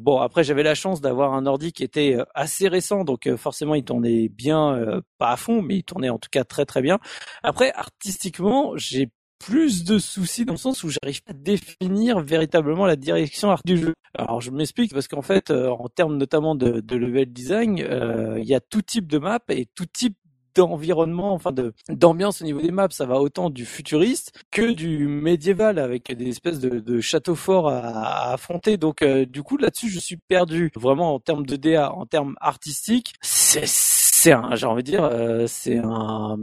Bon après j'avais la chance d'avoir un ordi qui était assez récent, donc forcément il tournait bien, pas à fond, mais il tournait en tout cas très très bien. Après artistiquement j'ai plus de soucis dans le sens où j'arrive pas à définir véritablement la direction art du jeu. Alors je m'explique parce qu'en fait, euh, en termes notamment de, level design, euh, il y a tout type de map et tout type d'environnement, enfin de d'ambiance au niveau des maps. Ça va autant du futuriste que du médiéval avec des espèces de, châteaux forts à, à affronter. Donc euh, du coup là-dessus, je suis perdu. Vraiment en termes de DA, en termes artistiques, c'est c'est un, j'ai envie de dire, euh, c'est un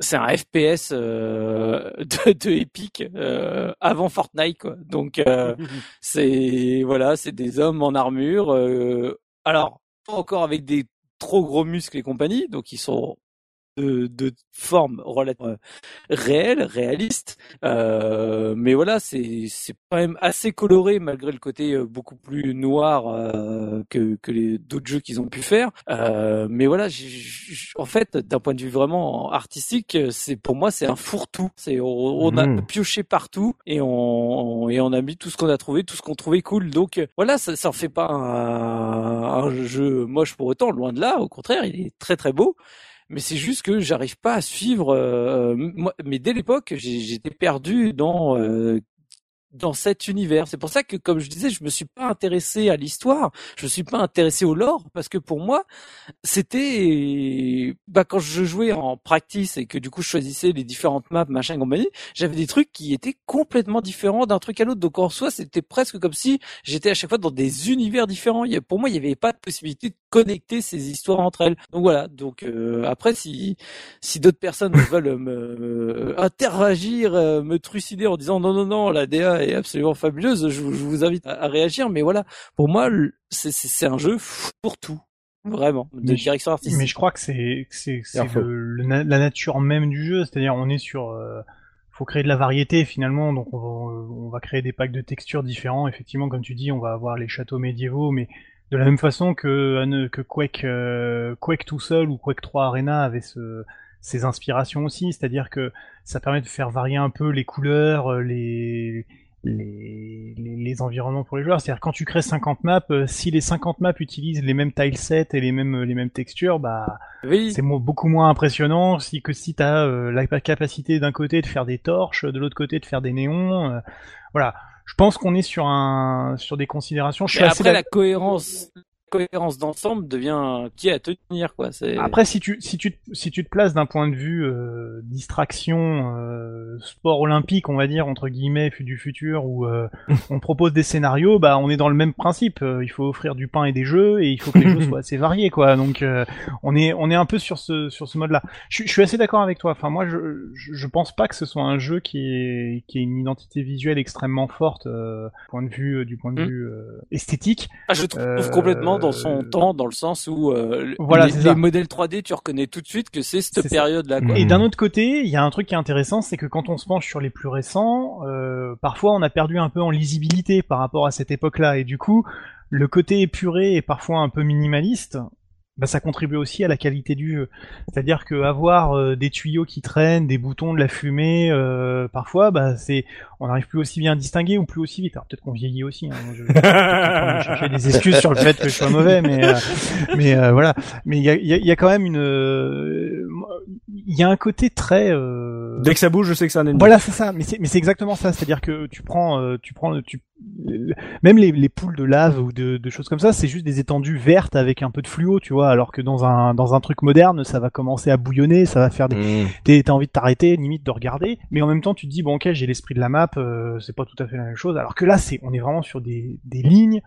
c'est un FPS euh, de, de Epic euh, avant Fortnite quoi. Donc euh, c'est voilà, c'est des hommes en armure. euh, alors pas encore avec des trop gros muscles et compagnie, donc ils sont de, de forme relativement réelle, réaliste. Euh, mais voilà, c'est c'est quand même assez coloré malgré le côté euh, beaucoup plus noir euh, que que les d'autres jeux qu'ils ont pu faire. Euh, mais voilà, j'ai- j'ai- en fait, d'un point de vue vraiment artistique, c'est pour moi c'est un fourre-tout. C'est on, on a Mhm. pioché partout et on et on a mis tout ce qu'on a trouvé, tout ce qu'on trouvait cool. Donc euh, voilà, ça ça en fait pas un, un jeu moche pour autant, loin de là. Au contraire, il est très très beau mais c'est juste que j'arrive pas à suivre. euh, moi, mais dès l'époque, j'étais perdu dans euh, dans cet univers. C'est pour ça que, comme je disais, je me suis pas intéressé à l'histoire, je me suis pas intéressé au lore, parce que pour moi, c'était, bah, quand je jouais en practice et que du coup je choisissais les différentes maps, machin, compagnie, j'avais des trucs qui étaient complètement différents d'un truc à l'autre. Donc en soi, c'était presque comme si j'étais à chaque fois dans des univers différents. Pour moi, il n'y avait pas de possibilité de connecter ces histoires entre elles. Donc voilà. Donc euh, après, si si d'autres personnes veulent me interagir, euh, me trucider en disant non non non, la DA est absolument fabuleuse, je, vous invite à, réagir. Mais voilà, pour moi, c'est un jeu pour tout. Vraiment, de direction artistique. Mais je crois que c'est la nature même du jeu, c'est-à-dire on est sur euh, faut créer de la variété finalement, donc on va, on va, créer des packs de textures différents. Effectivement, comme tu dis, on va avoir les châteaux médiévaux, mais de la même façon que que Quake euh, Quake tout seul ou Quake 3 Arena avait ce ses inspirations aussi, c'est-à-dire que ça permet de faire varier un peu les couleurs, euh, les les, les, environnements pour les joueurs. C'est-à-dire quand tu crées 50 maps, euh, si les 50 maps utilisent les mêmes tilesets et les mêmes les mêmes textures, bah c'est beaucoup moins impressionnant si que si tu as la capacité d'un côté de faire des torches, de l'autre côté de faire des néons. voilà. Je pense qu'on est sur un sur des considérations. Je suis après la cohérence cohérence d'ensemble devient qui à tenir quoi. C'est... Après si tu si tu si tu te places d'un point de vue euh, distraction euh, sport olympique on va dire entre guillemets du futur où euh, on propose des scénarios bah on est dans le même principe. il faut offrir du pain et des jeux et il faut que les jeux soient assez variés quoi. Donc on est on est un peu sur ce sur ce mode là. Je, je suis assez d'accord avec toi. Enfin moi je, je, pense pas que ce soit un jeu qui est qui ait une identité visuelle extrêmement forte point de vue du point de mm. vue esthétique. Ah, je trouve complètement dans son euh, temps, dans le sens où euh, voilà, les, modèles 3D, tu reconnais tout de suite que c'est cette période-là. Et d'un autre côté, il y a un truc qui est intéressant, c'est que quand on se penche sur les plus récents, euh, parfois on a perdu un peu en lisibilité par rapport à cette époque-là, et du coup, le côté épuré et parfois un peu minimaliste, bah, ça contribue aussi à la qualité du jeu. C'est-à-dire que avoir euh, des tuyaux qui traînent, des boutons, de la fumée, euh, parfois, bah c'est, on n'arrive plus aussi bien à distinguer ou plus aussi vite. Alors peut-être qu'on vieillit aussi. Hein. Je, je, chercher des excuses sur le fait que je sois mauvais, mais euh, mais voilà. Mais il y a, y, y a, quand même une, il y a un côté très. Dès que ça bouge, je sais que c'est un ennemi. Voilà, c'est ça. Mais c'est mais c'est exactement ça. C'est-à-dire que tu prends, tu prends, tu même les, les poules de lave ou de, de choses comme ça, c'est juste des étendues vertes avec un peu de fluo, tu vois, alors que dans un dans un truc moderne, ça va commencer à bouillonner, ça va faire des, mmh. t'as envie de t'arrêter, limite de regarder, mais en même temps tu te dis bon ok j'ai l'esprit de la map, euh, c'est pas tout à fait la même chose, alors que là c'est on est vraiment sur des des lignes.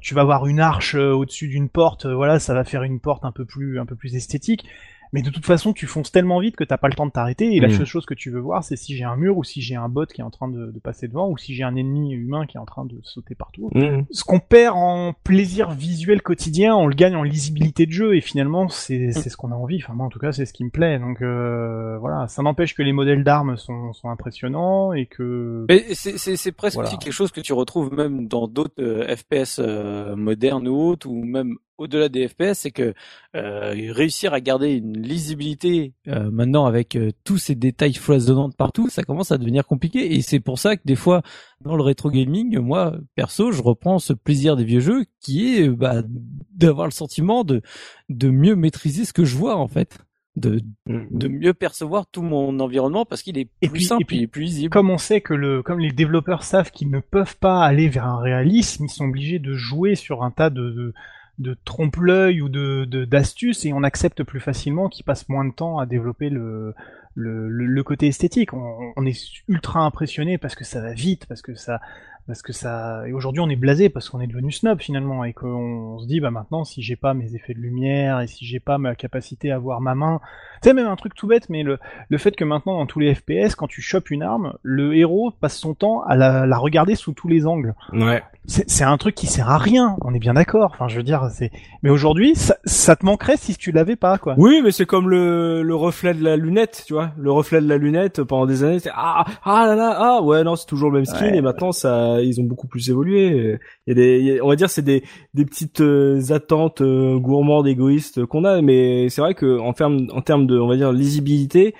Tu vas avoir une arche euh, au-dessus d'une porte, euh, voilà, ça va faire une porte un peu plus un peu plus esthétique mais de toute façon tu fonces tellement vite que t'as pas le temps de t'arrêter et la mm. seule chose que tu veux voir c'est si j'ai un mur ou si j'ai un bot qui est en train de, passer devant ou si j'ai un ennemi humain qui est en train de sauter partout. Mm. Ce qu'on perd en plaisir visuel quotidien, on le gagne en lisibilité de jeu et finalement c'est mm. ce qu'on a envie. Enfin moi en tout cas c'est ce qui me plaît. Donc euh, voilà, ça n'empêche que les modèles d'armes sont, sont impressionnants et que. c'est presque aussi quelque chose que tu retrouves même dans d'autres euh, FPS euh, modernes ou autres ou même au-delà des FPS, c'est que euh, réussir à garder une lisibilité euh, maintenant avec euh, tous ces détails foisonnants de partout, ça commence à devenir compliqué. Et c'est pour ça que des fois, dans le rétro gaming, moi perso, je reprends ce plaisir des vieux jeux qui est bah, d'avoir le sentiment de de mieux maîtriser ce que je vois en fait. De, mm-hmm. de mieux percevoir tout mon environnement parce qu'il est plus simple, et puis, il est plus lisible. Comme on sait que le, comme les développeurs savent qu'ils ne peuvent pas aller vers un réalisme, ils sont obligés de jouer sur un tas de de trompe-l'œil ou de d'astuces et on accepte plus facilement qu'ils passent moins de temps à développer le le, côté esthétique. On, est ultra impressionné parce que ça va vite, parce que ça parce que ça et aujourd'hui on est blasé parce qu'on est devenu snob finalement et qu'on se dit bah maintenant si j'ai pas mes effets de lumière et si j'ai pas ma capacité à voir ma main tu sais même un truc tout bête mais le, le fait que maintenant dans tous les FPS quand tu chopes une arme le héros passe son temps à la, la regarder sous tous les angles. Ouais. C'est un truc qui sert à rien on est bien d'accord enfin je veux dire c'est mais aujourd'hui ça, ça, te manquerait si tu l'avais pas quoi. Oui mais c'est comme le, le reflet de la lunette tu vois. Le reflet de la lunette pendant des années c'est ah ah là là ah ouais non c'est toujours le même skin et maintenant ça ils ont beaucoup plus évolué. On va dire, c'est des, des petites euh, attentes euh, gourmandes, égoïstes qu'on a, mais c'est vrai que en termes, en termes de, on va dire, lisibilité,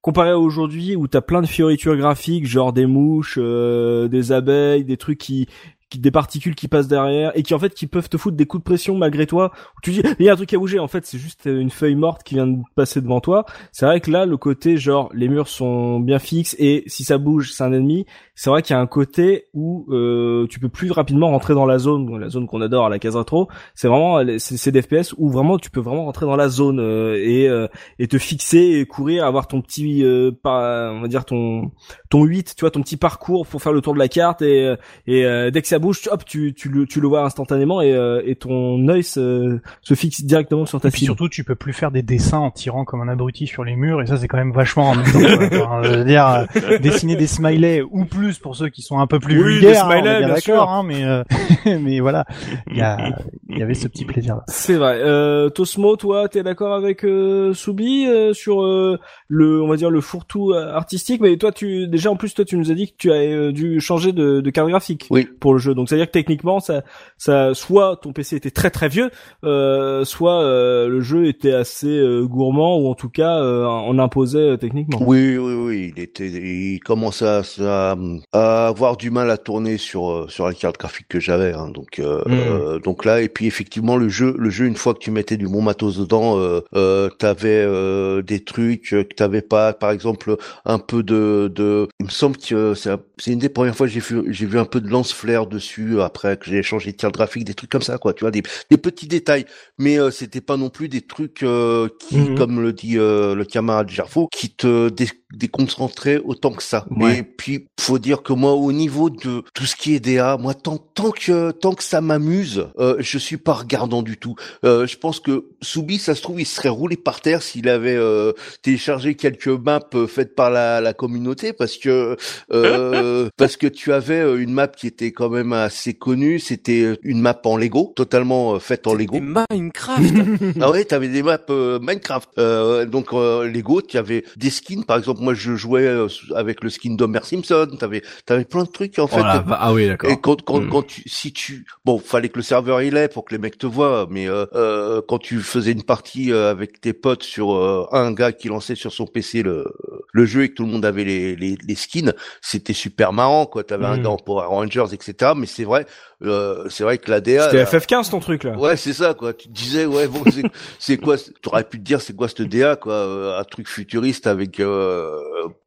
comparé à aujourd'hui où t'as plein de fioritures graphiques, genre des mouches, euh, des abeilles, des trucs qui qui- des particules qui passent derrière et qui en fait qui peuvent te foutre des coups de pression malgré toi. Où tu dis il y a un truc à bouger. En fait, c'est juste euh, une feuille morte qui vient de passer devant toi. C'est vrai que là, le côté genre les murs sont bien fixes et si ça bouge, c'est un ennemi. C'est vrai qu'il y a un côté où euh, tu peux plus rapidement rentrer dans la zone, la zone qu'on adore à la case rétro. C'est vraiment c'est des FPS où vraiment tu peux vraiment rentrer dans la zone euh, et euh, et te fixer et courir, avoir ton petit euh, pas, on va dire ton ton 8, tu vois, ton petit parcours pour faire le tour de la carte et euh, et dès que ça bouge, tu- hop, tu tu le tu le vois instantanément et euh, et ton œil se se fixe directement sur ta Et puis cible. surtout, tu peux plus faire des dessins en tirant comme un abruti sur les murs, et ça, c'est quand même vachement quoi. Enfin, je veux dire, euh, dessiner des smileys ou plus pour ceux qui sont un peu plus Oui, vulgaires, des hein, on est smileys, bien bien sûr. d'accord, hein, mais euh, mais voilà, il y a il y avait ce petit plaisir là. C'est vrai. Euh, Tosmo, toi, t'es d'accord avec euh, Soubi euh, sur euh, le, on va dire le fourre-tout artistique, mais toi, tu déjà en plus, toi, tu nous as dit que tu as dû changer de, de carte graphique Oui. pour le jeu. Donc, c'est à dire que techniquement, ça, ça, soit ton PC était très très vieux, euh, soit euh, le jeu était assez euh, gourmand ou en tout cas, euh, on imposait euh, techniquement. Oui, oui, oui, il était, il commençait à, à, à avoir du mal à tourner sur euh, sur la carte graphique que j'avais, hein, donc euh, Mm. euh, donc là et puis effectivement le jeu, le jeu une fois que tu mettais du bon matos dedans, euh, euh, t'avais euh, des trucs que t'avais pas, par exemple un peu de de, il me semble que c'est un- c'est une des premières fois que j'ai vu j'ai vu un peu de lance-flair dessus après que j'ai changé de carte graphique, des trucs comme ça quoi, tu vois des des petits détails, mais euh, c'était pas non plus des trucs euh, qui, Mhm. comme le dit euh, le camarade Gerfo, qui te dé- déconcentraient autant que ça. Ouais. Et puis, faut dire que moi, au niveau de tout ce qui est DA, moi, tant, tant que tant que ça m'amuse, euh, je suis pas regardant du tout. Euh, je pense que Soubi, ça se trouve, il serait roulé par terre s'il avait euh, téléchargé quelques maps faites par la, la communauté, parce que euh, parce que tu avais une map qui était quand même assez connue. C'était une map en Lego, totalement euh, faite en Lego. Minecraft. Ah ouais, t'avais des maps euh, Minecraft. Euh, donc euh, Lego, tu avais des skins. Par exemple, moi je jouais euh, avec le skin d'Homer Simpson. T'avais, t'avais plein de trucs en fait. Va- ah oui, d'accord. Et quand, quand, Mm. quand tu, si tu, bon, fallait que le serveur il est pour que les mecs te voient, mais euh, euh, quand tu faisais une partie euh, avec tes potes sur euh, un gars qui lançait sur son PC le, le jeu et que tout le monde avait les, les, les skins, c'était super marrant, quoi. T'avais un Mm. gars en Power Rangers, etc. Mais c'est vrai, euh, c'est vrai que la DA, C'était là- FF15 ton truc là. Ouais, c'est ça, quoi. Tu te disais, ouais, bon, c'est- c'est quoi T'aurais pu te dire, c'est quoi cette DA, quoi euh, Un truc futuriste avec. Euh...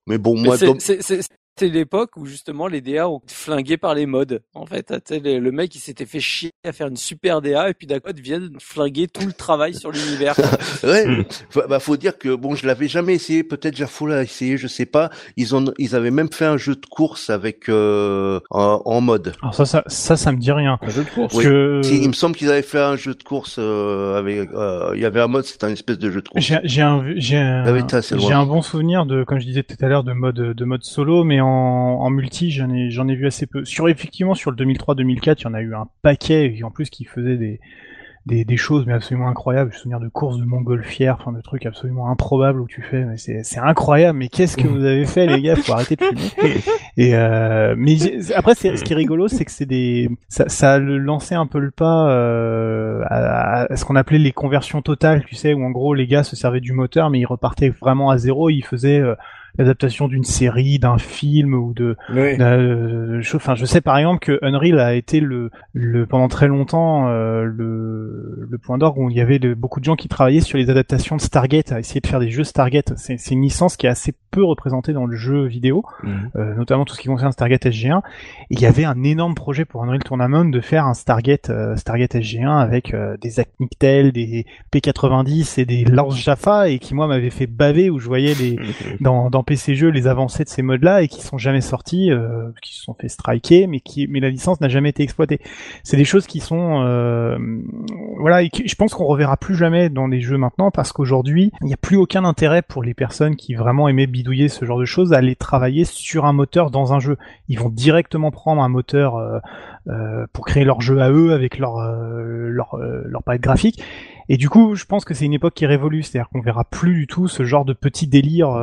Mais bon, moi, c'est- dans- c'est- c'est- C'était l'époque où justement les DA ont été flingués par les mods. En fait, le, mec il s'était fait chier à faire une super DA et puis d'un coup ils viennent flinguer tout le travail sur l'univers. ouais, Mm. Fa- bah, faut dire que bon, je l'avais jamais essayé. Peut-être Gerfo l'a essayé, je sais pas. Ils ont, ils avaient même fait un jeu de course avec euh, en, en mode. Alors ça, ça, ça, ça me dit rien. Un jeu de course. Parce Oui. que Si, il me semble qu'ils avaient fait un jeu de course euh, avec. euh, il y avait un mode, c'était un espèce de jeu de course. j'ai un, j'ai un, Ah oui, j'ai un bon souvenir de, comme je disais tout à l'heure, de mode, de mode solo, mais en, en multi, j'en ai, vu assez peu. Sur effectivement sur le 2003-2004, il y en a eu un paquet, et en plus qui faisaient des, des, choses mais absolument incroyables. Je me souviens de courses de montgolfière, enfin de trucs absolument improbables où tu fais, mais c'est, incroyable. Mais qu'est-ce que vous avez fait, les gars? Faut arrêter de fumer. Et euh, mais après, ce qui est rigolo, c'est que c'est des, ça, ça a lancé un peu le pas euh, à, à ce qu'on appelait les conversions totales, tu sais, où en gros les gars se servaient du moteur, mais ils repartaient vraiment à zéro. Ils faisaient euh, l'adaptation d'une série, d'un film ou de, Oui. euh, je, enfin, je sais par exemple que Unreal a été le, le pendant très longtemps euh, le, le point d'orgue où il y avait de- beaucoup de gens qui travaillaient sur les adaptations de Stargate, à essayer de faire des jeux Stargate. C'est c'est une licence qui est assez peu représentée dans le jeu vidéo, euh, notamment tout ce qui concerne Stargate SG1. Et il y avait un énorme projet pour Unreal Tournament de faire un Stargate euh, Stargate SG1 avec euh, des Acnictel, des P90 et des Lance Jaffa et qui moi m'avait fait baver où je voyais les dans, dans PC Jeux les avancées de ces modes-là et qui sont jamais sortis, euh, qui se sont fait striker, mais qui mais la licence n'a jamais été exploitée. C'est des choses qui sont euh, voilà, et je pense qu'on reverra plus jamais dans les jeux maintenant parce qu'aujourd'hui il n'y a plus aucun intérêt pour les personnes qui vraiment aimaient bidouiller ce genre de choses à aller travailler sur un moteur dans un jeu. Ils vont directement prendre un moteur euh, pour créer leur jeu à eux avec leur leur palette graphique. Et du coup, je pense que c'est une époque qui est révolue, c'est-à-dire qu'on verra plus du tout ce genre de petit délire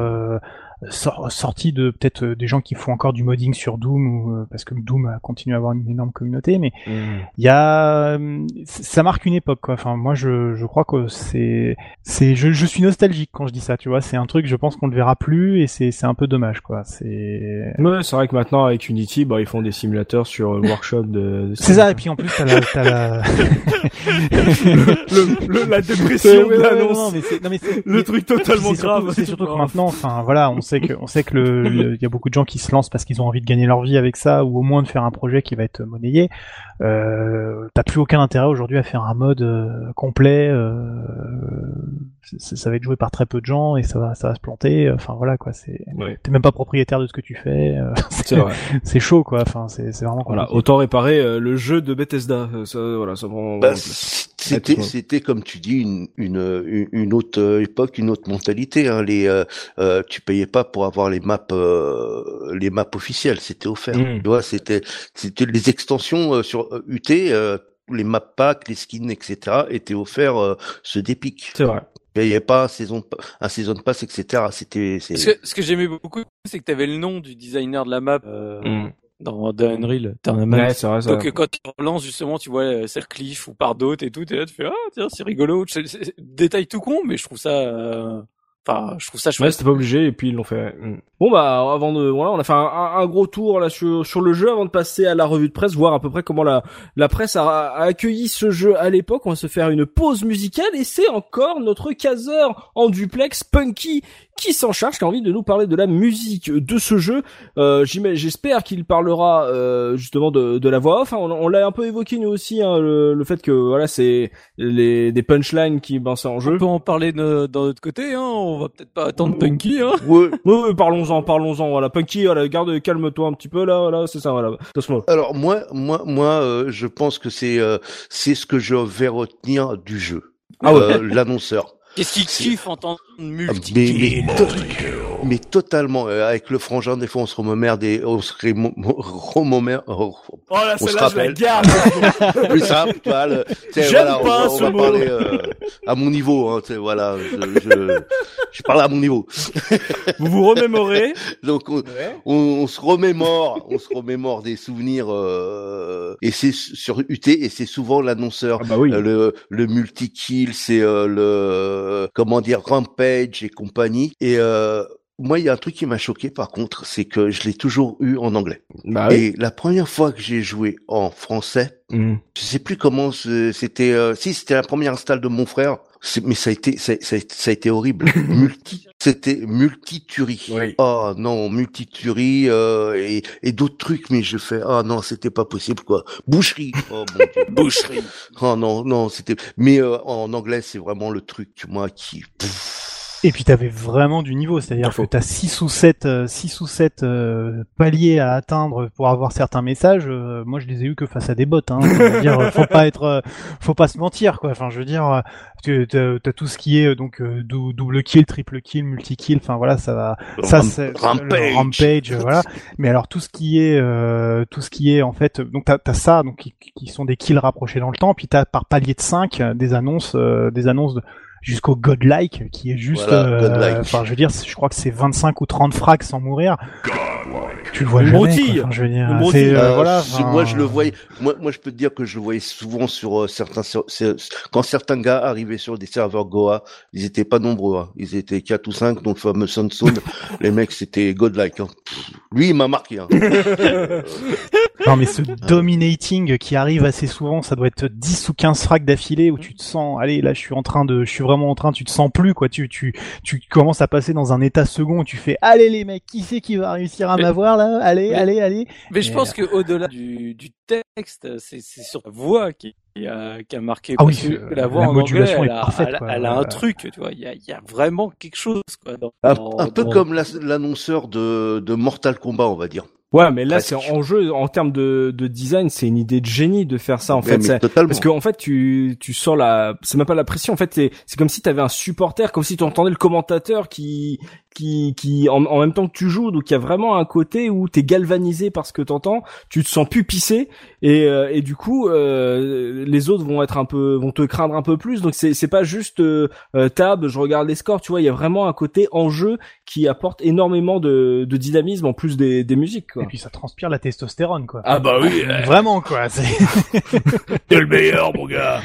sor- sorti de peut-être euh, des gens qui font encore du modding sur Doom ou euh, parce que Doom a continué à avoir une énorme communauté, mais il y a euh, ça marque une époque quoi. Enfin moi je, je crois que c'est c'est je, je suis nostalgique quand je dis ça, tu vois. C'est un truc je pense qu'on ne le verra plus et c'est c'est un peu dommage quoi. C'est Ouais, c'est vrai que maintenant avec Unity, bah ils font des simulateurs sur le workshop de. de c'est ça et puis en plus t'as la, t'as la... le, le- la dépression Ouais, de ouais, ouais, l'annonce. non, mais c'est- non, mais c'est- Le mais- truc totalement c'est surtout- grave. C'est surtout que maintenant, enfin voilà, on on sait que le, le- y a beaucoup de gens qui se lancent parce qu'ils ont envie de gagner leur vie avec ça ou au moins de faire un projet qui va être monnayé. Euh, T'as plus aucun intérêt aujourd'hui à faire un mode euh, complet. C'est- ça va être joué par très peu de gens et ça va ça va se planter. Enfin voilà quoi, c'est Ouais. t'es même pas propriétaire de ce que tu fais. euh, C'est vrai. c'est chaud quoi. Enfin c'est c'est vraiment Voilà, compliqué. autant réparer euh, le jeu de Bethesda. Euh, Ça, voilà, ça prend. Bah, c'était, c'était comme tu dis une, une, une- autre époque, une autre mentalité. Hein. Les, euh, euh, tu payais pas pour avoir les maps, euh, les maps officielles. C'était offert. Mm. Tu vois, c'était, c'était les extensions euh, sur UT, euh, les map packs, les skins, etc. étaient offerts euh, ceux d'Epic. C'est vrai. Il n'y avait pas un saison, un season pass, etc. C'était. Ce que, ce que j'aimais beaucoup, c'est que tu avais le nom du designer de la map euh, Mm. dans The Unreal Tournament. Ouais, c'est vrai. Ça. Donc euh, quand tu relances justement, tu vois euh, Cliff ou par d'autres et tout, et là tu fais ah tiens c'est rigolo, détail tout con, mais je trouve ça, euh, enfin je trouve ça Ouais, chouette. c'était pas obligé et puis ils l'ont fait. Mm. Bon bah avant de voilà, on a fait un, un- un gros tour là sur sur le jeu avant de passer à la revue de presse, voir à peu près comment la la presse a, a accueilli ce jeu à l'époque. On va se faire une pause musicale et c'est encore notre caseur en duplex Punky qui s'en charge, qui a envie de nous parler de la musique de ce jeu. Euh, J'espère qu'il parlera euh, justement de, de la voix off. hein. On, on l'a un peu évoqué nous aussi, hein, le, le fait que voilà c'est les des punchlines qui ben c'est en jeu. On peut en parler de, d'un autre côté, hein. On va peut-être pas attendre Punky, hein. Ouais. Parlons-en, parlons-en. Voilà, Punky, voilà, garde, calme-toi un petit peu là, voilà, c'est ça, voilà. Alors moi, moi, moi, euh, je pense que c'est, euh, c'est ce que je vais retenir du jeu. Ah ouais. Euh, l'annonceur. Qu'est-ce qu'il kiffe entendre multi Mais, mais, to- mais totalement, euh, avec le frangin, des fois on se rememmerde et on se rememmerde. oh, Oh là, On se celle-là, je la rappelle. garde. plus simple, tu vois, le- tu sais, J'aime voilà, on pas va, on ce va mot. parler euh, à mon niveau, hein, tu sais, voilà, je, je, je parle à mon niveau. vous vous remémorez. Donc on, on, on se remémore, on se remémore des souvenirs euh, et c'est sur UT et c'est souvent l'annonceur. Ah bah oui. Euh, le le multi kill, c'est euh, le comment dire rampage et compagnie. Et euh, moi, il y a un truc qui m'a choqué par contre, c'est que je l'ai toujours eu en anglais. Bah oui. Et la première fois que j'ai joué en français, Mm. je sais plus comment c'était. euh, si c'était la première install de mon frère, mais ça a été ça, ça, ça a été horrible. multi, c'était multiturie. Oui. Oh non, multiturie euh, et, et d'autres trucs, mais je fais ah non, c'était pas possible quoi. Boucherie. Oh dieu. Boucherie. Oh non, non, c'était. Mais euh, en anglais, c'est vraiment le truc, moi, qui. Et puis t'avais vraiment du niveau, c'est-à-dire que t'as 6 ou 7 euh, six ou sept euh, paliers à atteindre pour avoir certains messages. euh, moi, je les ai eu que face à des bots. Hein. Euh, faut pas être, euh, faut pas se mentir, quoi. Enfin, je veux dire, euh, t'as tout ce qui est euh, donc euh, dou- double kill, triple kill, multi kill. Enfin voilà, ça va. Ça, c'est rampage. rampage, euh, voilà. Mais alors tout ce qui est, euh, tout ce qui est en fait, donc t'as as ça, donc qui, qui sont des kills rapprochés dans le temps, puis t'as par palier de 5 euh, des annonces, euh, des annonces de jusqu'au godlike qui est juste Voilà, euh, godlike. enfin je veux dire je crois que c'est 25 ou 30 frags sans mourir tu le vois jamais broutille. quoi. Enfin, je veux dire c'est euh, Euh, voilà moi, je le voyais. Moi, moi, je peux te dire que je le voyais souvent sur euh, certains. sur- quand certains gars arrivaient sur des serveurs Goa, ils étaient pas nombreux. hein. Ils étaient quatre ou cinq, donc le fameux Sunsoon. les mecs, c'était godlike. Hein. Lui, il m'a marqué. Hein. non mais ce dominating qui arrive assez souvent ça doit être 10 ou 15 frags d'affilée où tu te sens allez là je suis en train de je suis vraiment en train tu te sens plus quoi tu tu tu commences à passer dans un état second où tu fais allez les mecs qui c'est qui va réussir à m'avoir là? Allez Mais- allez allez Mais je pense que au-delà du, du texte, c'est, c'est sur la voix qui, qui a, qui a marqué. Ah oui, parce que euh, la voix la en modulation anglais, est elle a, parfaite, elle, quoi. elle a un Euh, truc, tu vois. Il y a, il y a vraiment quelque chose, quoi. Dans, Un, dans- un peu dans- comme la- l'annonceur de, de Mortal Kombat, on va dire. Ouais, mais là, c'est en jeu, en termes de, de design, c'est une idée de génie de faire ça, en fait. Parce que en fait, tu tu sens la, c'est même pas la pression. En fait, c'est c'est comme si t'avais un supporter, comme si tu entendais le commentateur qui qui qui en, en même temps que tu joues. Donc il y a vraiment un côté où t'es galvanisé par ce que t'entends. Tu te sens pupissé et, euh, et du coup euh, les autres vont être un peu vont te craindre un peu plus donc c'est c'est pas juste euh, euh, table je regarde les scores tu vois il y a vraiment un côté enjeu qui apporte énormément de, de dynamisme en plus des, des musiques quoi. Et puis ça transpire la testostérone, quoi. ah bah oui Vraiment, quoi. C'est t'es le meilleur mon gars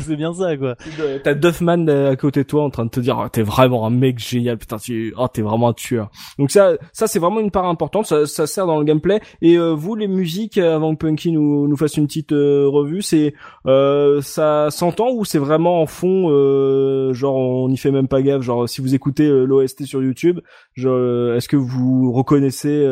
c'est bien ça, quoi. t'as Duffman euh, à côté de toi en train de te dire Ah, t'es vraiment un mec génial putain tu oh, t'es vraiment un tueur donc ça ça c'est vraiment une part importante ça, ça sert dans le gameplay et euh, vous les musiques avant que Punky nous nous fasse une petite euh, revue. C'est euh, ça s'entend ou c'est vraiment en fond euh, genre on n'y fait même pas gaffe genre si vous écoutez l'OST sur YouTube est-ce que vous reconnaissez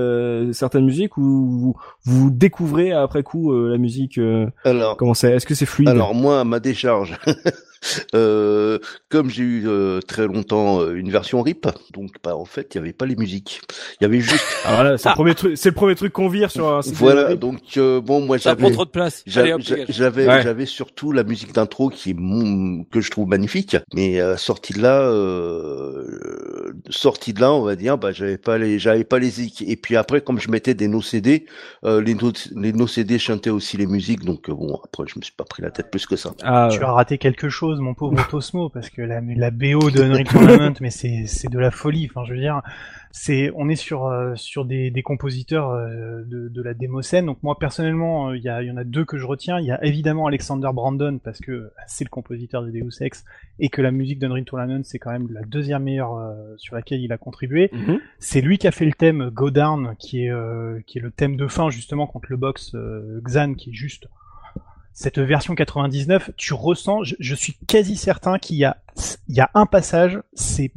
certaines musiques ou vous, vous découvrez après coup la musique Alors, comment c'est? Est-ce que c'est fluide? Alors moi, à ma décharge, euh, comme j'ai eu euh, très longtemps euh, une version RIP, donc bah, en fait, il y avait pas les musiques. Il y avait juste, Ah, voilà, c'est le premier truc, c'est le premier truc qu'on vire sur un voilà. Donc euh, bon, moi Ça j'avais. prend trop de place. J'a- Allez, hop, j'a- dégage. J'avais Ouais. j'avais surtout la musique d'intro qui est mon- que je trouve magnifique, mais euh, sortie de là, euh, sortie de là, on va dire, bah j'avais pas les j'avais pas les zik. Et puis après, comme je mettais des no CD, euh, les no les no CD chantaient aussi les musiques, donc euh, bon après je me suis pas pris la tête plus que ça. Ah, Tu as raté quelque chose, mon pauvre Tosmo, parce que la, la BO de Unreal Tournament, mais c'est c'est de la folie. Enfin, je veux dire, c'est on est sur euh, sur des, des compositeurs euh, de, de la démo scène. Donc moi personnellement, euh, il y, y en a deux que je retiens. Il y a évidemment Alexander Brandon parce que c'est le compositeur de Deus Ex et que la musique d'Unreal Tournament c'est quand même la deuxième meilleure sur laquelle il a contribué. mhm. C'est lui qui a fait le thème Go Down, qui est qui est le thème de fin justement contre le box Xan, qui est juste cette version 99. Tu ressens, je, je suis quasi certain qu'il y a il y a un passage, c'est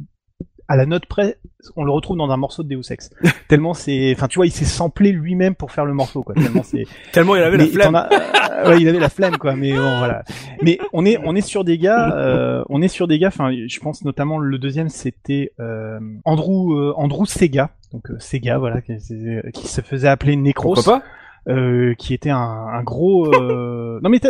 à la note près, on le retrouve dans un morceau de Deus Ex. tellement c'est, enfin tu vois, il s'est samplé lui-même pour faire le morceau quoi. Tellement c'est Tellement il avait la flemme. euh, ouais, il avait la flemme quoi. Mais bon, voilà. Mais on est on est sur des gars, euh, on est sur des gars. Enfin, je pense notamment le deuxième c'était euh, Andrew euh, Andrew Sega. Donc euh, Sega, voilà, qui, qui se faisait appeler Necros, Pourquoi pas? Euh, qui était un, un gros. euh, non mais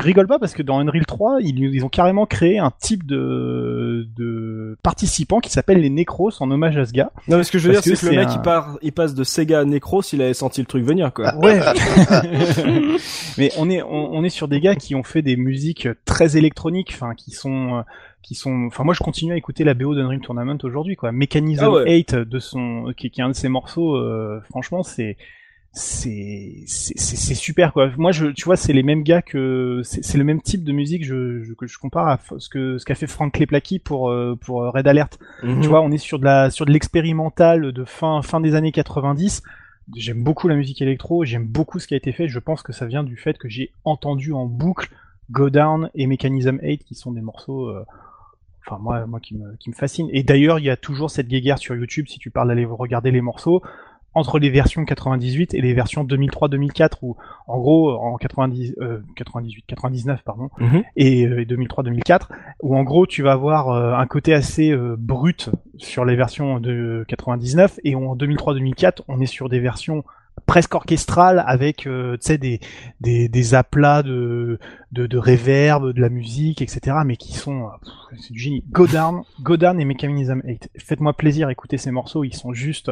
rigole pas parce que dans Unreal 3, ils, ils ont carrément créé un type de de participants qui s'appelle les Necros en hommage à ce gars. Non, mais ce que je veux Parce dire, c'est que le mec, un- il part, il passe de Sega à Necros, il avait senti le truc venir, quoi. Ouais. Mais on est on, on est sur des gars qui ont fait des musiques très électroniques, enfin qui sont euh, qui sont enfin moi je continue à écouter la BO d'Unreal Tournament aujourd'hui quoi. Mechanism Ah ouais. 8 de son qui, qui est un de ses morceaux euh, franchement c'est c'est c'est super quoi. Moi je tu vois c'est les mêmes gars que c'est c'est le même type de musique je, je- que je compare à ce que ce qu'a fait Frank Leplaki pour euh, pour Red Alert. Mhm. Tu vois, on est sur de la sur de l'expérimental de fin fin des années 90. J'aime beaucoup la musique électro, j'aime beaucoup ce qui a été fait. Je pense que ça vient du fait que j'ai entendu en boucle Go Down et Mechanism 8 qui sont des morceaux euh, enfin moi moi qui me qui me fascinent. Et d'ailleurs, il y a toujours cette guéguerre sur YouTube si tu parles d'aller regarder les morceaux entre les versions 98 et les versions 2003-2004 où en gros en 90 euh, 98 99 pardon Mhm. et euh, 2003-2004 où en gros tu vas avoir euh, un côté assez euh, brut sur les versions de 99 et en 2003-2004 on est sur des versions presque orchestrales avec euh, tu sais des, des des aplats de, de de reverb de la musique etc mais qui sont euh, c'est du génie Godard Godard et Mechanism 8 faites-moi plaisir écoutez ces morceaux ils sont juste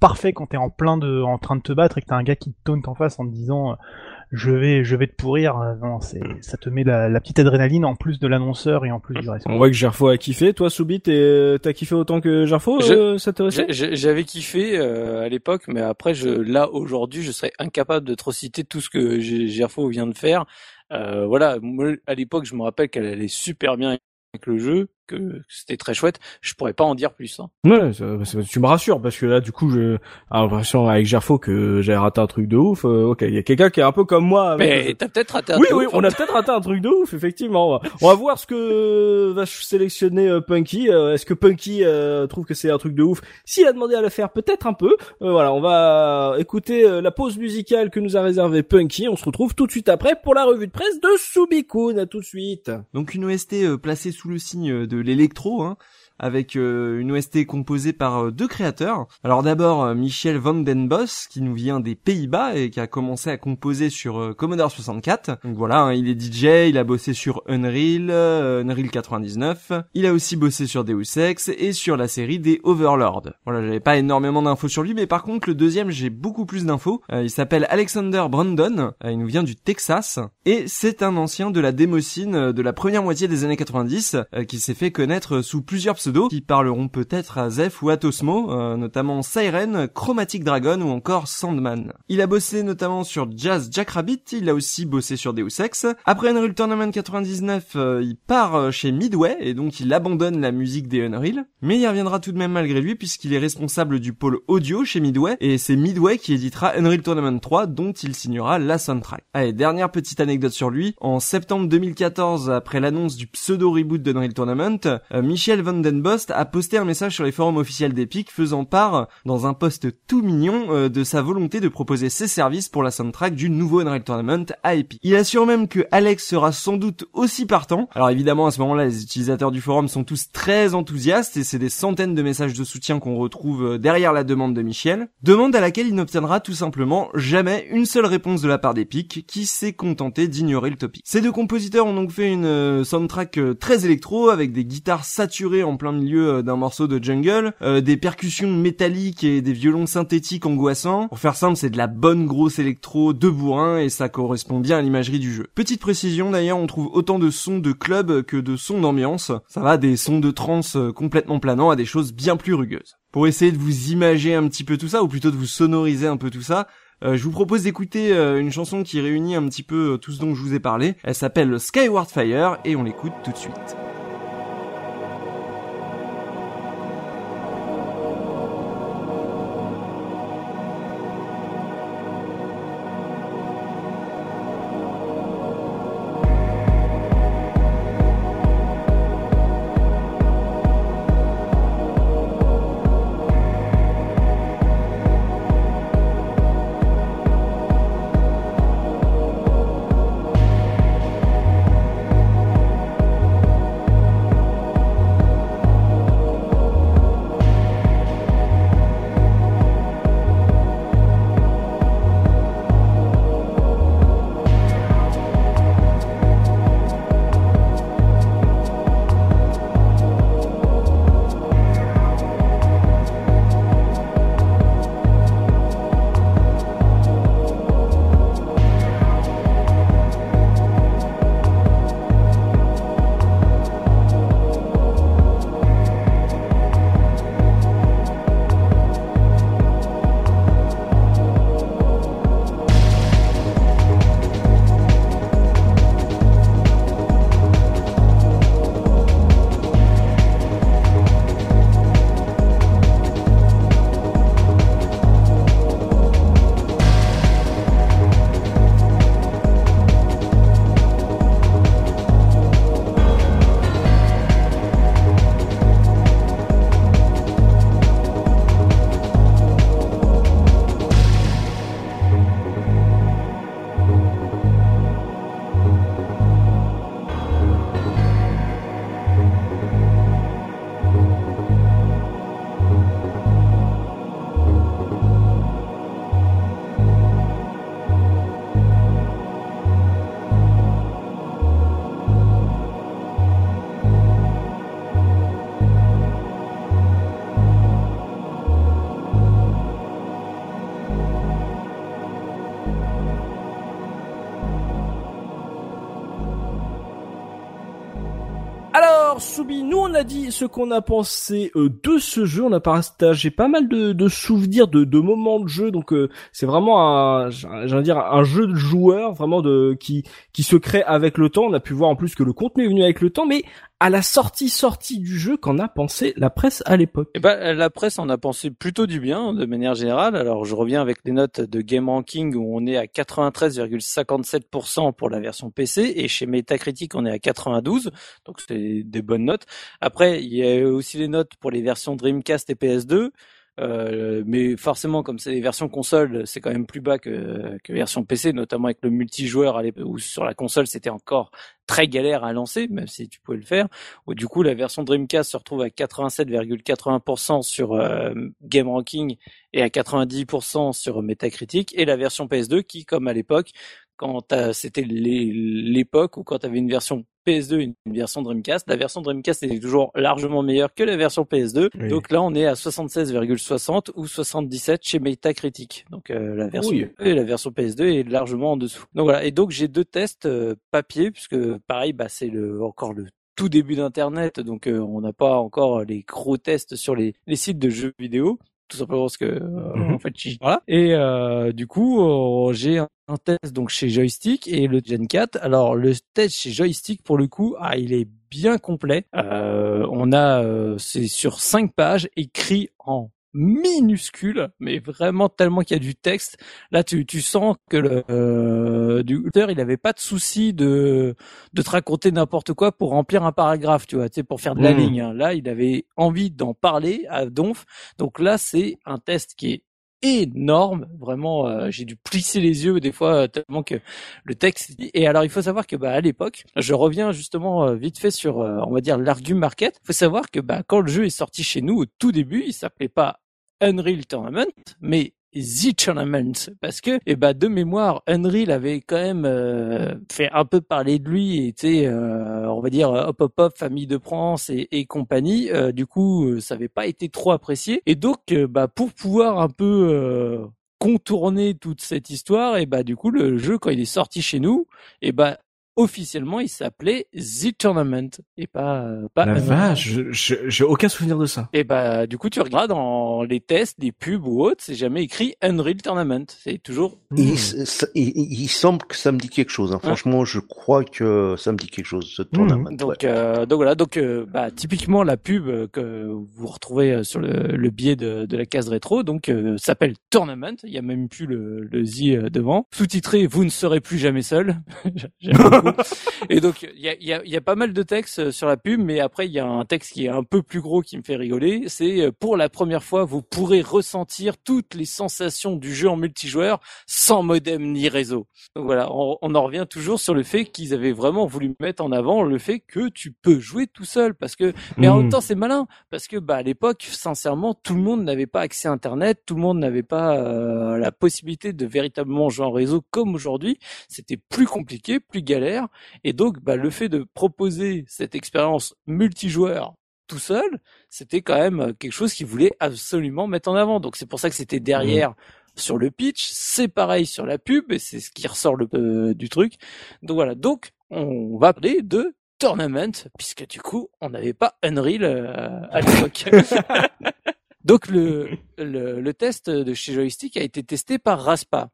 parfaits quand t'es en plein de en train de te battre et que t'as un gars qui te taunte en face en te disant euh, je vais je vais te pourrir Euh, non c'est ça te met la, la petite adrénaline en plus de l'annonceur et en plus du reste On voit que Gerfo a kiffé. Toi, Soubi, t'es- t'as kiffé autant que Gerfo, Je- euh, ça t'intéressait J'avais kiffé euh, à l'époque, mais après, je, là aujourd'hui, je serais incapable de trop citer tout ce que Gerfo vient de faire. Euh, voilà, moi, à l'époque, je me rappelle qu'elle allait super bien avec le jeu, que c'était très chouette. Je pourrais pas en dire plus. Hein. Ouais, ça- ça- tu me rassures parce que là, du coup, j'ai l'impression avec Gerfo que j'ai raté un truc de ouf. Euh, ok, il y a quelqu'un qui est un peu comme moi. avec- Mais t'as peut-être raté un Oui, truc, oui, on a peut-être raté un truc de ouf, effectivement. On va voir ce que va sélectionner euh, Punky. Euh, Est-ce que Punky euh, trouve que c'est un truc de ouf? S'il a demandé à le faire, peut-être un peu. Euh, voilà, on va écouter euh, la pause musicale que nous a réservée Punky. On se retrouve tout de suite après pour la revue de presse de Subikun. À tout de suite. Donc une OST euh, placée sous le signe de l'électro, hein, avec une OST composée par deux créateurs. Alors d'abord Michel Van Den Bos qui nous vient des Pays-Bas et qui a commencé à composer sur Commodore 64. Donc voilà, hein, il est DJ, il a bossé sur Unreal, Unreal 99. Il a aussi bossé sur Deus Ex et sur la série des Overlord. Voilà, j'avais pas énormément d'infos sur lui, mais par contre le deuxième j'ai beaucoup plus d'infos. il s'appelle Alexander Brandon, il nous vient du Texas et c'est un ancien de la démocine de la première moitié des années 90 qui s'est fait connaître sous plusieurs pseudos qui parleront peut-être à Zeph ou à Tosmo, euh, notamment Siren, Chromatic Dragon ou encore Sandman. Il a bossé notamment sur Jazz Jackrabbit, il a aussi bossé sur Deus Ex. Après Unreal Tournament 99, euh, il part euh, chez Midway et donc il abandonne la musique des Unreal, mais il reviendra tout de même malgré lui puisqu'il est responsable du pôle audio chez Midway et c'est Midway qui éditera Unreal Tournament 3 dont il signera la soundtrack. Allez, dernière petite anecdote sur lui. En septembre 2014, après l'annonce du pseudo reboot d'Unreal Tournament, Michel Van Bost a posté un message sur les forums officiels d'Epic faisant part, dans un post tout mignon, euh, de sa volonté de proposer ses services pour la soundtrack du nouveau Unreal Tournament à Epic. Il assure même que Alex sera sans doute aussi partant. Alors évidemment, à ce moment-là, les utilisateurs du forum sont tous très enthousiastes et c'est des centaines de messages de soutien qu'on retrouve euh, derrière la demande de Michel. Demande à laquelle il n'obtiendra tout simplement jamais une seule réponse de la part d'Epic, qui s'est contenté d'ignorer le topic. Ces deux compositeurs ont donc fait une euh, soundtrack très électro avec des guitares saturées en plein milieu d'un morceau de jungle, euh, des percussions métalliques et des violons synthétiques angoissants. Pour faire simple, c'est de la bonne grosse électro de bourrin et ça correspond bien à l'imagerie du jeu. Petite précision d'ailleurs, on trouve autant de sons de club que de sons d'ambiance. Ça va des sons de trance euh, complètement planants à des choses bien plus rugueuses. Pour essayer de vous imager un petit peu tout ça, ou plutôt de vous sonoriser un peu tout ça, euh, je vous propose d'écouter une chanson qui réunit un petit peu tout ce dont je vous ai parlé. Elle s'appelle Skyward Fire et on l'écoute tout de suite. On a dit ce qu'on a pensé euh, de ce jeu, on a partagé pas mal de, de souvenirs, de, de, moments de jeu, donc euh, c'est vraiment un, j'allais dire un jeu de joueur vraiment de qui qui se crée avec le temps. On a pu voir en plus que le contenu est venu avec le temps, mais à la sortie sortie du jeu qu'en a pensé la presse à l'époque? Eh ben la presse en a pensé plutôt du bien de manière générale. Alors je reviens avec les notes de Game Ranking où on est à 93,57% pour la version PC et chez Metacritic on est à 92. Donc c'est des bonnes notes. Il y a aussi les notes pour les versions Dreamcast et PS2. Euh, mais forcément, comme c'est des versions console, c'est quand même plus bas que, version PC, notamment avec le multijoueur où sur la console c'était encore très galère à lancer, même si tu pouvais le faire. Du coup, la version Dreamcast se retrouve à 87,80% sur euh, Game Ranking et à 90% sur Metacritic, et la version PS2 qui, comme à l'époque, quand c'était l'époque où quand tu avais une version PS2 et une version Dreamcast, la version Dreamcast était toujours largement meilleure que la version PS2. Donc là, on est à 76,60 ou 77 chez Metacritic. Donc euh, la version et la version PS2 est largement en dessous. Donc voilà. Et donc j'ai deux tests euh, papier puisque pareil, bah c'est le encore le tout début d'internet, donc euh, on n'a pas encore les gros tests sur les, les sites de jeux vidéo tout simplement parce que euh, mhm. en fait voilà et euh, du coup euh, j'ai un, test donc chez Joystick et le Gen 4 alors le test chez Joystick pour le coup ah il est bien complet. On a c'est sur cinq pages écrit en minuscule, mais vraiment tellement qu'il y a du texte. Là, tu, tu sens que le euh, du auteur, il avait pas de souci de de te raconter n'importe quoi pour remplir un paragraphe, tu vois, tu sais, pour faire de la hmm. ligne. Hein. Là, il avait envie d'en parler à Donf. Donc là, c'est un test qui est énorme. Vraiment euh, j'ai dû plisser les yeux des fois tellement que le texte et alors il faut savoir que bah à l'époque je reviens justement euh, vite fait sur euh, on va dire l'argument market. Il faut savoir que bah quand le jeu est sorti chez nous au tout début il s'appelait pas Unreal Tournament, mais The Tournament parce que eh ben de mémoire Unreal avait quand même euh, fait un peu parler de lui tu euh, on va dire hop hop hop famille de France et, et compagnie. Euh, du coup ça avait pas été trop apprécié. Et donc bah pour pouvoir un peu contourner toute cette histoire et bah du coup le jeu quand il est sorti chez nous et bah officiellement, il s'appelait The Tournament et pas euh, pas. La vache, j'ai aucun souvenir de ça. Et bah du coup, tu regardes dans les tests, les pubs ou autres, c'est jamais écrit Unreal Tournament. C'est toujours. Il, il, semble que ça me dit quelque chose. Hein. Franchement, je crois que ça me dit quelque chose ce tournament. Donc euh, donc voilà, donc euh, bah typiquement la pub que vous retrouvez sur le, le biais de, de la case rétro, donc s'appelle Tournament. Il y a même plus le, le Z devant. Sous-titré, vous ne serez plus jamais seul. Et donc il y a, y, a, y a, pas mal de textes sur la pub, mais après il y a un texte qui est un peu plus gros qui me fait rigoler. C'est euh, pour la première fois vous pourrez ressentir toutes les sensations du jeu en multijoueur sans modem ni réseau. Donc voilà, on, on en revient toujours sur le fait qu'ils avaient vraiment voulu mettre en avant le fait que tu peux jouer tout seul parce que mais en même mmh. temps c'est malin parce que bah à l'époque sincèrement tout le monde n'avait pas accès à internet, tout le monde n'avait pas euh, la possibilité de véritablement jouer en réseau comme aujourd'hui. C'était plus compliqué, plus galère et donc, bah, le fait de proposer cette expérience multijoueur tout seul, c'était quand même euh, quelque chose qu'il voulait absolument mettre en avant. Donc c'est pour ça que c'était derrière. Sur le pitch, c'est pareil sur la pub et c'est ce qui ressort le, euh, du truc. Donc voilà. Donc on va parler de tournament puisque du coup on n'avait pas Unreal euh, à l'époque. donc le, le, le test de chez Joystick a été testé par Raspa.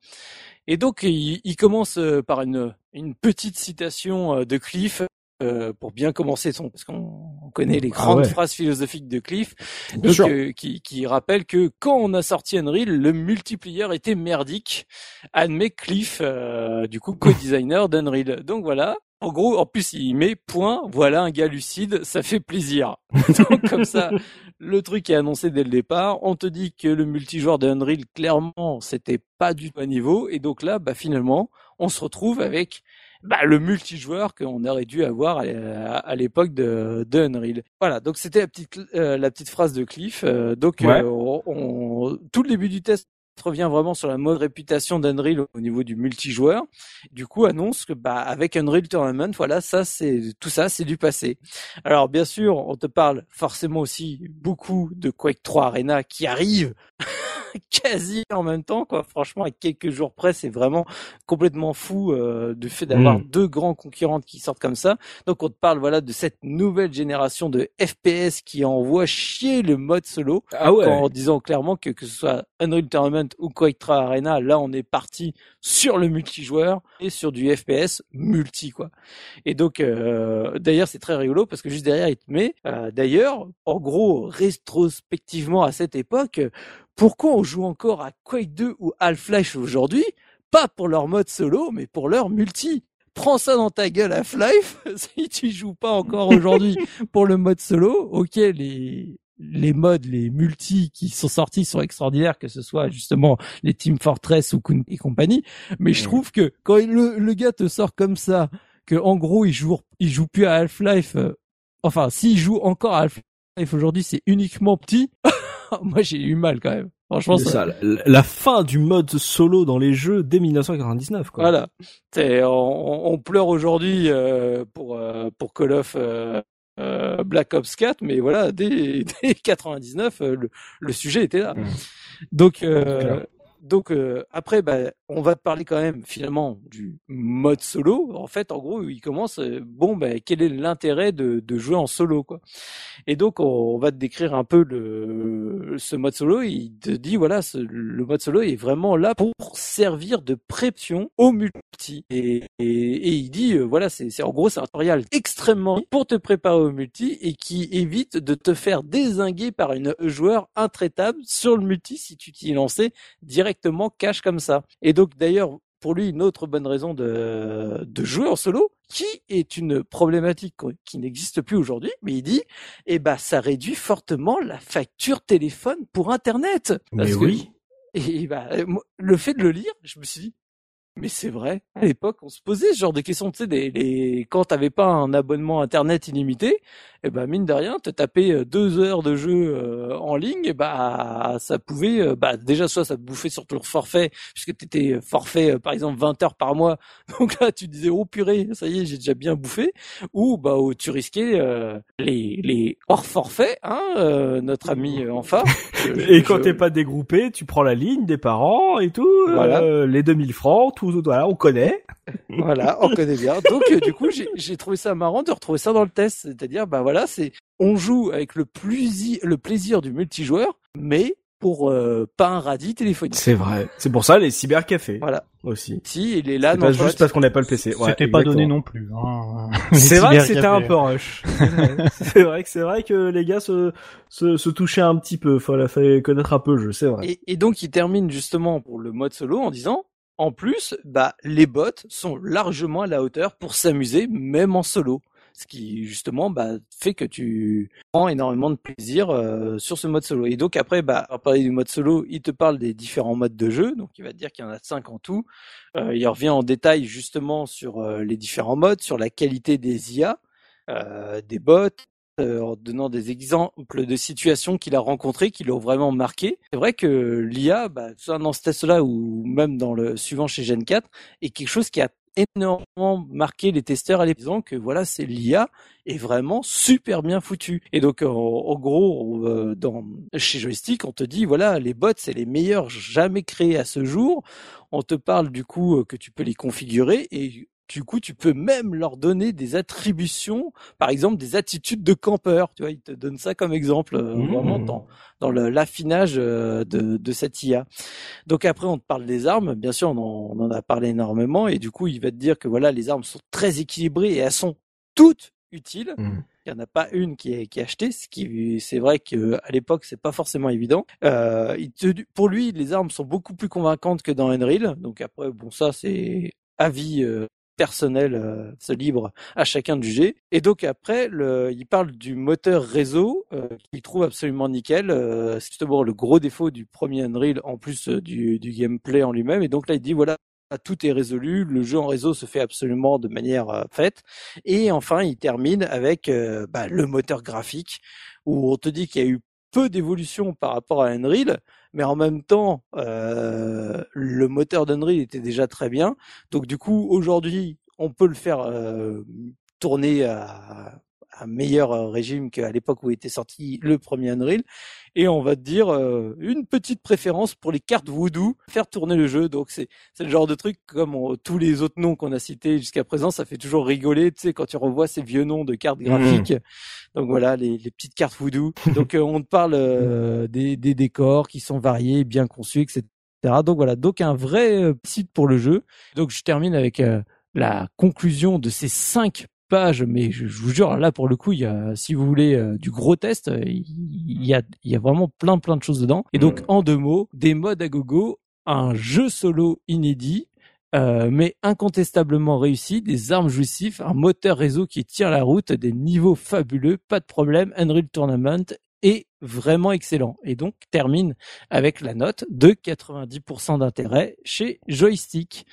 Et donc, il, il commence euh, par une, une petite citation euh, de Cliff euh, pour bien commencer son parce qu'on connaît les ah grandes phrases philosophiques de Cliff donc, euh, qui, qui rappelle que quand on a sorti Unreal le multiplayer était merdique. Admet Cliff euh, du coup co-designer d'Unreal donc voilà en gros, en plus, il met point, voilà un gars lucide, ça fait plaisir. Donc comme ça, le truc est annoncé dès le départ. On te dit que le multijoueur de Unreal, clairement, c'était pas du tout à niveau. Et donc là, bah finalement, on se retrouve avec bah, le multijoueur qu'on aurait dû avoir à, l'époque de, de, Unreal. Voilà, donc c'était la petite euh, la petite phrase de Cliff. Euh, donc euh, on, tout le début du test revient vraiment sur la mode réputation d'Unreal au niveau du multijoueur. Du coup, annonce que bah avec Unreal Tournament, voilà, ça c'est tout ça, c'est du passé. Alors bien sûr, on te parle forcément aussi beaucoup de Quake 3 Arena qui arrive quasi en même temps, quoi. Franchement, à quelques jours près, c'est vraiment complètement fou euh, du fait d'avoir mm. deux grands concurrents qui sortent comme ça. Donc, on te parle, voilà, de cette nouvelle génération de FPS qui envoie chier le mode solo. Ah ouais. En disant clairement que que ce soit Unreal Tournament ou Quake 3 Arena, là, on est parti sur le multijoueur et sur du FPS multi, quoi. Et donc, euh, d'ailleurs, c'est très rigolo parce que juste derrière, il te met, euh, d'ailleurs, en gros, rétrospectivement à cette époque, pourquoi on joue encore à Quake 2 ou Half-Life aujourd'hui? Pas pour leur mode solo, mais pour leur multi. Prends ça dans ta gueule Half-Life si tu joues pas encore aujourd'hui pour le mode solo. Ok, les les modes, les multis qui sont sortis sont extraordinaires, que ce soit justement les Team Fortress ou Kun et compagnie. Mais je trouve que quand le, le gars te sort comme ça, que en gros il joue, il joue plus à Half-Life. euh, enfin, s'il joue encore à Half-Life aujourd'hui, c'est uniquement petit. Moi, j'ai eu mal quand même. Franchement, C'est ça, ça, la, la fin du mode solo dans les jeux dès 1999, quoi. Voilà. On, on pleure aujourd'hui euh, pour euh, pour Call of euh, euh, Black Ops 4, mais voilà, dès, dès 99, euh, le, le sujet était là. Mm. Donc euh. Donc euh, après, bah, on va parler quand même finalement du mode solo. En fait, en gros, il commence. euh, bon, bah, quel est l'intérêt de, jouer en solo, quoi Et donc, on, on va te décrire un peu le ce mode solo. Il te dit voilà, ce- le mode solo est vraiment là pour servir de pression au multi. Et, et, et il dit euh, voilà, c'est c'est- en gros c'est un tutoriel extrêmement pour te préparer au multi et qui évite de te faire désinguer par une joueur intraitable sur le multi si tu t'y lançais directement cash comme ça. Et donc d'ailleurs pour lui une autre bonne raison de, de jouer en solo, qui est une problématique qui n'existe plus aujourd'hui, mais il dit, eh ben ça réduit fortement la facture téléphone pour Internet. Mais que- oui. et moi, le fait de le lire, je me suis dit, mais c'est vrai. À l'époque, on se posait ce genre de questions. Tu sais, des, les... quand t'avais pas un abonnement internet illimité, et ben mine de rien, te taper euh, deux heures de jeu euh, en ligne, et bah ça pouvait, euh, bah déjà soit ça te bouffait sur ton forfait, puisque t'étais forfait euh, par exemple 20 heures par mois. Donc là, tu disais oh purée, ça y est, j'ai déjà bien bouffé. Ou bah où tu risquais euh, les les hors forfait, hein, euh, notre ami que je- Et quand je- t'es pas dégroupé, tu prends la ligne des parents et tout, Voilà. euh, les 2000 francs, tout, voilà, on connaît. Voilà, on connaît bien. Donc euh, du coup, j'ai trouvé ça marrant de retrouver ça dans le test, c'est-à-dire bah voilà, c'est on joue avec le plus le plaisir du multijoueur, mais pour euh, pas un radis téléphonique. C'est vrai. C'est pour ça les cybercafés Voilà. aussi. Si il est là, C'est pas juste parce qu'on n'a pas le PC. Ouais, C'était pas donné non plus. Hein. C'est vrai que c'était un peu rush. c'est vrai que c'est vrai que les gars se, se, se touchaient un petit peu. Fallait, fallait connaître un peu le jeu, c'est vrai. Et, et donc il termine justement pour le mode solo en disant en plus, bah les bots sont largement à la hauteur pour s'amuser même en solo. Ce qui justement bah, fait que tu prends énormément de plaisir euh, sur ce mode solo. Et donc après, bah, à parler du mode solo, il te parle des différents modes de jeu. Donc il va dire qu'il y en a cinq en tout. Euh, il revient en détail justement sur euh, les différents modes, sur la qualité des IA, euh, des bots, en donnant des exemples de situations qu'il a rencontrées qui l'ont vraiment marqué. C'est vrai que l'IA, bah, soit dans ce test-là ou même dans le suivant chez Gen 4, est quelque chose qui a énormément marqué les testeurs à disant que voilà, c'est l'IA est vraiment super bien foutu. Et donc, en, gros, euh, dans, chez Joystick, on te dit, voilà, les bots, c'est les meilleurs jamais créés à ce jour. On te parle du coup euh, que tu peux les configurer et du coup, tu peux même leur donner des attributions, par exemple des attitudes de campeur. Tu vois, ils te donnent ça comme exemple, euh, Mmh. vraiment dans, dans l'affinage euh, de, de cette IA. Donc après, on te parle des armes. Bien sûr, on en, on en a parlé énormément, et du coup, il va te dire que voilà, les armes sont très équilibrées et elles sont toutes utiles. Mhm. Il n'y en a pas une qui est, qui est achetée, ce qui c'est vrai que à l'époque c'est pas forcément évident. Euh, il te- pour lui, les armes sont beaucoup plus convaincantes que dans Unreal. Donc après, bon ça c'est avis euh, personnel, euh, c'est libre à chacun de juger. Et donc après, le, il parle du moteur réseau euh, qu'il trouve absolument nickel. Euh, c'est justement le gros défaut du premier Unreal en plus du, du gameplay en lui-même. Et donc là, il dit voilà. Tout est résolu, le jeu en réseau se fait absolument de manière faite. Et enfin, il termine avec bah, le moteur graphique, où on te dit qu'il y a eu peu d'évolution par rapport à Unreal, mais en même temps, euh, le moteur d'Unreal était déjà très bien. Donc du coup, aujourd'hui, on peut le faire euh, tourner à un meilleur euh, régime qu'à l'époque où était sorti le premier Unreal. Et on va te dire euh, une petite préférence pour les cartes Voodoo, faire tourner le jeu. Donc c'est c'est le genre de truc comme on- tous les autres noms qu'on a cités jusqu'à présent, ça fait toujours rigoler, tu sais, quand tu revois ces vieux noms de cartes graphiques. Donc voilà, les, les petites cartes Voodoo. Donc euh, on te parle euh, des, des décors qui sont variés, bien conçus, etc. Donc voilà, donc un vrai euh, site pour le jeu. Donc je termine avec euh, la conclusion de ces cinq pages, mais je, je vous jure, là pour le coup, il y a, si vous voulez euh, du gros test, euh, il y a, il y a vraiment plein plein de choses dedans. Et donc en deux mots, des modes à gogo, un jeu solo inédit, euh, mais incontestablement réussi, des armes jouissives, un moteur réseau qui tire la route, des niveaux fabuleux, pas de problème, Unreal Tournament et vraiment excellent et donc termine avec la note de 90% d'intérêt chez Joystick.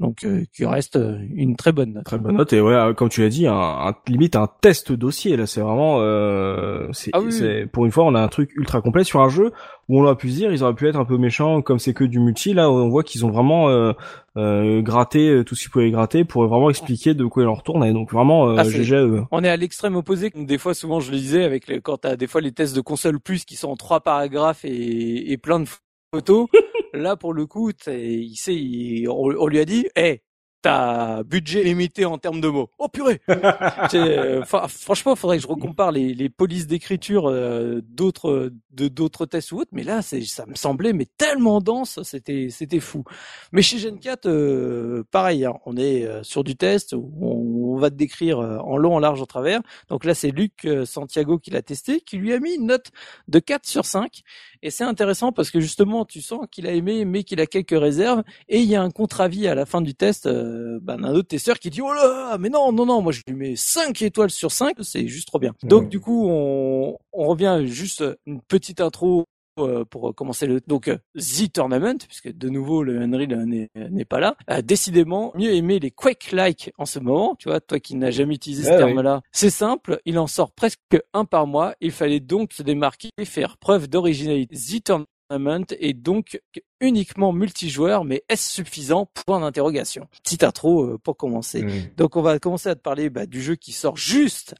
Donc euh, qui reste euh, une très bonne note. Très bonne note et ouais, euh, comme tu l'as dit, un, un- limite un test dossier là. C'est vraiment, euh, c'est, Ah oui, pour une fois, on a un truc ultra complet sur un jeu où on aurait pu se dire, ils auraient pu être un peu méchants comme c'est que du multi. Là, on voit qu'ils ont vraiment euh, euh, gratté tout ce qu'ils pouvaient gratter pour vraiment expliquer de quoi il en retourne. Et donc vraiment, euh, Ah, GG eux. On est à l'extrême opposé. Des fois, souvent, je le disais, avec les, quand t'as des fois les tests de console plus qui sont en trois paragraphes et, et plein de photos. Là, pour le coup, t'es- il sait, il- on, on lui a dit, hé, t'as budget limité en termes de mots. Oh purée euh, Franchement, faudrait que je recompare les, les polices d'écriture euh, d'autres de d'autres tests ou autres, mais là, ça me semblait mais tellement dense, c'était c'était fou. Mais chez Gen 4, euh, pareil, hein, on est euh, sur du test où on, on va te décrire euh, en long, en large, en travers. Donc là, c'est Luc euh, Santiago qui l'a testé, qui lui a mis une note de 4 sur 5. Et c'est intéressant parce que justement, tu sens qu'il a aimé, mais qu'il a quelques réserves. Et il y a un contre-avis à la fin du test euh, bah, d'un autre testeur qui dit oh là, mais non, non, non, moi je lui mets 5 étoiles sur 5, c'est juste trop bien. Donc du coup, on, on revient juste une petite intro euh, pour commencer le donc euh, The Tournament puisque de nouveau le Unreal n'est pas là. A décidément mieux aimé les Quake like en ce moment tu vois toi qui n'as jamais utilisé ce Ah terme là c'est simple il en sort presque un par mois. Il fallait donc se démarquer et faire preuve d'originalité. The Tournament est donc uniquement multijoueur mais est-ce suffisant? Point d'interrogation petite intro euh, pour commencer Mm. donc on va commencer à te parler bah, du jeu qui sort juste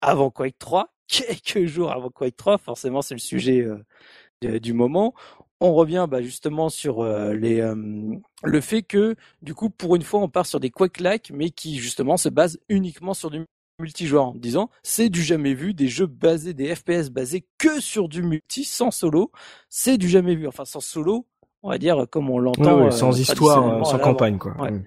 avant Quake 3, quelques jours avant Quake 3, forcément c'est le sujet euh, du moment. On revient bah, justement sur euh, les, euh, le fait que du coup pour une fois on part sur des Quake-like mais qui justement se basent uniquement sur du multijoueur en disant c'est du jamais vu, des jeux basés, des FPS basés que sur du multi sans solo, c'est du jamais vu, enfin sans solo, on va dire comme on l'entend euh, sans histoire, euh, sans campagne quoi. Ouais. Mm.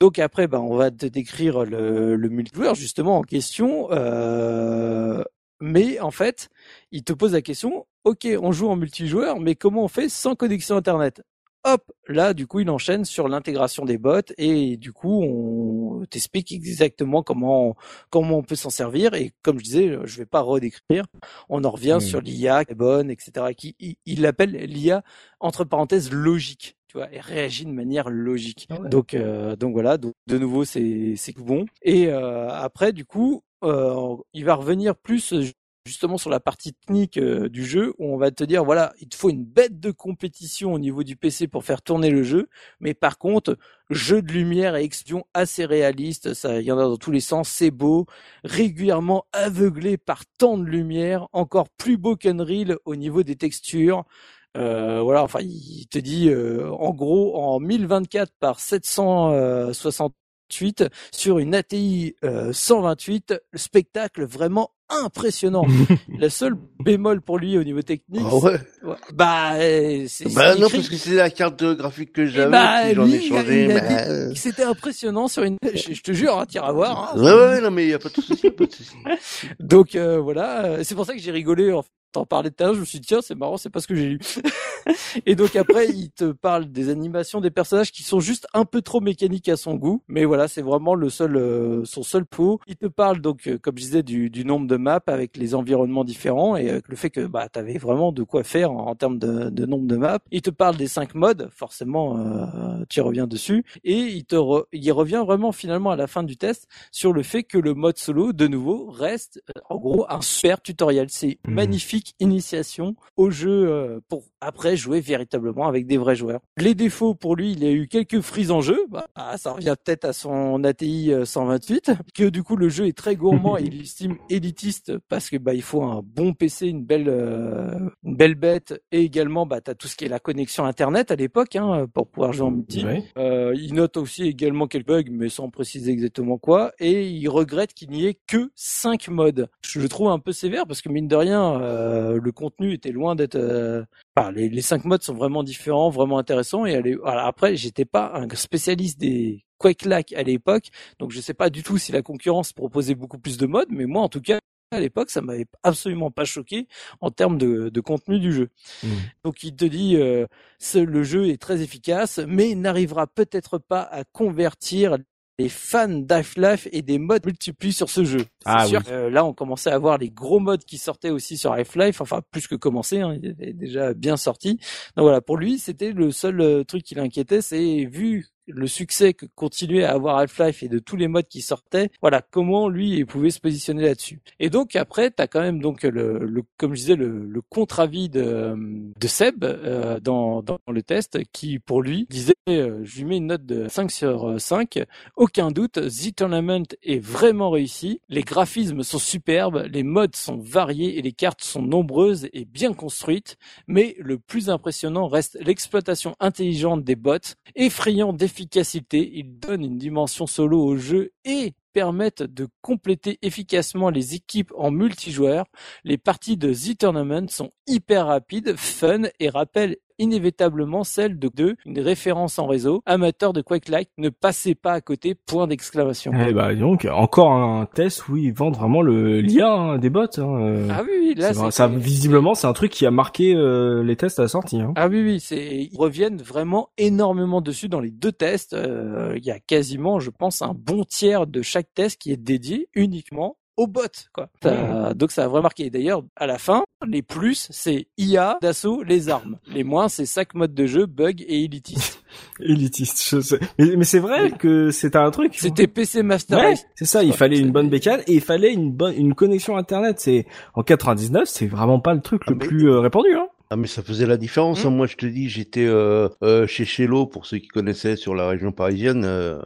Donc après, ben, on va te décrire le, le multijoueur justement en question. euh, mais en fait, il te pose la question, ok, on joue en multijoueur, mais comment on fait sans connexion Internet? Hop, là, du coup, il enchaîne sur l'intégration des bots et du coup, on t'explique exactement comment comment on peut s'en servir. Et comme je disais, je vais pas redécrire. On en revient Mm. sur l'IA qui est bonne, etc. Qui il- il l'appelle l'IA entre parenthèses logique, tu vois, et réagit de manière logique. Ah ouais. Donc euh, donc voilà, donc de nouveau c'est bon. Et euh, après du coup, euh, il va revenir plus justement sur la partie technique euh, du jeu où on va te dire voilà, il te faut une bête de compétition au niveau du PC pour faire tourner le jeu, mais par contre, jeu de lumière et explosion assez réaliste, ça il y en a dans tous les sens, c'est beau, régulièrement aveuglé par tant de lumière, encore plus beau qu'Unreal au niveau des textures. Euh, voilà, enfin, il te dit, euh, en gros, en 1024 par 768 sur une ATI euh, 128, le spectacle vraiment impressionnant. La seule bémol pour lui au niveau technique, Ah ouais. c'est- ouais, bah, euh, c'est Bah c'est non, écrit- parce que c'est la carte graphique que j'avais, bah, j'en ai il changé. il dit- euh, C'était impressionnant sur une. Je, je te jure, hein, t'iras voir. hein. Ouais, ouais, non, mais y a pas de souci, pas de souci. Donc euh, voilà, euh, c'est pour ça que j'ai rigolé en t'en parlais tout à l'heure, je me suis dit tiens c'est marrant, c'est pas ce que j'ai lu. et donc après il te parle des animations des personnages qui sont juste un peu trop mécaniques à son goût, mais voilà c'est vraiment le seul euh, son seul pot. Il te parle donc euh, comme je disais du, du nombre de maps avec les environnements différents et avec le fait que bah t'avais vraiment de quoi faire en, en termes de, de nombre de maps. Il te parle des cinq modes, forcément euh, tu reviens dessus et il te re- il revient vraiment finalement à la fin du test sur le fait que le mode solo, de nouveau, reste euh, en gros un super tutoriel. C'est Mhm. magnifique initiation au jeu euh, pour après jouer véritablement avec des vrais joueurs. Les défauts pour lui, il a eu quelques frises en jeu. Bah, ah, ça revient peut-être à son ATI euh, 128, que du coup le jeu est très gourmand et il l'estime élitiste parce que bah il faut un bon PC, une belle euh, une belle bête et également bah t'as tout ce qui est la connexion internet à l'époque hein, pour pouvoir jouer en multi. Euh, il note aussi également quelques bugs, mais sans préciser exactement quoi. Et il regrette qu'il n'y ait que 5 modes. Je le trouve un peu sévère parce que mine de rien, euh, le contenu était loin d'être. euh, enfin, les, les 5 modes sont vraiment différents, vraiment intéressants. Et elle est- après, j'étais pas un spécialiste des Quake-like à l'époque, donc je sais pas du tout si la concurrence proposait beaucoup plus de modes, mais moi en tout cas. À l'époque, ça m'avait absolument pas choqué en termes de, de contenu du jeu. Mm. Donc il te dit, euh, ce- le jeu est très efficace, mais n'arrivera peut-être pas à convertir les fans d'Half-Life et des modes multiplient sur ce jeu. Ah sûr oui. que, euh, là, on commençait à voir les gros modes qui sortaient aussi sur Half-Life, enfin plus que commencé, hein, il était déjà bien sorti. Donc voilà, pour lui, c'était le seul euh, truc qui l'inquiétait, c'est vu le succès que continuait à avoir Half-Life et de tous les modes qui sortaient, voilà comment lui il pouvait se positionner là-dessus. Et donc après, tu as quand même donc le, le comme je disais le, le contre-avis de, de Seb euh, dans, dans le test qui pour lui disait euh, je lui mets une note de 5 sur euh, 5, aucun doute, The Tournament est vraiment réussi, les graphismes sont superbes, les modes sont variés et les cartes sont nombreuses et bien construites, mais le plus impressionnant reste l'exploitation intelligente des bots, effrayant d'efficacité, ils donnent une dimension solo au jeu et permettent de compléter efficacement les équipes en multijoueur. Les parties de The Tournament sont hyper rapides, fun et rappellent inévitablement celle de deux, une référence en réseau. Amateur de Quake Like, ne passez pas à côté, point d'exclamation. Eh bah donc encore un test où ils vendent vraiment le l'IA hein, des bots. Hein. euh. Ah oui, oui, là c'est- ça visiblement c'est un truc qui a marqué euh, les tests à la sortie. Hein. Ah oui, oui, c'est ils reviennent vraiment énormément dessus dans les deux tests. Euh, Il y a quasiment, je pense, un bon tiers de chaque test qui est dédié uniquement aux bots, quoi. Ça- Donc ça a vraiment marqué. D'ailleurs, à la fin, les plus, c'est IA, d'assaut, les armes. Les moins, c'est sac mode de jeu, bug et élitiste. Élitiste. je sais. Mais, mais c'est vrai que c'était un truc. C'était PC Master Ouais, Race. c'est ça. Il Ouais, fallait une bonne bécane et il fallait une bonne une connexion internet. C'est en 99, c'est vraiment pas le truc Ah, le mais- plus euh, répandu. Hein. Ah mais ça faisait la différence. hein. Moi je te dis, j'étais euh, euh, chez Chello pour ceux qui connaissaient sur la région parisienne, euh,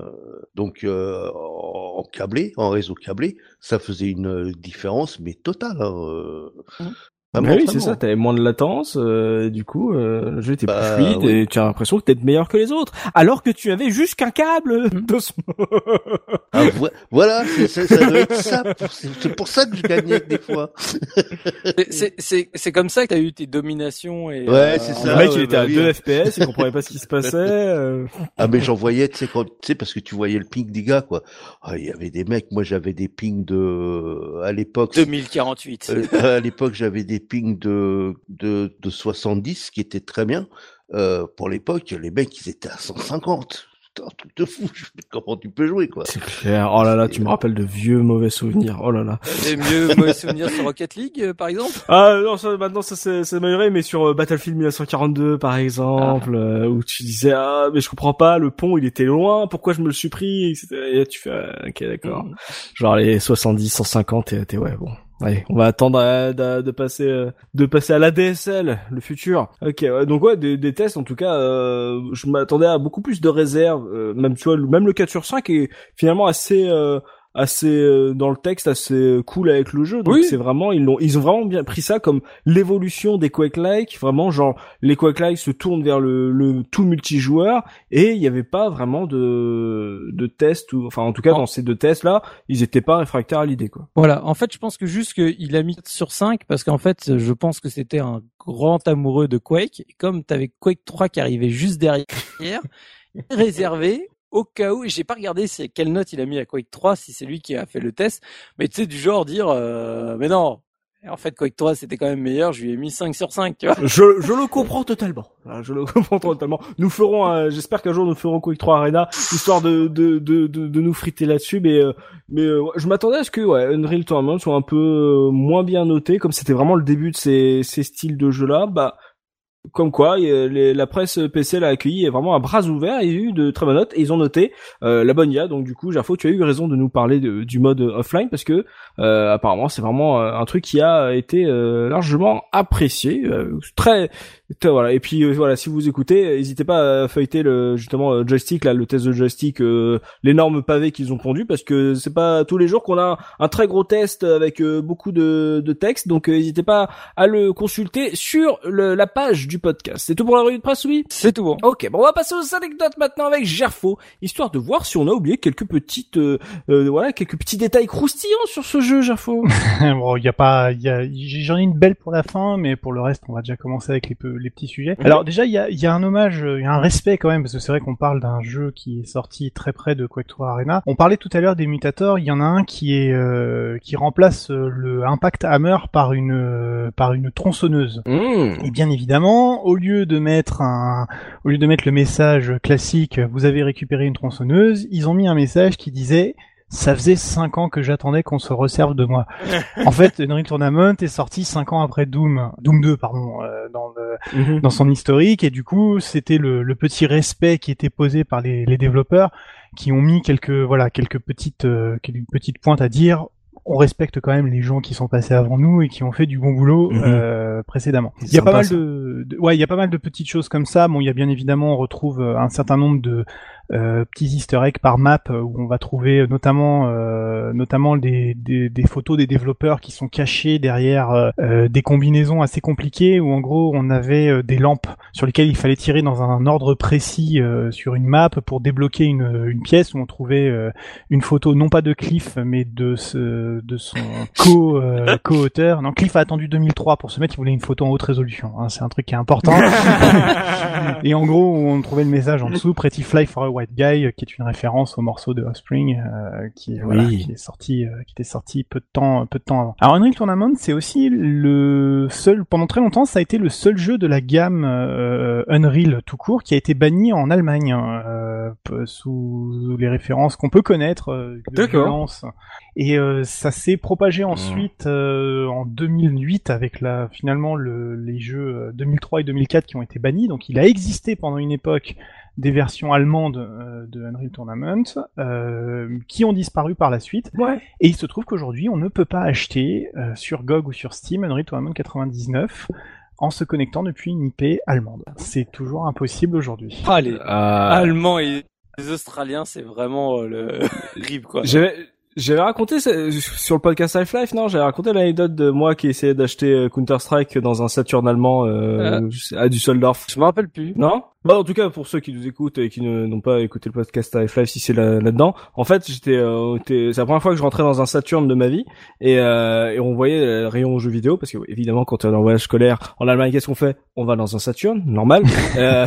donc en câblé, en réseau câblé, ça faisait une différence mais totale. hein, euh. Mhm. Bah oui, c'est ça. T'avais moins de latence. euh, du coup, euh, le jeu était Bah, plus fluide oui. et tu as l'impression que t'es meilleur que les autres, alors que tu avais juste qu'un câble. de son- Ah, vo- voilà, c'est- c'est- ça doit être ça. pour- C'est c'est pour ça que je gagnais des fois. C'est- C'est c'est- c'est comme ça que t'as eu tes dominations et. Ouais, c'est en- ça. le mec, ouais, il était bah à oui. 2 FPS, il comprenait pas ce qui se passait. euh. Ah mais j'en voyais, tu sais, quand, tu sais, parce que tu voyais le ping des gars, quoi. Ah, il y avait des mecs, moi j'avais des pings de, à l'époque, 2048. euh, à l'époque j'avais des pings de, de, de 70, ce qui était très bien. Euh, pour l'époque, les mecs, ils étaient à 150. Putain, un truc de fou. Comment tu peux jouer, quoi. C'est clair. Oh là là, tu me rappelles de vieux mauvais souvenirs. Oh là là. Des mieux mauvais souvenirs sur Rocket League, euh, par exemple? Ah non, ça, maintenant ça c'est amélioré, mais sur euh, Battlefield 1942 par exemple, euh, où tu disais ah mais je comprends pas, le pont il était loin, pourquoi je me le suis pris, etc. Et là, tu fais ah, ok d'accord. Mm. Genre les 70, 150 et t'es ouais bon. Allez, on va attendre à- de, passer euh, de passer à la DSL, le futur. Ok, ouais, donc ouais, des, des tests en tout cas, euh, je m'attendais à beaucoup plus de réserves, euh, même tu vois, même le 4 sur 5 est finalement assez euh, assez euh, dans le texte assez cool avec le jeu. Donc Oui. c'est vraiment ils l'ont ils ont vraiment bien pris ça comme l'évolution des Quake Like, vraiment genre les Quake Like se tournent vers le, le tout multijoueur et il n'y avait pas vraiment de de tests ou enfin en tout cas Oh. dans ces deux tests là, ils étaient pas réfractaires à l'idée quoi. Voilà, en fait, je pense que juste qu'il a mis sur 5 parce qu'en fait, je pense que c'était un grand amoureux de Quake. Et comme t'avais Quake 3 qui arrivait juste derrière, il est réservé au cas où, j'ai pas regardé c'est quelle note il a mis à Quake 3, si c'est lui qui a fait le test, mais tu sais, du genre dire, euh, mais non, en fait, Quake 3 c'était quand même meilleur, je lui ai mis 5 sur 5, tu vois. Je, je le comprends totalement. Je le comprends totalement. Nous ferons, un- j'espère qu'un jour nous ferons Quake 3 Arena, histoire de de de de, de nous friter là-dessus. Mais euh, mais euh, je m'attendais à ce que ouais, Unreal Tournament soit un peu euh, moins bien noté, comme c'était vraiment le début de ces ces styles de jeux là. Bah comme quoi, les- la presse PC l'a accueilli vraiment à bras ouverts. Il y a eu de très bonnes notes et ils ont noté euh, la bonne IA. Donc du coup, Gerfo, tu as eu raison de nous parler de- du mode offline parce que euh, apparemment c'est vraiment euh, un truc qui a été euh, largement apprécié, euh, très, très- voilà. Et puis euh, voilà, si vous écoutez, n'hésitez pas à feuilleter le justement joystick là, le test de joystick, l'énorme pavé qu'ils ont pondu parce que c'est pas tous les jours qu'on a un très gros test avec beaucoup de, de texte. Donc n'hésitez pas à le consulter sur le- la page du podcast. C'est tout pour la revue de presse, oui? C'est tout bon. Ok, bon, on va passer aux anecdotes maintenant avec Gerfo, histoire de voir si on a oublié quelques petites, euh, euh, voilà, quelques petits détails croustillants sur ce jeu, Gerfo. bon, il y a pas, y a, j'en ai une belle pour la fin, mais pour le reste, on va déjà commencer avec les, petits sujets. Alors déjà, il y a, il y a un hommage, euh, il y a un respect quand même, parce que c'est vrai qu'on parle d'un jeu qui est sorti très près de Quake 3 Arena. On parlait tout à l'heure des mutators, il y en a un qui est, euh, qui remplace le Impact Hammer par une, par une tronçonneuse. Mmh. Et bien évidemment, Maintenant, au lieu de mettre un, au lieu de mettre le message classique, vous avez récupéré une tronçonneuse, ils ont mis un message qui disait ça faisait cinq ans que j'attendais qu'on se resserve de moi. en fait, Unreal Tournament est sorti cinq ans après Doom, Doom 2, pardon, euh, dans, le, Mhm. dans son historique, et du coup, c'était le, le petit respect qui était posé par les, les développeurs, qui ont mis quelques, voilà, quelques petites, euh, quelques petites pointes à dire. On respecte quand même les gens qui sont passés avant nous et qui ont fait du bon boulot Mhm. euh, précédemment. Il y a pas mal de, de- ouais, il y a pas mal de petites choses comme ça. Bon, il y a bien évidemment, on retrouve euh, un certain nombre de euh, petits Easter eggs par map euh, où on va trouver euh, notamment euh, notamment des, des, des photos des développeurs qui sont cachées derrière euh, euh, des combinaisons assez compliquées où en gros on avait des lampes sur lesquelles il fallait tirer dans un ordre précis euh, sur une map pour débloquer une, une pièce où on trouvait euh, une photo non pas de Cliff mais de ce de son co euh, co-auteur. Non, Cliff a attendu 2003 pour se mettre, il voulait une photo en haute résolution. hein, c'est un truc qui est important. Et en gros, on trouvait le message en dessous, Pretty Fly for a White Guy, euh, qui est une référence au morceau de Offspring, euh, qui, voilà, qui est sorti, euh, qui était sorti peu de temps, peu de temps avant. Alors Unreal Tournament, c'est aussi le seul, pendant très longtemps, ça a été le seul jeu de la gamme euh, Unreal tout court qui a été banni en Allemagne hein, euh, sous les références qu'on peut connaître euh, de D'accord. violence. Et euh, ça s'est propagé ensuite euh, en 2008 avec la finalement le, les jeux euh, 2003 et 2004 qui ont été bannis. Donc il a existé pendant une époque des versions allemandes euh, de Unreal Tournament euh, qui ont disparu par la suite. Ouais. Et il se trouve qu'aujourd'hui on ne peut pas acheter euh, sur GOG ou sur Steam Unreal Tournament 99 en se connectant depuis une IP allemande. C'est toujours impossible aujourd'hui. Ah, les Euh, Allemands et les Australiens, c'est vraiment euh, le rib quoi. J'avais raconté sur le podcast Half-Life, non? J'avais raconté l'anecdote de moi qui essayait d'acheter euh, Counter-Strike dans un Saturn allemand euh, sais- à Düsseldorf. Je me rappelle plus. Non? Bah, En tout cas, pour ceux qui nous écoutent et qui n'ont pas écouté le podcast Half-Life, si c'est là- là-dedans, en fait, j'étais, euh, c'est la première fois que je rentrais dans un Saturn de ma vie. Et, euh, et on voyait le rayon jeux vidéo parce que évidemment, quand on est en voyage scolaire en Allemagne, qu'est-ce qu'on fait? On va dans un Saturn, normal. euh,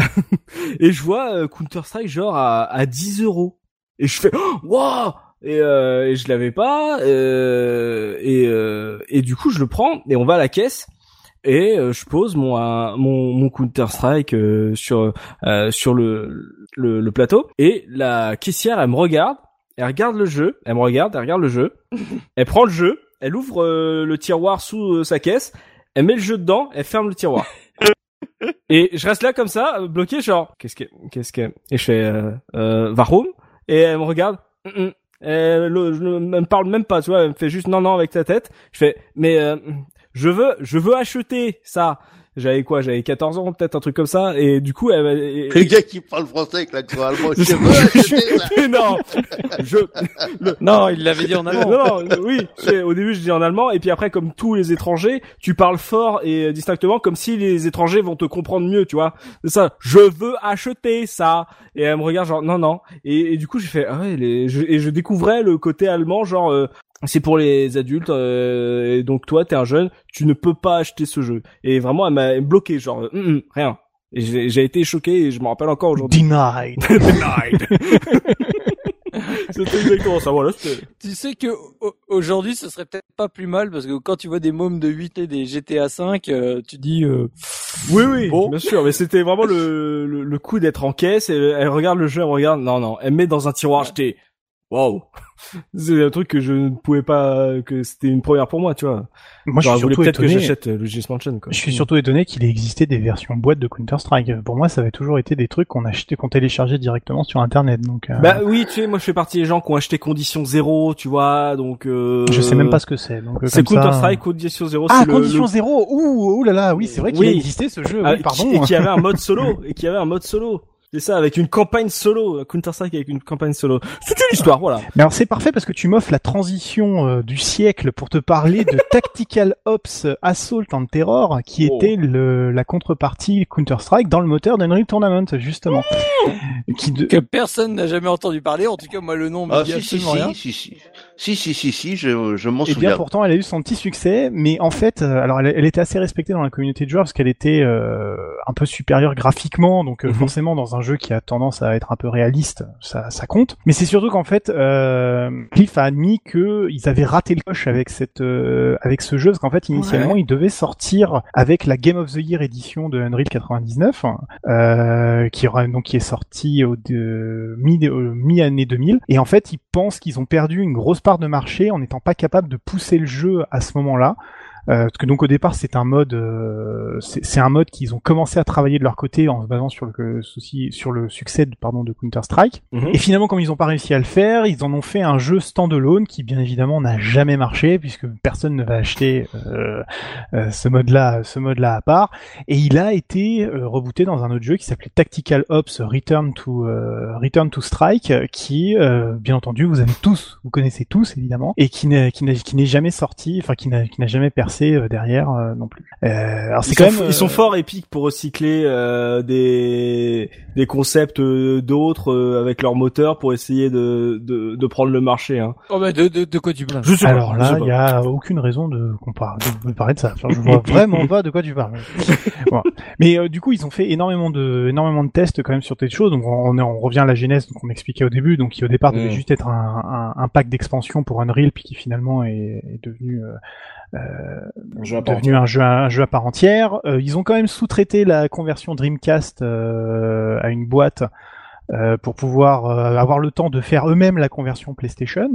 et je vois euh, Counter-Strike genre à, à 10 euros. Et je fais oh, wow et, euh, et je l'avais pas euh, et euh, et du coup je le prends et on va à la caisse et euh, je pose mon mon, mon Counter Strike sur euh, sur le, le le plateau et la caissière elle me regarde elle regarde le jeu elle me regarde elle regarde le jeu elle prend le jeu elle ouvre euh, le tiroir sous euh, sa caisse elle met le jeu dedans elle ferme le tiroir et je reste là comme ça euh, bloqué genre qu'est-ce que qu'est-ce que et je fais euh, euh, warum et elle me regarde Mm, mm. Ne elle me parle même pas, tu vois, elle me fait juste non non avec ta tête. Je fais mais euh, je veux je veux acheter ça. J'avais quoi J'avais 14 ans peut-être un truc comme ça et du coup elle et- Le gars qui parle français avec l'accent allemand, je Je- veux acheter ça. Mais non, je Non, il l'avait dit en allemand. non, non, oui, au début je dis en allemand et puis après comme tous les étrangers, tu parles fort et euh, distinctement comme si les étrangers vont te comprendre mieux, tu vois. C'est ça, je veux acheter ça et elle me regarde genre non non et, et du coup j'ai fait ah ouais les, je, et je découvrais le côté allemand genre euh, c'est pour les adultes euh, et donc toi t'es un jeune, tu ne peux pas acheter ce jeu et vraiment elle m'a bloqué genre Hum, hum, rien. Et j'ai j'ai été choqué et je me rappelle encore aujourd'hui. Denied. Denied. C'était exactement ça. Voilà, c'était. Tu sais que au- aujourd'hui, ce serait peut-être pas plus mal parce que quand tu vois des mômes de 8 et des GTA 5, euh, tu dis euh, Oui, oui, Bon. bien sûr, mais c'était vraiment le, le, le coup d'être en caisse et elle regarde le jeu, elle regarde, non, non, elle met dans un tiroir, j'étais, waouh. C'est un truc que je ne pouvais pas, que c'était une première pour moi, tu vois. Moi, je suis peut-être que étonné. j'achète euh, Luigi's Mansion, quoi. Je suis surtout étonné qu'il ait existé des versions boîte de Counter Strike. Pour moi, ça avait toujours été des trucs qu'on achetait, qu'on téléchargeait directement sur Internet. Donc, euh, Bah oui, tu sais, moi je fais partie des gens qui ont acheté Condition Zéro, tu vois, donc euh... je sais même pas ce que c'est. Donc, euh, C'est ça- Counter Strike Condition Zéro. Ah, le- Condition le- Zéro. Ouh, ouh là là. Oui, c'est vrai qu'il Oui. a existé ce jeu. Ah, oui, pardon. et qui avait un mode solo, et qui avait un mode solo. C'est ça, avec une campagne solo, Counter Strike avec une campagne solo. C'est une histoire, voilà. Mais alors c'est parfait parce que tu m'offres la transition euh, du siècle pour te parler de Tactical Ops Assault and Terror, qui Oh. était le, la contrepartie Counter Strike dans le moteur d'Unreal Tournament justement. Qui de- que personne n'a jamais entendu parler. En tout cas, moi, le nom me Ah, dit si, si, absolument rien. si, si, si, si, si, si, si, je, je m'en Et Eh bien souviens. pourtant, elle a eu son petit succès, mais en fait, euh, alors elle, elle était assez respectée dans la communauté de joueurs parce qu'elle était, euh, un peu supérieur graphiquement, donc euh, Mhm. forcément dans un jeu qui a tendance à être un peu réaliste, ça, ça compte. Mais c'est surtout qu'en fait, euh, Cliff a admis que ils avaient raté le coche avec cette euh, avec ce jeu, parce qu'en fait initialement il devait sortir avec la Game of the Year édition de Unreal 99, euh, qui aura donc qui est sorti au de, mi au mi-année 2000, et en fait ils pensent qu'ils ont perdu une grosse part de marché en n'étant pas capables de pousser le jeu à ce moment-là. Euh, parce que donc au départ c'est un mode, euh, c'est un mode qu'ils ont commencé à travailler de leur côté en se basant sur le souci, sur le succès de, pardon de Counter Strike. Mhm. Et finalement comme ils n'ont pas réussi à le faire, ils en ont fait un jeu standalone qui bien évidemment n'a jamais marché puisque personne ne va acheter euh, euh, ce mode-là, ce mode-là à part. Et il a été euh, rebooté dans un autre jeu qui s'appelait Tactical Ops Return to euh, Return to Strike, qui euh, bien entendu vous avez tous, vous connaissez tous évidemment, et qui n'est qui n'est jamais sorti, enfin qui n'a qui n'a jamais percé euh, derrière euh, non plus. Euh, alors c'est Ils quand sont, même ils sont forts épiques pour recycler euh, des des concepts d'autres euh, avec leur moteur pour essayer de, de, de prendre le marché. Hein. Oh bah de, de, de quoi tu parles? Je sais pas, Alors là, il y a aucune raison de qu'on parle, de me parler de ça. Enfin, je vois vraiment pas de quoi tu parles. Bon. Mais euh, du coup, ils ont fait énormément de énormément de tests quand même sur tes choses. Donc on, on revient à la genèse donc on expliquait au début, donc qui au départ devait Mm. juste être un, un, un pack d'expansion pour Unreal, puis qui finalement est, est devenu euh, Je vais pas devenu un jeu, un jeu à part entière. Euh, ils ont quand même sous-traité la conversion Dreamcast euh, à une boîte euh, pour pouvoir euh, avoir le temps de faire eux-mêmes la conversion PlayStation.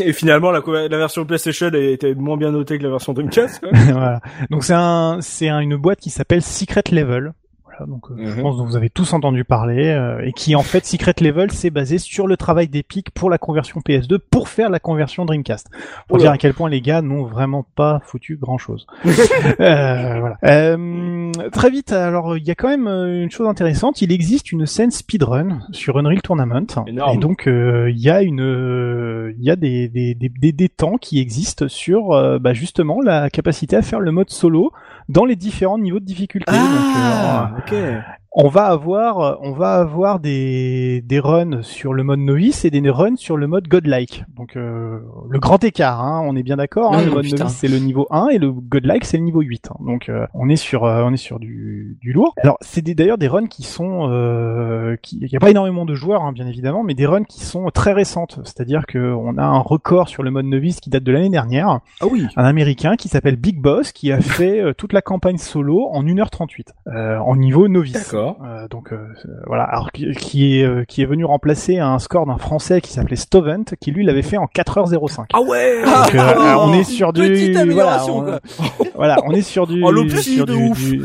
Et finalement, la, la version PlayStation était moins bien notée que la version Dreamcast. quoi. voilà. Donc c'est un, c'est un- une boîte qui s'appelle Secret Level. Voilà, donc euh, je Mhm. pense que vous avez tous entendu parler euh, et qui en fait Secret Level c'est basé sur le travail d'Epic pour la conversion PS2 pour faire la conversion Dreamcast. Pour Oula. dire à quel point les gars n'ont vraiment pas foutu grand chose. voilà. Euh, très vite, alors il y a quand même euh, une chose intéressante, il existe une scène speedrun sur Unreal Tournament Énorme. et donc euh, il y a une, euh, il y a des, des, des, des, des temps qui existent sur euh, bah, justement la capacité à faire le mode solo dans les différents niveaux de difficulté. Ah, euh, ok. On va avoir, on va avoir des, des runs sur le mode novice et des runs sur le mode godlike. Donc euh, le grand écart, hein, on est bien d'accord. hein, le mode putain. novice c'est le niveau 1 et le godlike c'est le niveau 8. hein. Donc euh, on est sur, euh, on est sur du, du lourd. Alors c'est d'ailleurs des runs qui sont, euh, qui, il y a pas énormément de joueurs hein, bien évidemment, mais des runs qui sont très récentes. C'est-à-dire que on a un record sur le mode novice qui date de l'année dernière Ah oui. un américain qui s'appelle Big Boss qui a fait euh, toute la campagne solo en 1h38 euh, en niveau novice. D'accord. Euh, donc euh, voilà, alors qui, qui est euh, qui est venu remplacer un score d'un français qui s'appelait Stovent qui lui l'avait fait en 4h05. Ah ouais. Donc, euh, euh, on est sur du Petite voilà, on, quoi. voilà, on est sur du En l'opti sur de du- ouf. du-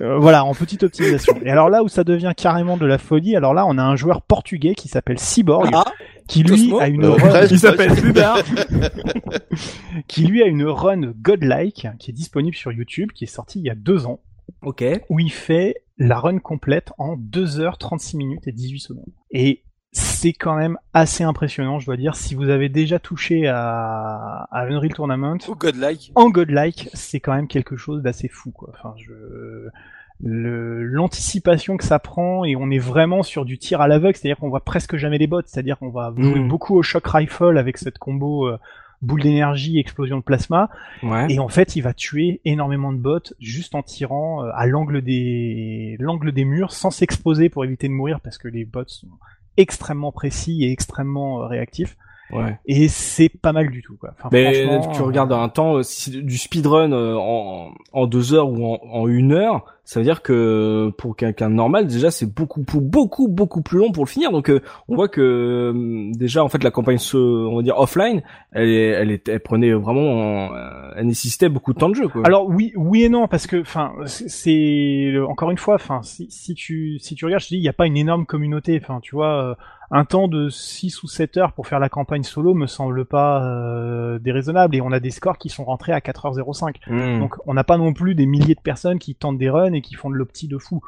euh, voilà, en petite optimisation. Et alors là où ça devient carrément de la folie, alors là on a un joueur portugais qui s'appelle Cyborg Ah, qui lui a une Euh, run- Il s'appelle qui lui a une run godlike qui est disponible sur YouTube, qui est sortie il y a deux ans, Ok. où il fait la run complète en 2h36 minutes et 18 secondes. Et c'est quand même assez impressionnant, je dois dire. Si vous avez déjà touché à, à Unreal Tournament, ou godlike. en godlike, c'est quand même quelque chose d'assez fou, quoi. Enfin, je le- l'anticipation que ça prend et on est vraiment sur du tir à l'aveugle, c'est-à-dire qu'on voit presque jamais les bots, c'est-à-dire qu'on va jouer Mm. beaucoup au shock rifle avec cette combo euh, boule d'énergie, explosion de plasma, Ouais. et en fait, il va tuer énormément de bots juste en tirant euh, à l'angle des l'angle des murs sans s'exposer pour éviter de mourir parce que les bots sont extrêmement précis et extrêmement euh, réactifs. Ouais. Et c'est pas mal du tout, quoi. Enfin, Mais tu euh, regardes un temps, euh, si du speedrun euh, en, en deux heures ou en, en une heure, ça veut dire que pour quelqu'un de normal, déjà c'est beaucoup, beaucoup, beaucoup, plus long pour le finir. Donc on voit que déjà en fait la campagne, se, on va dire offline, elle, elle, est, elle prenait vraiment, elle nécessitait beaucoup de temps de jeu. Quoi. Alors oui, oui et non parce que, enfin, c'est- encore une fois, enfin, si, si tu si tu regardes, je te dis, il n'y a pas une énorme communauté. Enfin, tu vois, euh, un temps de 6 ou 7 heures pour faire la campagne solo me semble pas euh, déraisonnable et on a des scores qui sont rentrés à 4h05. Hmm. Donc on n'a pas non plus des milliers de personnes qui tentent des runs et qui font de l'opti de fou.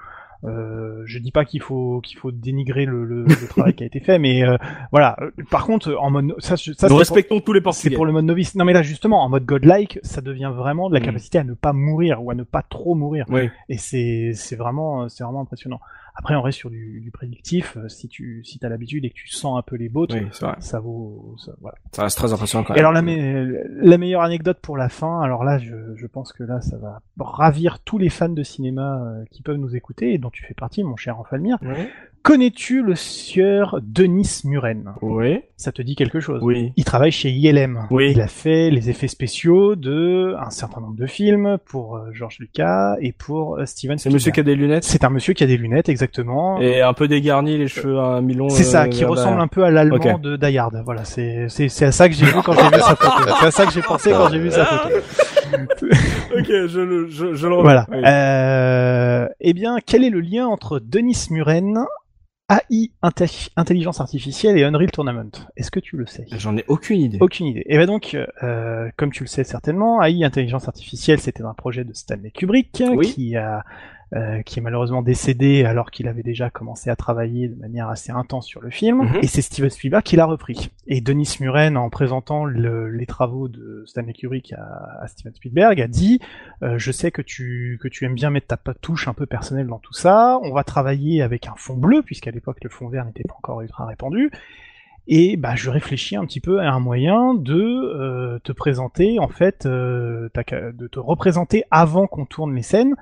Euh, je dis pas qu'il faut qu'il faut dénigrer le, le, le travail qui a été fait, mais euh, voilà. Par contre, en mode ça, ça Nous c'est pour- respectons tous les c'est Portugais. pour le mode novice. Non mais là justement, en mode godlike, ça devient vraiment de la Mm. capacité à ne pas mourir ou à ne pas trop mourir. Oui. Et c'est c'est vraiment c'est vraiment impressionnant. Après, on reste sur du, du prédictif. euh, Si tu si as l'habitude et que tu sens un peu les bottes, Oui, ça vaut. Ça, voilà. Ça reste très impressionnant quand Et alors la, me- la meilleure anecdote pour la fin, alors là je, je pense que là ça va ravir tous les fans de cinéma euh, qui peuvent nous écouter et dont tu fais partie mon cher Enfalmir. Oui. Connais-tu le sieur Denis Muren? Oui. Ça te dit quelque chose? Oui. Il travaille chez ILM. Oui. Il a fait les effets spéciaux de un certain nombre de films pour euh, George Lucas et pour euh, Steven C'est monsieur Spielberg. qui a des lunettes? C'est un monsieur qui a des lunettes exactement. et un peu dégarni, les cheveux à mi-long. C'est ça, euh, qui ressemble un peu à l'allemand de Die Hard. Voilà, c'est c'est c'est à ça que j'ai vu quand j'ai vu sa photo. C'est à ça que j'ai pensé quand j'ai vu sa photo. Ok, je le, je, je le remets. Voilà. Oui. Euh, eh bien, quel est le lien entre Denis Muren, AI, inte- intelligence artificielle et Unreal Tournament Est-ce que tu le sais? J'en ai aucune idée. Aucune idée. Et ben donc, euh, comme tu le sais certainement, AI, intelligence artificielle, c'était un projet de Stanley Kubrick Oui. qui a euh, qui est malheureusement décédé alors qu'il avait déjà commencé à travailler de manière assez intense sur le film. Mhm. Et c'est Steven Spielberg qui l'a repris. Et Denis Muren, en présentant le- les travaux de Stanley Kubrick à, à Steven Spielberg, a dit euh, Je sais que tu que tu aimes bien mettre ta touche un peu personnelle dans tout ça. On va travailler avec un fond bleu puisqu'à l'époque le fond vert n'était pas encore ultra répandu. Et bah, je réfléchis un petit peu à un moyen de euh, te présenter, en fait, euh, de te représenter avant qu'on tourne les scènes,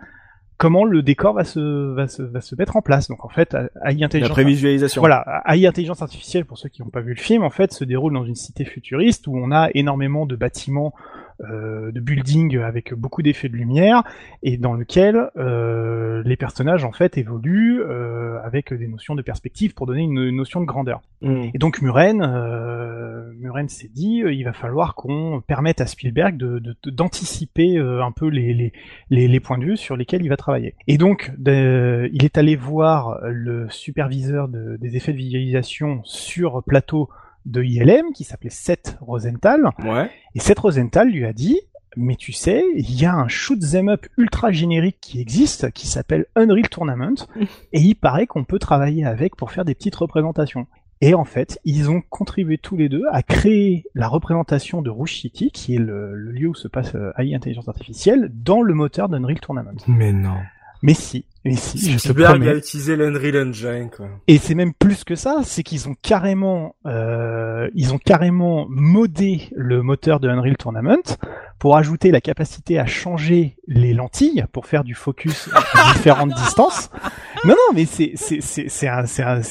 comment le décor va se, va se, va se mettre en place. Donc en fait, AI La intelligence, prévisualisation. voilà, AI intelligence artificielle pour ceux qui n'ont pas vu le film, en fait, se déroule dans une cité futuriste où on a énormément de bâtiments, de buildings avec beaucoup d'effets de lumière et dans lequel euh, les personnages en fait évoluent euh, avec des notions de perspective pour donner une, une notion de grandeur. Mm. Et donc Muren, euh, Muren s'est dit, euh, il va falloir qu'on permette à Spielberg de d'anticiper euh, un peu les, les, les, les points de vue sur lesquels il va travailler. Et donc, de- il est allé voir le superviseur de- des effets de visualisation sur plateau de ILM, qui s'appelait Seth Rosenthal, Ouais. et Seth Rosenthal lui a dit, mais tu sais, il y a un shoot 'em up ultra générique qui existe, qui s'appelle Unreal Tournament, et il paraît qu'on peut travailler avec pour faire des petites représentations. Et en fait, ils ont contribué tous les deux à créer la représentation de Rouge City, qui est le, le lieu où se passe euh, AI Intelligence Artificielle, dans le moteur d'Unreal Tournament. Mais non. Mais si, mais si, je te Spielberg promets. a utilisé l'Unreal Engine, quoi. Et c'est même plus que ça, c'est qu'ils ont carrément, euh, ils ont carrément modé le moteur de Unreal Tournament pour ajouter la capacité à changer les lentilles pour faire du focus à différentes distances. Non, non, mais c'est c'est c'est c'est un- un-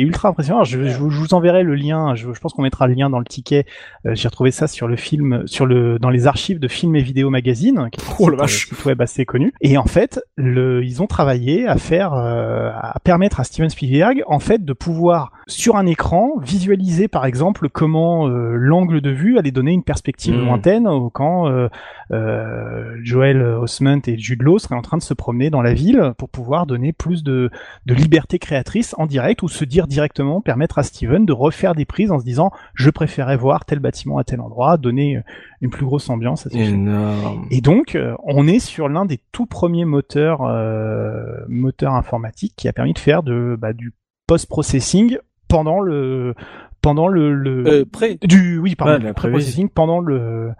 ultra impressionnant. Je, je, vous- enverrai le lien. Je, je pense qu'on mettra le lien dans le ticket. Euh, J'ai retrouvé ça sur le film, sur le dans les archives de Films et Vidéo Magazine, qui est un Oh site, euh, site web assez connu. Et en fait, le, ils ont travaillé à faire, euh, à permettre à Steven Spielberg, en fait, de pouvoir sur un écran visualiser, par exemple, comment euh, l'angle de vue allait donner une perspective Mm. lointaine au- quand euh, euh, Joel Osment et Jude Law seraient en train de se promener dans la ville pour pouvoir donner plus de, de liberté créatrice en direct ou se dire directement, permettre à Steven de refaire des prises en se disant je préférais voir tel bâtiment à tel endroit, donner euh, une plus grosse ambiance à ce. Énorme. Et donc, euh, on est sur l'un des tout premiers moteurs, euh, moteurs informatiques qui a permis de faire de, bah, du post-processing pendant le, pendant le, le Euh, prêt. du, oui, pardon, Ouais, du pré-processing pendant le,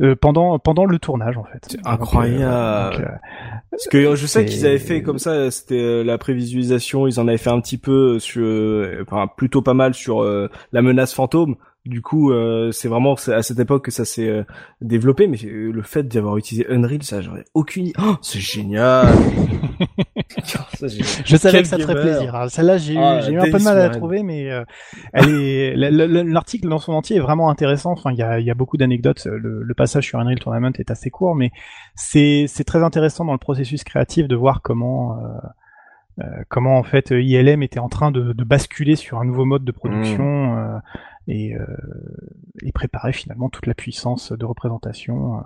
euh, pendant, pendant le tournage en fait. C'est incroyable. donc, euh, Parce que euh, je sais qu'ils avaient fait comme ça, c'était la prévisualisation, ils en avaient fait un petit peu sur, enfin plutôt pas mal sur euh, la menace fantôme. Du coup, euh, c'est vraiment à cette époque que ça s'est euh, développé, mais euh, le fait d'avoir utilisé Unreal, ça ai aucune. idée. Oh, c'est génial. Ça, Je savais Quel que ça te ferait plaisir. hein. Celle-là, j'ai eu, Ah, j'ai eu un peu de mal à la trouver, mais euh, elle est, la- la- la- l'article dans son entier est vraiment intéressant. Enfin, il y a, y a beaucoup d'anecdotes. Le, le passage sur Unreal Tournament est assez court, mais c'est, c'est très intéressant dans le processus créatif de voir comment, euh, euh, comment en fait ILM était en train de, de basculer sur un nouveau mode de production euh, et, euh, et préparer finalement toute la puissance de représentation.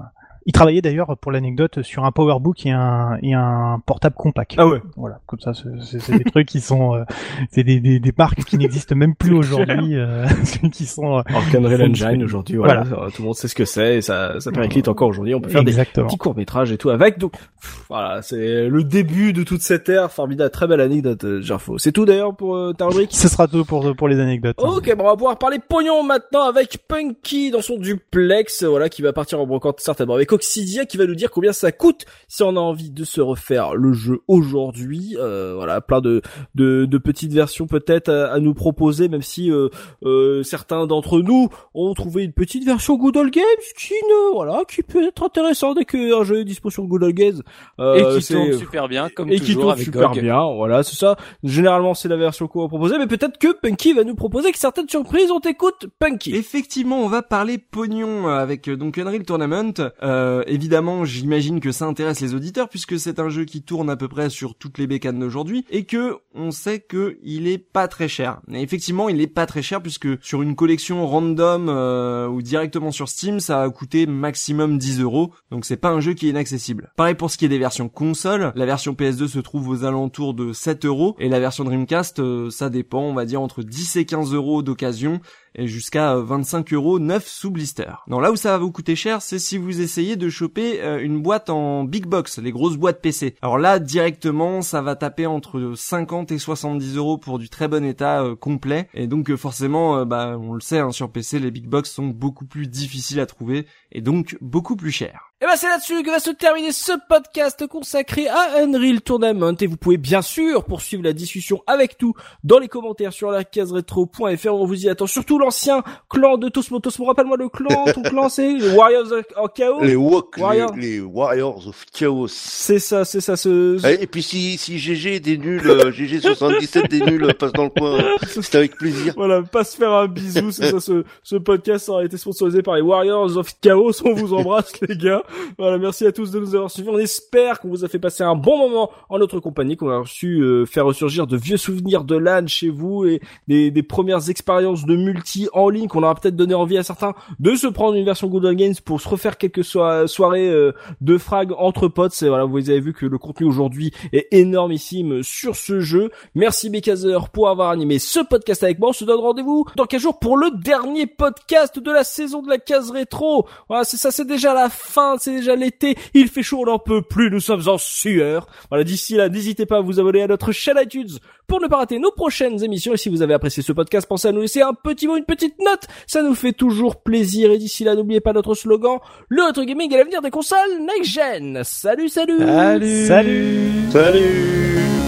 Euh. Il travaillait d'ailleurs, pour l'anecdote, sur un PowerBook et un, et un portable compact. Ah ouais. Voilà, comme ça, c'est- c'est c'est des trucs qui sont, euh, c'est des, des, des marques qui n'existent même plus aujourd'hui, euh, qui sont euh, qu'Unreal Sont Engine aujourd'hui, voilà, euh, tout le monde sait ce que c'est et ça, ça périclite encore aujourd'hui. On peut faire des petits courts métrages et tout avec. Donc pff, voilà, c'est le début de toute cette ère formidable, très belle anecdote, euh, Gerfo. C'est tout d'ailleurs pour euh, ta rubrique? Ce sera tout pour pour les anecdotes. Ok, bon, on va pouvoir parler pognon maintenant avec Punky dans son duplex, euh, voilà, qui va partir en brocante certainement avec Coxidia qui va nous dire combien ça coûte si on a envie de se refaire le jeu aujourd'hui. Euh, voilà, plein de, de, de petites versions peut-être à, nous proposer, même si euh, euh, certains d'entre nous ont trouvé une petite version Good Old Games qui ne, voilà, qui peut être intéressant dès qu'un jeu est dispo sur Good Old Games. et qui tourne super bien, comme et toujours qui tourne avec super GOG. bien. Voilà, c'est ça. Généralement, c'est la version qu'on va proposer, mais peut-être que Punky va nous proposer que certaines surprises. On t'écoute, Punky. Effectivement, on va parler pognon euh, avec euh, donc Unreal Tournament. Euh, évidemment, j'imagine que ça intéresse les auditeurs puisque c'est un jeu qui tourne à peu près sur toutes les bécanes d'aujourd'hui et que on sait que il est pas très cher. Et effectivement, il est pas très cher puisque sur une collection random euh, ou directement sur Steam, ça a coûté maximum 10 euros. Donc c'est pas un jeu qui est inaccessible. Pareil pour ce qui est des versions console, la version PS2 se trouve aux alentours de 7 euros et la version Dreamcast, euh, ça dépend, on va dire entre 10 et 15 euros d'occasion jusqu'à euh, 25 euros neuf sous blister. Non, là où ça va vous coûter cher, c'est si vous essayez de choper euh, une boîte en big box, les grosses boîtes PC. Alors là, directement, ça va taper entre 50 et 70 euros pour du très bon état euh, complet. Et donc euh, forcément, euh, bah, on le sait, hein, sur PC, les big box sont beaucoup plus difficiles à trouver et donc beaucoup plus chers. Et ben c'est là-dessus que va se terminer ce podcast consacré à Unreal Tournament et vous pouvez bien sûr poursuivre la discussion avec nous dans les commentaires sur la case rétro.fr on vous y attend surtout l'ancien clan de Tosmo Tosmo rappelle-moi le clan ton clan c'est les Warriors en chaos Les, wok, Warriors. les, les Warriors of Chaos. c'est ça c'est ça ce, ce- Et puis si, si GG des nuls, euh, GG77 des nuls passe dans le coin, euh, c'est avec plaisir. voilà pas se faire un bisou c'est ça ce, ce podcast a été sponsorisé par les Warriors of Chaos on vous embrasse les gars voilà merci à tous de nous avoir suivis. On espère qu'on vous a fait passer un bon moment en notre compagnie qu'on a su euh, faire ressurgir de vieux souvenirs de LAN chez vous et des, des premières expériences de multi en ligne qu'on aura peut-être donné envie à certains de se prendre une version Old Games pour se refaire quelques soi- soirées euh, de frag entre potes. C'est voilà vous avez vu que le contenu aujourd'hui est énormissime sur ce jeu. Merci Bekazer pour avoir animé ce podcast avec moi. On se donne rendez-vous dans 15 jours pour le dernier podcast de la saison de la case rétro. Voilà c'est ça c'est déjà la fin c'est déjà l'été il fait chaud on n'en peut plus nous sommes en sueur. Voilà d'ici là n'hésitez pas à vous abonner à notre chaîne iTunes pour ne pas rater nos prochaines émissions. Et si vous avez apprécié ce podcast pensez à nous laisser un petit mot une petite note. Ça nous fait toujours plaisir. Et d'ici là n'oubliez pas notre slogan le rétro gaming est l'avenir des consoles next gen salut salut. Salut. Salut. Salut